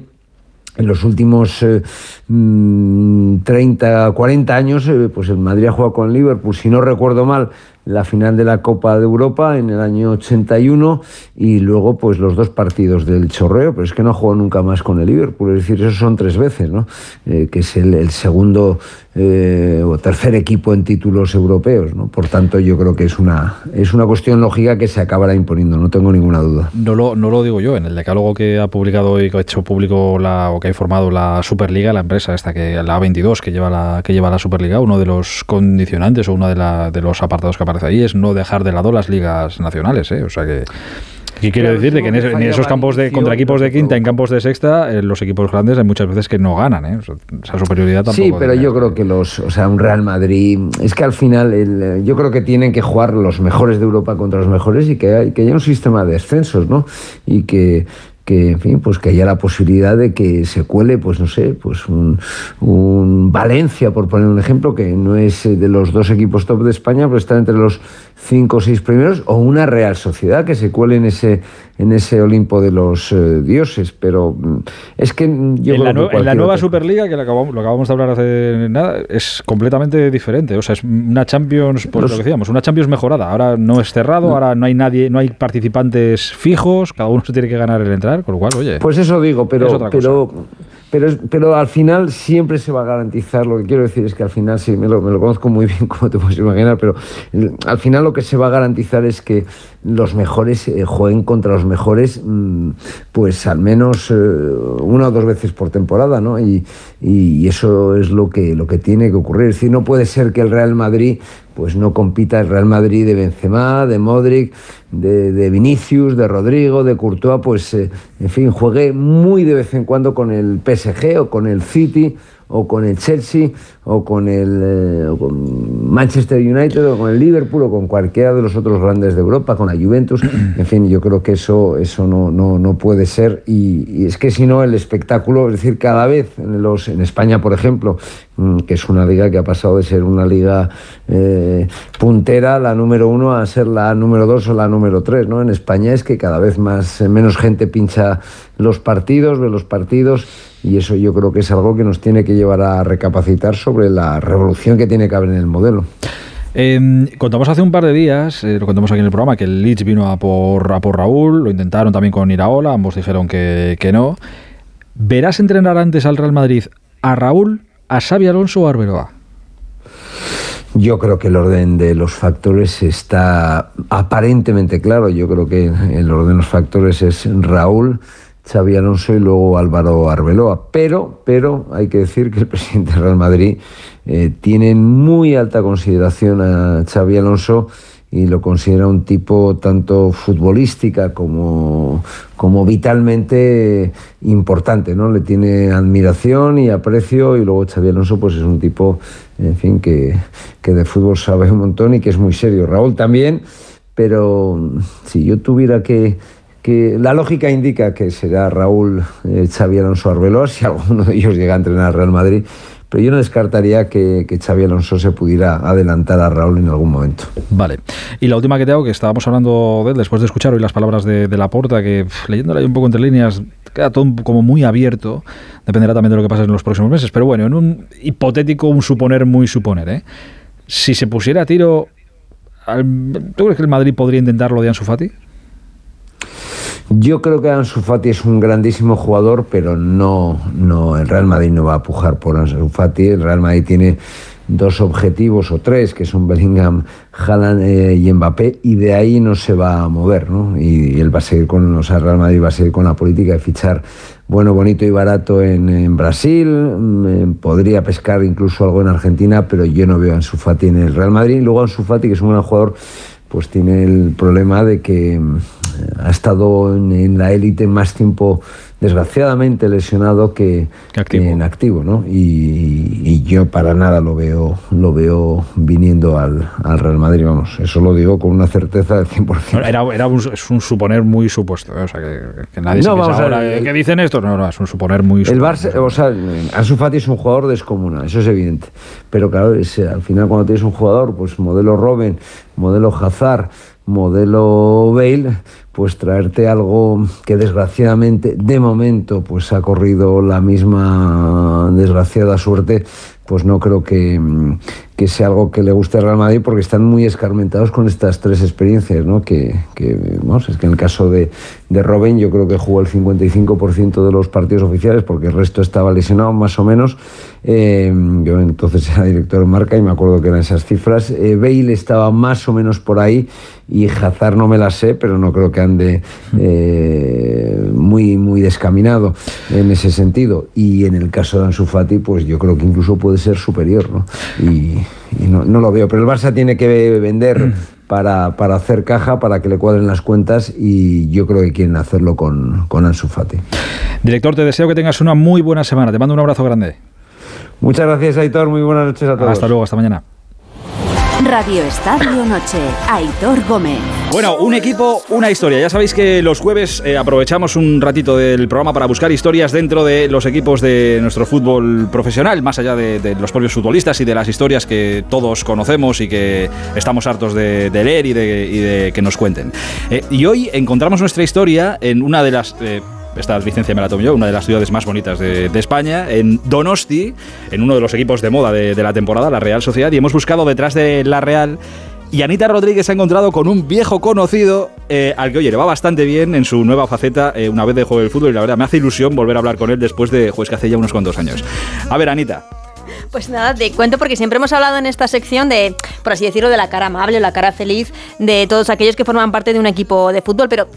S15: en los últimos eh, mm, 30, 40 años, eh, pues el Madrid ha jugado con el Liverpool, si no recuerdo mal, la final de la Copa de Europa en el año 81 y luego pues los dos partidos del Chorreo, pero es que no ha jugado nunca más con el Liverpool, es decir, eso son tres veces, ¿no? Eh, que es el segundo eh, o tercer equipo en títulos europeos, ¿no? Por tanto, yo creo que es una, es una cuestión lógica que se acabará imponiendo, no tengo ninguna duda.
S1: No lo, no lo digo yo, en el decálogo que ha publicado y que ha hecho público la, o que ha informado la Superliga, la empresa esta que la A22 que lleva la que lleva la Superliga, uno de los condicionantes o uno de, la, de los apartados que aparece ahí es no dejar de lado las ligas nacionales, ¿eh? O sea que ¿Qué quiere
S15: Claro,
S1: decir? De que en, esos campos de contra equipos de quinta, en campos de sexta, eh, los equipos grandes hay muchas veces que no ganan, ¿eh? O sea, esa superioridad tampoco.
S15: Sí, pero yo creo que los, o sea, un Real Madrid, es que al final, el, yo creo que tienen que jugar los mejores de Europa contra los mejores y que, hay, que haya un sistema de descensos, ¿no? Y que, que, en fin, pues que haya la posibilidad de que se cuele, pues no sé, pues un, un Valencia, por poner un ejemplo, que no es eh, de los dos equipos top de España, pero está entre los cinco o seis primeros, o una Real Sociedad que se cuele en ese, en ese Olimpo de los eh, dioses, pero mm, es que yo
S1: en, la,
S15: que
S1: en la nueva
S15: otro-
S1: Superliga, que lo acabamos, lo acabamos de hablar hace nada, es completamente diferente. O sea, es una Champions, pues
S15: Los-
S1: lo que decíamos, una Champions mejorada. Ahora no es cerrado, ahora no hay nadie, no hay participantes fijos, cada uno se tiene que ganar el entrar, con lo cual, oye.
S15: Pues eso digo,
S1: es
S15: pero,
S1: otra cosa.
S15: pero, pero, pero al final siempre se va a garantizar, lo que quiero decir es que al final, sí, me lo, conozco muy bien, [LAUGHS] como te puedes imaginar, pero el- al final lo que se va a garantizar es que los mejores eh, jueguen contra los mejores, mm, pues al menos eh, una o dos veces por temporada, ¿no? Y, y eso es lo que, lo que tiene que ocurrir. Es decir, no puede ser que el Real Madrid pues no compita el Real Madrid de Benzema, de Modric, de, Vinicius, de Rodrigo, de Courtois, pues eh, en fin, juegue muy de vez en cuando con el PSG o con el City o con el Chelsea o con el eh, Manchester United o con el Liverpool o con cualquiera de los otros grandes de Europa, con la Juventus. [CLEARS THROAT] En fin, yo creo que eso, eso no, no, no puede ser y, es que si no el espectáculo, es decir, cada vez en, los, en España, por ejemplo, mm, que es una liga que ha pasado de ser una liga eh, puntera, la número uno, a ser la número dos o la número tres, ¿no? En España es que cada vez más, menos gente pincha los partidos, ve los partidos y eso yo creo que es algo que nos tiene que llevar a recapacitar sobre la revolución que tiene que haber en el modelo.
S1: Eh, contamos hace un par de días, eh, lo contamos aquí en el programa, que el Leeds vino a por, a por Raúl, lo intentaron también con Iraola, ambos dijeron que, que no. ¿Verás entrenar antes al Real Madrid a Raúl, a Xavi Alonso o a Arbeloa?
S15: Yo creo que el orden de los factores está aparentemente claro. Yo creo que el orden de los factores es Raúl, Xavi Alonso y luego Álvaro Arbeloa. Pero, pero hay que decir que el [LAUGHS] presidente del Real Madrid eh, tiene muy alta consideración a Xavi Alonso y lo considera un tipo tanto futbolística como, como vitalmente importante, ¿no? Le tiene admiración y aprecio y luego Xavi Alonso pues es un tipo, en fin, que, que de fútbol sabe un montón y que es muy serio. Raúl también, pero si yo tuviera que que la lógica indica que será Raúl eh, Xavi Alonso Arbeloa si [LAUGHS] alguno de ellos llega a entrenar al Real Madrid, pero yo no descartaría que, que, Xavi Alonso se pudiera adelantar a Raúl en algún momento.
S1: Vale. Y la última que te hago, que estábamos hablando de él, después de escuchar hoy las palabras de, Laporta, que leyéndola ahí un poco entre líneas, queda todo como muy abierto, dependerá también de lo que pase en los próximos meses, pero bueno, en un hipotético, un suponer muy suponer, ¿eh? Si se pusiera a tiro, ¿tú crees que el Madrid podría intentar lo de Ansu Fati?
S15: Yo creo que Ansu Fati es un grandísimo jugador, pero no, no, el Real Madrid no va a pujar por Ansu Fati. El Real Madrid tiene dos objetivos o tres, que son Bellingham, Haaland eh, y Mbappé, y de ahí no se va a mover, ¿no? Y, él va a seguir con, o sea, Real Madrid va a seguir con la política de fichar bueno, bonito y barato en, Brasil, mm, podría pescar incluso algo en Argentina, pero yo no veo a Ansu Fati en el Real Madrid. Y luego Ansu Fati, que es un gran jugador, pues tiene el problema de que ha estado en, la élite más tiempo, desgraciadamente, lesionado que, en activo, ¿no? Y, yo para nada lo veo, lo veo viniendo al, Real Madrid, vamos, eso lo digo con una certeza del 100%.
S1: Era, era un, es un suponer muy supuesto, ¿eh? o sea, que, nadie no, se ahora, ¿qué dicen esto? No, no, es un suponer muy
S15: El Barça, o sea, Ansu Fati es un jugador descomunal, eso es evidente, pero claro, al final cuando tienes un jugador, pues modelo Robben, modelo Hazard, modelo Bale, pues traerte algo que desgraciadamente de momento pues ha corrido la misma desgraciada suerte pues no creo que, que, sea algo que le guste al Real Madrid porque están muy escarmentados con estas tres experiencias, ¿no? Que, que vamos, es que en el caso de, de Robin yo creo que jugó el 55% de los partidos oficiales porque el resto estaba lesionado más o menos. Eh, yo entonces era director de marca y me acuerdo que eran esas cifras. Eh, Bale estaba más o menos por ahí y Hazard no me la sé, pero no creo que ande eh, muy, muy descaminado en ese sentido. Y en el caso de Ansu Fati, pues yo creo que incluso puede ser superior, ¿no? No, lo veo. Pero el Barça tiene que vender para, hacer caja, para que le cuadren las cuentas y yo creo que quieren hacerlo con, con Ansu Fati.
S1: Director, te deseo que tengas una muy buena semana. Te mando un abrazo grande.
S15: Muchas gracias, Aitor. Muy buenas noches a todos.
S1: Hasta luego, hasta mañana.
S10: Radio Estadio Noche, Aitor Gómez.
S1: Bueno, un equipo, una historia. Ya sabéis que los jueves eh, aprovechamos un ratito del programa para buscar historias dentro de los equipos de nuestro fútbol profesional, más allá de, los propios futbolistas y de las historias que todos conocemos y que estamos hartos de, leer y de, que nos cuenten. Eh, y hoy encontramos nuestra historia en una de las... Eh, esta licencia me la tomo yo, una de las ciudades más bonitas de, España, en Donosti, en uno de los equipos de moda de, la temporada, la Real Sociedad, y hemos buscado detrás de la Real y Anita Rodríguez se ha encontrado con un viejo conocido eh, al que, oye, le va bastante bien en su nueva faceta eh, una vez dejó el fútbol y la verdad me hace ilusión volver a hablar con él después de, juez que hace ya unos cuantos años. A ver, Anita,
S16: Pues nada, te cuento porque siempre hemos hablado en esta sección de, por así decirlo, de la cara amable la cara feliz de todos aquellos que forman parte de un equipo de fútbol, pero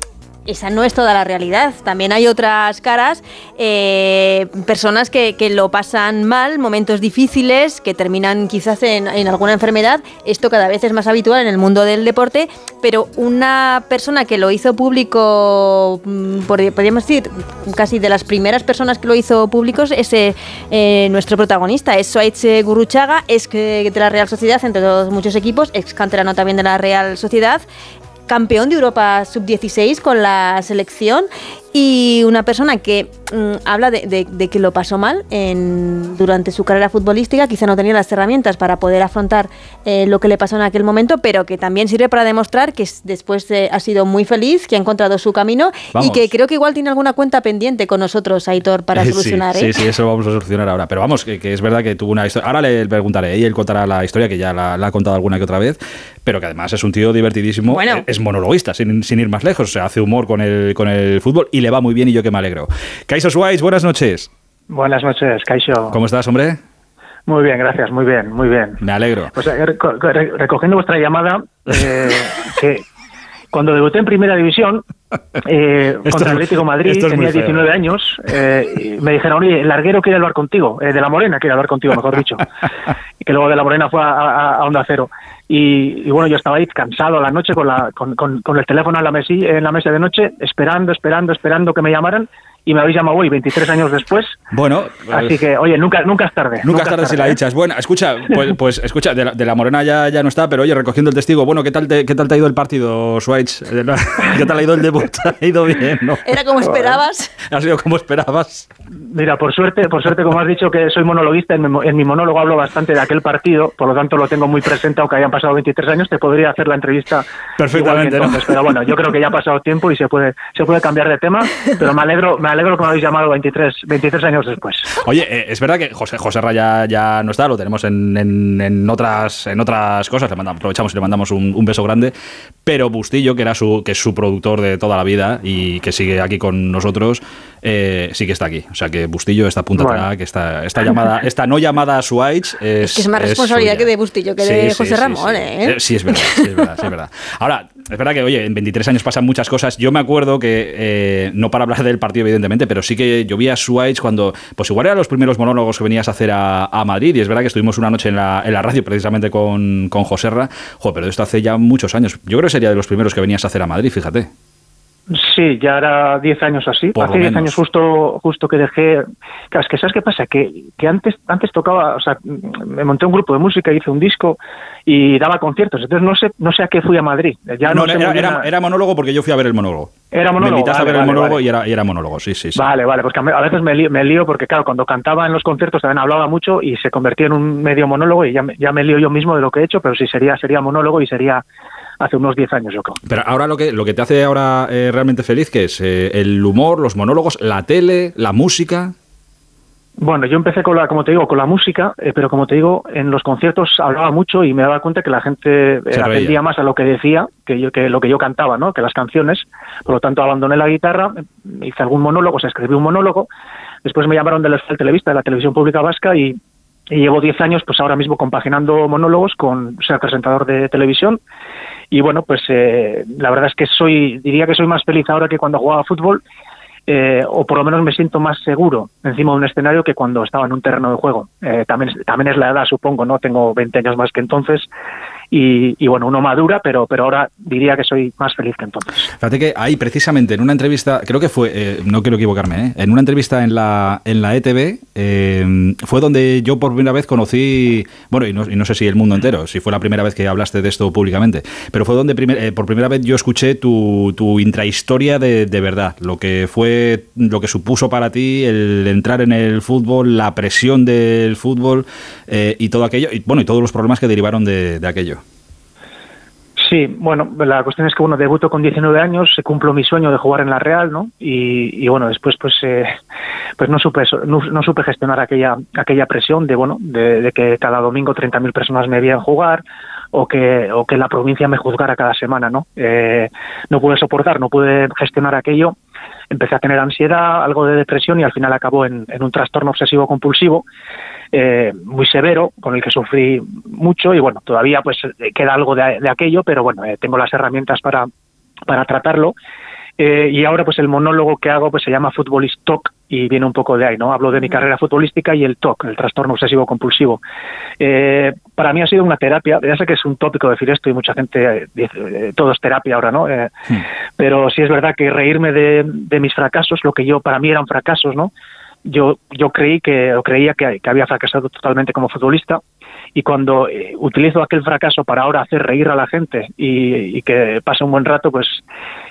S16: esa no es toda la realidad. También hay otras caras, eh, personas que, lo pasan mal, momentos difíciles, que terminan quizás en, alguna enfermedad. Esto cada vez es más habitual en el mundo del deporte, pero una persona que lo hizo público, mm, podríamos decir, casi de las primeras personas que lo hizo público, es eh, nuestro protagonista, es Suárez Gurruchaga, es de la Real Sociedad, entre todos muchos equipos, ex canterano también de la Real Sociedad campeón de Europa sub-16 con la selección y una persona que mm, habla de, que lo pasó mal en, durante su carrera futbolística, quizá no tenía las herramientas para poder afrontar eh, lo que le pasó en aquel momento, pero que también sirve para demostrar que después ha sido muy feliz, que ha encontrado su camino y que creo que igual tiene alguna cuenta pendiente con nosotros, Aitor, para [LAUGHS] solucionar.
S1: Sí,
S16: ¿eh?
S1: sí, eso lo vamos a solucionar ahora. Pero vamos, que, es verdad que tuvo una historia. Ahora le preguntaré y él contará la historia, que ya la, ha contado alguna que otra vez, pero que además es un tío divertidísimo. Bueno. Es monologuista, sin, sin, ir más lejos. O sea, hace humor con el, con el fútbol y le va muy bien y yo que me alegro. Kaiso Schweiz, buenas noches.
S17: Buenas noches, Kaiso.
S1: ¿Cómo estás, hombre?
S17: Muy bien, gracias, muy bien, muy bien.
S1: Me alegro.
S17: Pues eh, recogiendo vuestra llamada, eh, [LAUGHS] que cuando debuté en Primera División eh, contra el Atlético Madrid, tenía 19 años, eh, me dijeron, oye, el larguero quiere hablar contigo, de la Morena quiere hablar contigo, mejor dicho. [LAUGHS] y que luego de la Morena fue a, Onda Cero. Y, bueno, yo estaba ahí cansado la noche con, la, con, con, el teléfono en la, mesi, en la mesa de noche, esperando, esperando, esperando que me llamaran y me habéis llamado hoy 23 años después.
S1: Bueno,
S17: así pues que, oye, nunca, nunca es tarde.
S1: Nunca, es tarde si la dichas. Bueno, escucha, pues, pues escucha, de la, Morena ya, ya no está, pero oye, recogiendo el testigo, bueno, ¿qué tal te, qué tal te ha ido el partido, Schweitz? [LAUGHS] ¿Qué tal ha ido el debut? [LAUGHS] ¿Ha ido bien, no?
S16: ¿Era como esperabas?
S1: ¿Ha sido como esperabas?
S17: Mira, por suerte, por suerte, como has dicho que soy monologuista, en mi, en mi monólogo hablo bastante de aquel partido, por lo tanto lo tengo muy presente, aunque hayan pasado 23 años, te podría hacer la entrevista
S1: perfectamente.
S17: Pero bueno, yo creo que ya ha pasado tiempo y se puede, se puede cambiar de tema, pero me alegro, me alegro que me habéis llamado 23, 23 años después.
S1: Oye, eh, es verdad que José, José Raya ya no está, lo tenemos en, en, otras, en otras cosas, le mandamos, aprovechamos y le mandamos un, beso grande, pero Bustillo, que, era su, que es su productor de toda la vida y que sigue aquí con nosotros, eh, sí que está aquí. O sea que Bustillo, esta punta bueno. que esta, esta, llamada, esta no llamada a Suárez es,
S16: es que es más responsabilidad que de Bustillo que de José Ramón, ¿eh?
S1: Sí, es verdad, es verdad, es verdad. Ahora, es verdad que, oye, en 23 años pasan muchas cosas. Yo me acuerdo que, no para hablar del partido, evidentemente, pero sí que yo vi a Suárez cuando, pues igual eran los primeros monólogos que venías a hacer a, Madrid, y es verdad que estuvimos una noche en la, en la radio precisamente con, con Joserra, Joder, pero esto hace ya muchos años. Yo creo que sería de los primeros que venías a hacer a Madrid, fíjate.
S17: Sí, ya era 10 años así. Hace 10 años justo justo que dejé... Claro, es que ¿sabes qué pasa? Que, que antes antes tocaba, o sea, me monté un grupo de música, hice un disco y daba conciertos. Entonces no sé no sé a qué fui a Madrid. Ya no,
S1: era, era, monólogo porque yo fui a ver el monólogo.
S17: Era monólogo.
S1: Me invitaste a ver el monólogo y, era, y era monólogo, sí, sí, sí.
S17: Vale, vale, pues a veces me lío, me lío, porque claro, cuando cantaba en los conciertos también hablaba mucho y se convertía en un medio monólogo y ya, ya me lío yo mismo de lo que he hecho, pero sí sería, sería monólogo y sería hace unos 10 años, yo creo.
S1: Pero ahora lo que, lo que te hace ahora eh, realmente feliz, que es eh, el humor, los monólogos, la tele, la música.
S17: Bueno, yo empecé con la, como te digo, con la música, eh, pero como te digo, en los conciertos hablaba mucho y me daba cuenta que la gente atendía más a lo que decía que yo, que lo que yo cantaba, ¿no? Que las canciones. Por lo tanto, abandoné la guitarra, hice algún monólogo, se escribí un monólogo. Después me llamaron del Televista, de la televisión pública vasca, y, y llevo 10 años, pues ahora mismo compaginando monólogos con ser presentador de televisión y bueno, pues eh, la verdad es que soy, diría que soy más feliz ahora que cuando jugaba fútbol, eh, o por lo menos me siento más seguro encima de un escenario que cuando estaba en un terreno de juego. Eh, también, también es la edad, supongo, ¿no? Tengo 20 años más que entonces y, bueno, uno madura, pero, pero ahora diría que soy más feliz que entonces.
S1: Fíjate que ahí, precisamente, en una entrevista, creo que fue, eh, no quiero equivocarme, ¿eh? en una entrevista en la, en la ETV, eh, fue donde yo por primera vez conocí, bueno, y no, y no, sé si el mundo entero, si fue la primera vez que hablaste de esto públicamente, pero fue donde por primera vez yo escuché tu, tu intrahistoria de, de verdad, lo que fue, lo que supuso para ti el entrar en el fútbol, la presión del fútbol y todo aquello, y bueno, y todos los problemas que derivaron de aquello.
S17: Sí, bueno, la cuestión es que bueno, debuto con 19 años, cumplo mi sueño de jugar en la Real, ¿no? Y, bueno, después pues eh, pues no supe no, supe gestionar aquella aquella presión de bueno, de, que cada domingo 30.000 personas me veían jugar o que o que la provincia me juzgara cada semana, ¿no? Eh, no pude soportar, no pude gestionar aquello empecé a tener ansiedad, algo de depresión y al final acabó en, un trastorno obsesivo compulsivo eh, muy severo, con el que sufrí mucho y bueno, todavía pues queda algo de, aquello, pero bueno, tengo las herramientas para, para tratarlo eh, y ahora pues el monólogo que hago pues se llama Futbolist Talk y viene un poco de ahí, ¿no? Hablo de mi carrera futbolística y el TOC, el trastorno obsesivo compulsivo. Eh, para mí ha sido una terapia, ya sé que es un tópico decir esto y mucha gente dice, eh, todo es terapia ahora, ¿no? Pero sí es verdad que reírme de, de, mis fracasos, lo que yo para mí eran fracasos, ¿no? Yo, yo creí que, o creía que, había fracasado totalmente como futbolista y cuando eh, utilizo aquel fracaso para ahora hacer reír a la gente y, que pase un buen rato, pues,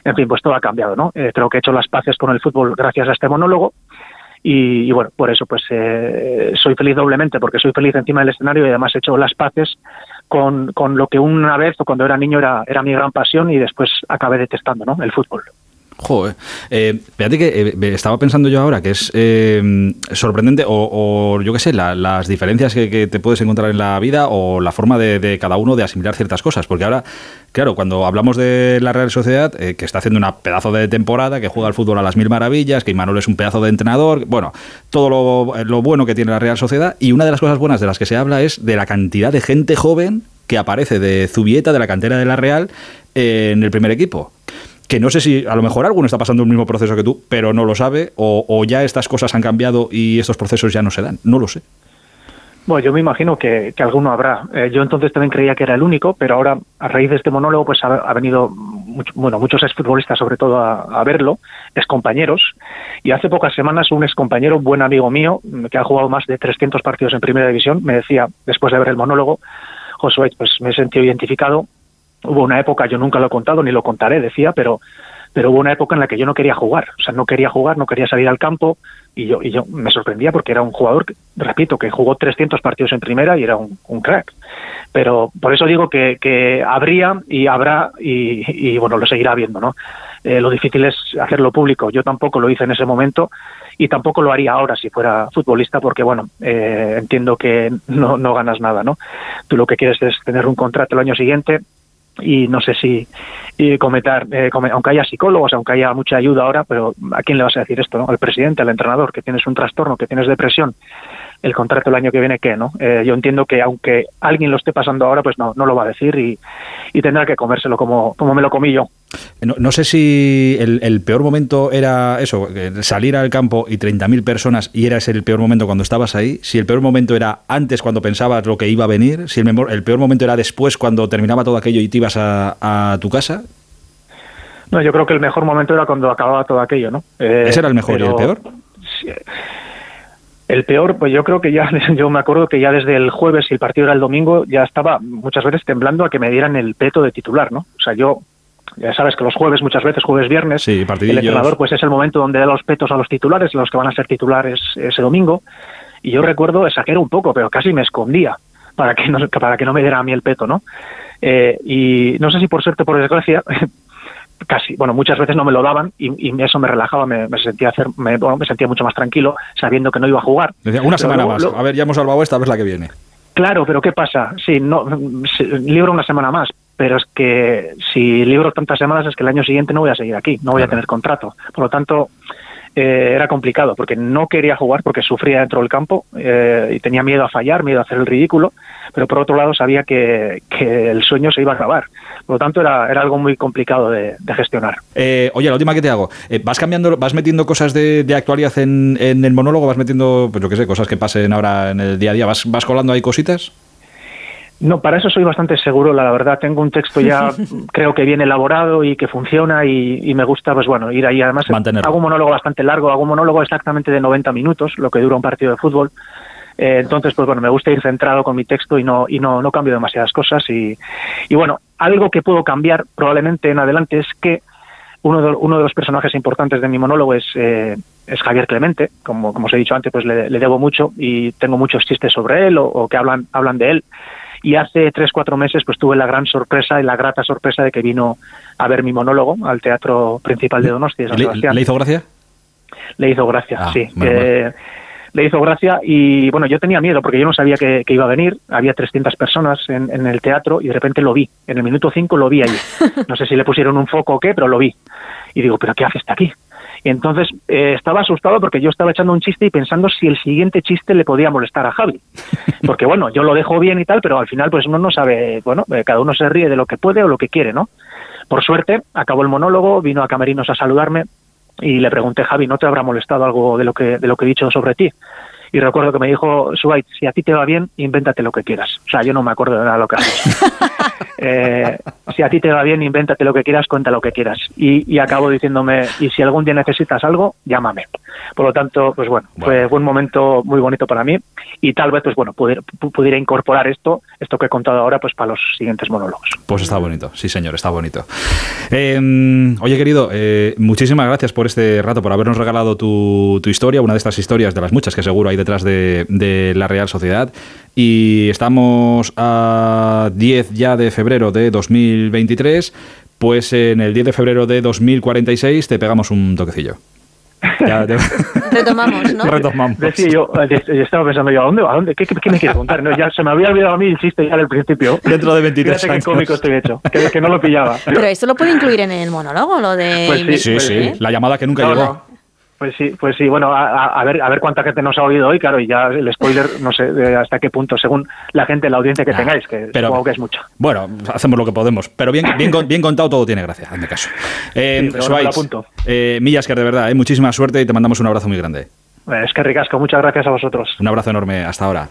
S17: en fin, pues todo ha cambiado, ¿no? Eh, creo que he hecho las paces con el fútbol gracias a este monólogo y, bueno, por eso pues eh, soy feliz doblemente, porque soy feliz encima del escenario y además he hecho las paces con, con lo que una vez o cuando era niño era, era mi gran pasión y después acabé detestando, ¿no? El fútbol.
S1: Joder. Eh, fíjate que eh, estaba pensando yo ahora que es eh, sorprendente, o, yo qué sé, las diferencias que, te puedes encontrar en la vida o la forma de, cada uno de asimilar ciertas cosas. Porque ahora, claro, cuando hablamos de la Real Sociedad, que está haciendo una pedazo de temporada, que juega al fútbol a las mil maravillas, que Imanol es un pedazo de entrenador, bueno, todo lo, lo bueno que tiene la Real Sociedad. Y una de las cosas buenas de las que se habla es de la cantidad de gente joven que aparece de Zubieta, de la cantera de la Real, en el primer equipo que no sé si a lo mejor alguno está pasando el mismo proceso que tú, pero no lo sabe, o, ya estas cosas han cambiado y estos procesos ya no se dan. No lo sé.
S17: Bueno, yo me imagino que, alguno habrá. Eh, yo entonces también creía que era el único, pero ahora, a raíz de este monólogo, pues ha, venido bueno, muchos exfutbolistas sobre todo a, a verlo, excompañeros, y hace pocas semanas un excompañero, buen amigo mío, que ha jugado más de 300 partidos en Primera División, me decía, después de ver el monólogo, Josué, pues me he sentido identificado, Hubo una época, yo nunca lo he contado ni lo contaré, decía, pero, pero hubo una época en la que yo no quería jugar, o sea, no quería jugar, no quería salir al campo y yo, y yo me sorprendía porque era un jugador, repito, que jugó 300 partidos en primera y era un, crack. Pero por eso digo que, que habría y habrá y, bueno, lo seguirá habiendo, ¿no? Eh, lo difícil es hacerlo público. Yo tampoco lo hice en ese momento y tampoco lo haría ahora si fuera futbolista porque, bueno, eh, entiendo que no, no ganas nada, ¿no? Tú lo que quieres es tener un contrato el año siguiente, y no sé si comentar, eh, aunque haya psicólogos, aunque haya mucha ayuda ahora, pero ¿a quién le vas a decir esto? ¿no? Al presidente, al entrenador, que tienes un trastorno, que tienes depresión, el contrato el año que viene, ¿qué? no? Eh, yo entiendo que aunque alguien lo esté pasando ahora, pues no, no lo va a decir y, y tendrá que comérselo como, como me lo comí yo.
S1: No, sé si el, peor momento era eso, salir al campo y 30.000 personas y era ese el peor momento cuando estabas ahí, si el peor momento era antes cuando pensabas lo que iba a venir, si el, el peor momento era después cuando terminaba todo aquello y te ibas a, tu casa.
S17: No, yo creo que el mejor momento era cuando acababa todo aquello, ¿no?
S1: Eh, ¿Ese era el mejor y el peor?
S17: El peor, pues yo creo que ya, [LAUGHS] yo me acuerdo que ya desde el jueves y el partido era el domingo, ya estaba muchas veces temblando a que me dieran el peto de titular, ¿no? O sea, yo ya sabes que los jueves, muchas veces, jueves, viernes, el entrenador pues es el momento donde da los petos a los titulares, los que van a ser titulares ese domingo. Y yo recuerdo, exagero un poco, pero casi me escondía para que no, para que no me diera a mí el peto, ¿no? Eh, y no sé si por suerte o por desgracia, [LAUGHS] casi, bueno, muchas veces no me lo daban y, eso me relajaba, me, sentía hacer, me, me sentía mucho más tranquilo sabiendo que no iba a jugar.
S1: una semana más, a ver, ya hemos salvado esta, vez la que viene.
S17: Claro, pero ¿qué pasa? Sí, no, libro una semana más, pero es que si libro tantas semanas es que el año siguiente no voy a seguir aquí, no voy a tener contrato. Por lo tanto, eh, era complicado porque no quería jugar porque sufría dentro del campo eh, y tenía miedo a fallar, miedo a hacer el ridículo, pero por otro lado sabía que, el sueño se iba a acabar. Por lo tanto, era, era algo muy complicado de, gestionar.
S1: Eh, oye, la última que te hago, ¿vas cambiando, vas metiendo cosas de, actualidad en, en, el monólogo? ¿Vas metiendo, pues yo qué sé, cosas que pasen ahora en el día a día? ¿Vas, vas colando ahí cositas?
S17: No, para eso soy bastante seguro, la verdad. Tengo un texto ya, [LAUGHS] creo que bien elaborado y que funciona y, me gusta, pues bueno, ir ahí. Además, hago un monólogo bastante largo, hago un monólogo exactamente de 90 minutos, lo que dura un partido de fútbol. Eh, entonces, pues bueno, me gusta ir centrado con mi texto y no, y no, no cambio demasiadas cosas. Y, y bueno, algo que puedo cambiar probablemente en adelante es que uno de, uno de los personajes importantes de mi monólogo es, eh, es Javier Clemente. Como, como os he dicho antes, pues le, debo mucho y tengo muchos chistes sobre él o, o que hablan, hablan de él y hace tres, cuatro meses pues tuve la gran sorpresa y la grata sorpresa de que vino a ver mi monólogo al Teatro Principal de Donostia.
S1: ¿Le, hizo gracia?
S17: Le hizo gracia, ah, sí. Le hizo gracia y bueno, yo tenía miedo porque yo no sabía que, iba a venir, había 300 personas en, en, el teatro y de repente lo vi, en el minuto 5 lo vi allí. [LAUGHS] No sé si le pusieron un foco o qué, pero lo vi. Y digo, ¿pero qué hace está aquí? Y entonces eh, estaba asustado porque yo estaba echando un chiste y pensando si el siguiente chiste le podía molestar a Javi. Porque bueno, yo lo dejo bien y tal, pero al final pues uno no sabe, bueno, eh, cada uno se ríe de lo que puede o lo que quiere, ¿no? Por suerte, acabó el monólogo, vino a Camerinos a saludarme y le pregunté, Javi, ¿no te habrá molestado algo de lo que, de lo que he dicho sobre ti? Y recuerdo que me dijo, Suait, si a ti te va bien, invéntate lo que quieras. O sea, yo no me acuerdo de nada de lo que has. [LAUGHS] Eh, si a ti te va bien, invéntate lo que quieras, cuenta lo que quieras. Y, y acabo diciéndome, y si algún día necesitas algo, llámame. Por lo tanto, pues bueno, Fue, fue un momento muy bonito para mí y tal vez, pues bueno, pudiera, pudiera incorporar esto, esto que he contado ahora, pues para los siguientes monólogos.
S1: Pues está bonito, sí señor, está bonito. Eh, oye querido, eh, muchísimas gracias por este rato, por habernos regalado tu, tu, historia, una de estas historias de las muchas que seguro hay detrás de, de la Real Sociedad. Y estamos a 10 ya de febrero de 2023, pues en el 10 de febrero de 2046 te pegamos un toquecillo.
S16: Ya, te... [LAUGHS] Retomamos, ¿no?
S1: Retomamos.
S17: Decía yo, yo, estaba pensando yo, ¿a dónde? ¿A dónde? ¿Qué, qué, me quieres contar? No, ya se me había olvidado a mí el chiste ya del principio.
S1: Dentro de 23
S17: Fíjate años. qué cómico estoy hecho, que, que, no lo pillaba.
S16: Pero esto lo puede incluir en el monólogo, lo de...
S1: Pues sí, sí, sí. ¿eh? La llamada que nunca no, llegó.
S17: No. Pues sí, pues sí, bueno, a, a, ver a ver cuánta gente nos ha oído hoy, claro, y ya el spoiler, no sé hasta qué punto, según la gente, la audiencia que tengáis, que
S1: pero,
S17: supongo que es mucha.
S1: Bueno, hacemos lo que podemos, pero bien, bien, bien contado todo tiene gracia, en mi caso. Eh,
S17: sí,
S1: eh, Millas, que de verdad, eh, muchísima suerte y te mandamos un abrazo muy grande.
S17: Es que ricasco, muchas gracias a vosotros.
S1: Un abrazo enorme, hasta ahora.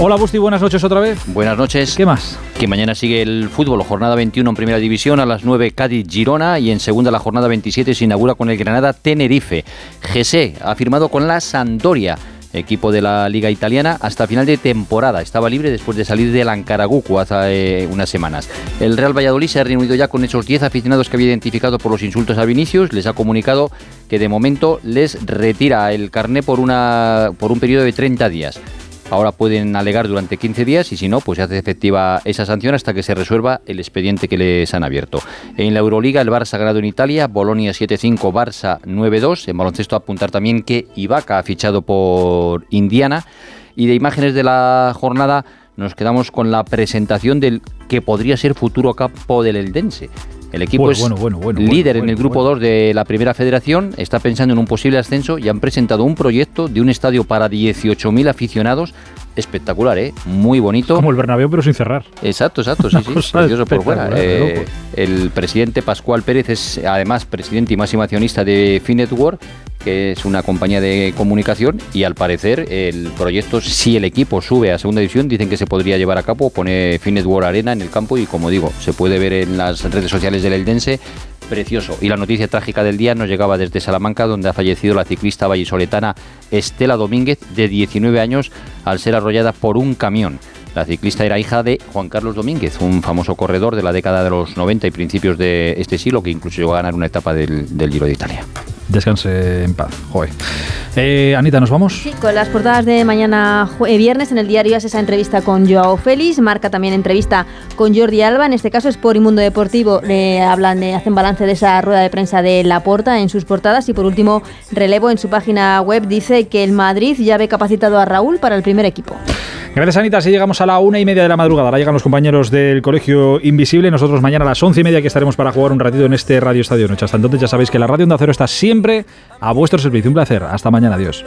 S1: Hola Busti, buenas noches otra vez.
S13: Buenas noches.
S1: ¿Qué más?
S13: Que mañana sigue el fútbol, jornada 21 en primera división, a las 9 Cádiz Girona y en segunda la jornada 27 se inaugura con el Granada Tenerife. GC ha firmado con la Sampdoria equipo de la Liga Italiana, hasta final de temporada. Estaba libre después de salir del Ancaragucu hace eh, unas semanas. El Real Valladolid se ha reunido ya con esos 10 aficionados que había identificado por los insultos a Vinicius. Les ha comunicado que de momento les retira el carné por, una, por un periodo de 30 días. Ahora pueden alegar durante 15 días y si no, pues se hace efectiva esa sanción hasta que se resuelva el expediente que les han abierto. En la Euroliga, el Barça ganado en Italia, Bolonia 7-5, Barça 9-2. En baloncesto apuntar también que Ibaka ha fichado por Indiana. Y de imágenes de la jornada nos quedamos con la presentación del que podría ser futuro capo del Eldense. El equipo
S1: bueno,
S13: es
S1: bueno, bueno,
S13: líder en el grupo 2 de la primera federación, está pensando en un posible ascenso y han presentado un proyecto de un estadio para 18.000 aficionados espectacular, ¿eh? Muy bonito.
S1: Como el Bernabéu, pero sin cerrar.
S13: Exacto, exacto, sí, sí. Precioso por fuera. Eh, el presidente Pascual Pérez es además presidente y máximo accionista de Finetwork, que es una compañía de comunicación, y al parecer el proyecto, si el equipo sube a segunda división, dicen que se podría llevar a cabo, pone Finetwork Arena en el campo y como digo, se puede ver en las redes sociales del Eldense precioso. Y la noticia trágica del día nos llegaba desde Salamanca, donde ha fallecido la ciclista vallisoletana Estela Domínguez, de 19 años, al ser arrollada por un camión. La ciclista era hija de Juan Carlos Domínguez, un famoso corredor de la década de los 90 y principios de este siglo, que incluso llegó a ganar una etapa del, del Giro de Italia.
S1: Descanse en paz, joder. Eh, Anita, ¿nos vamos?
S16: Sí, con las portadas de mañana eh, viernes en el diario es esa entrevista con Joao Félix, marca también entrevista con Jordi Alba, en este caso es por Inmundo Deportivo, le hablan, de, hacen balance de esa rueda de prensa de Laporta en sus portadas y por último relevo en su página web dice que el Madrid ya ve capacitado a Raúl para el primer equipo.
S1: Gracias, Anita. Así llegamos a la una y media de la madrugada. Ahora llegan los compañeros del Colegio Invisible. Nosotros mañana a las once y media que estaremos para jugar un ratito en este Radio Estadio Noche. Hasta entonces ya sabéis que la Radio Onda Cero está siempre a vuestro servicio. Un placer. Hasta mañana. Adiós.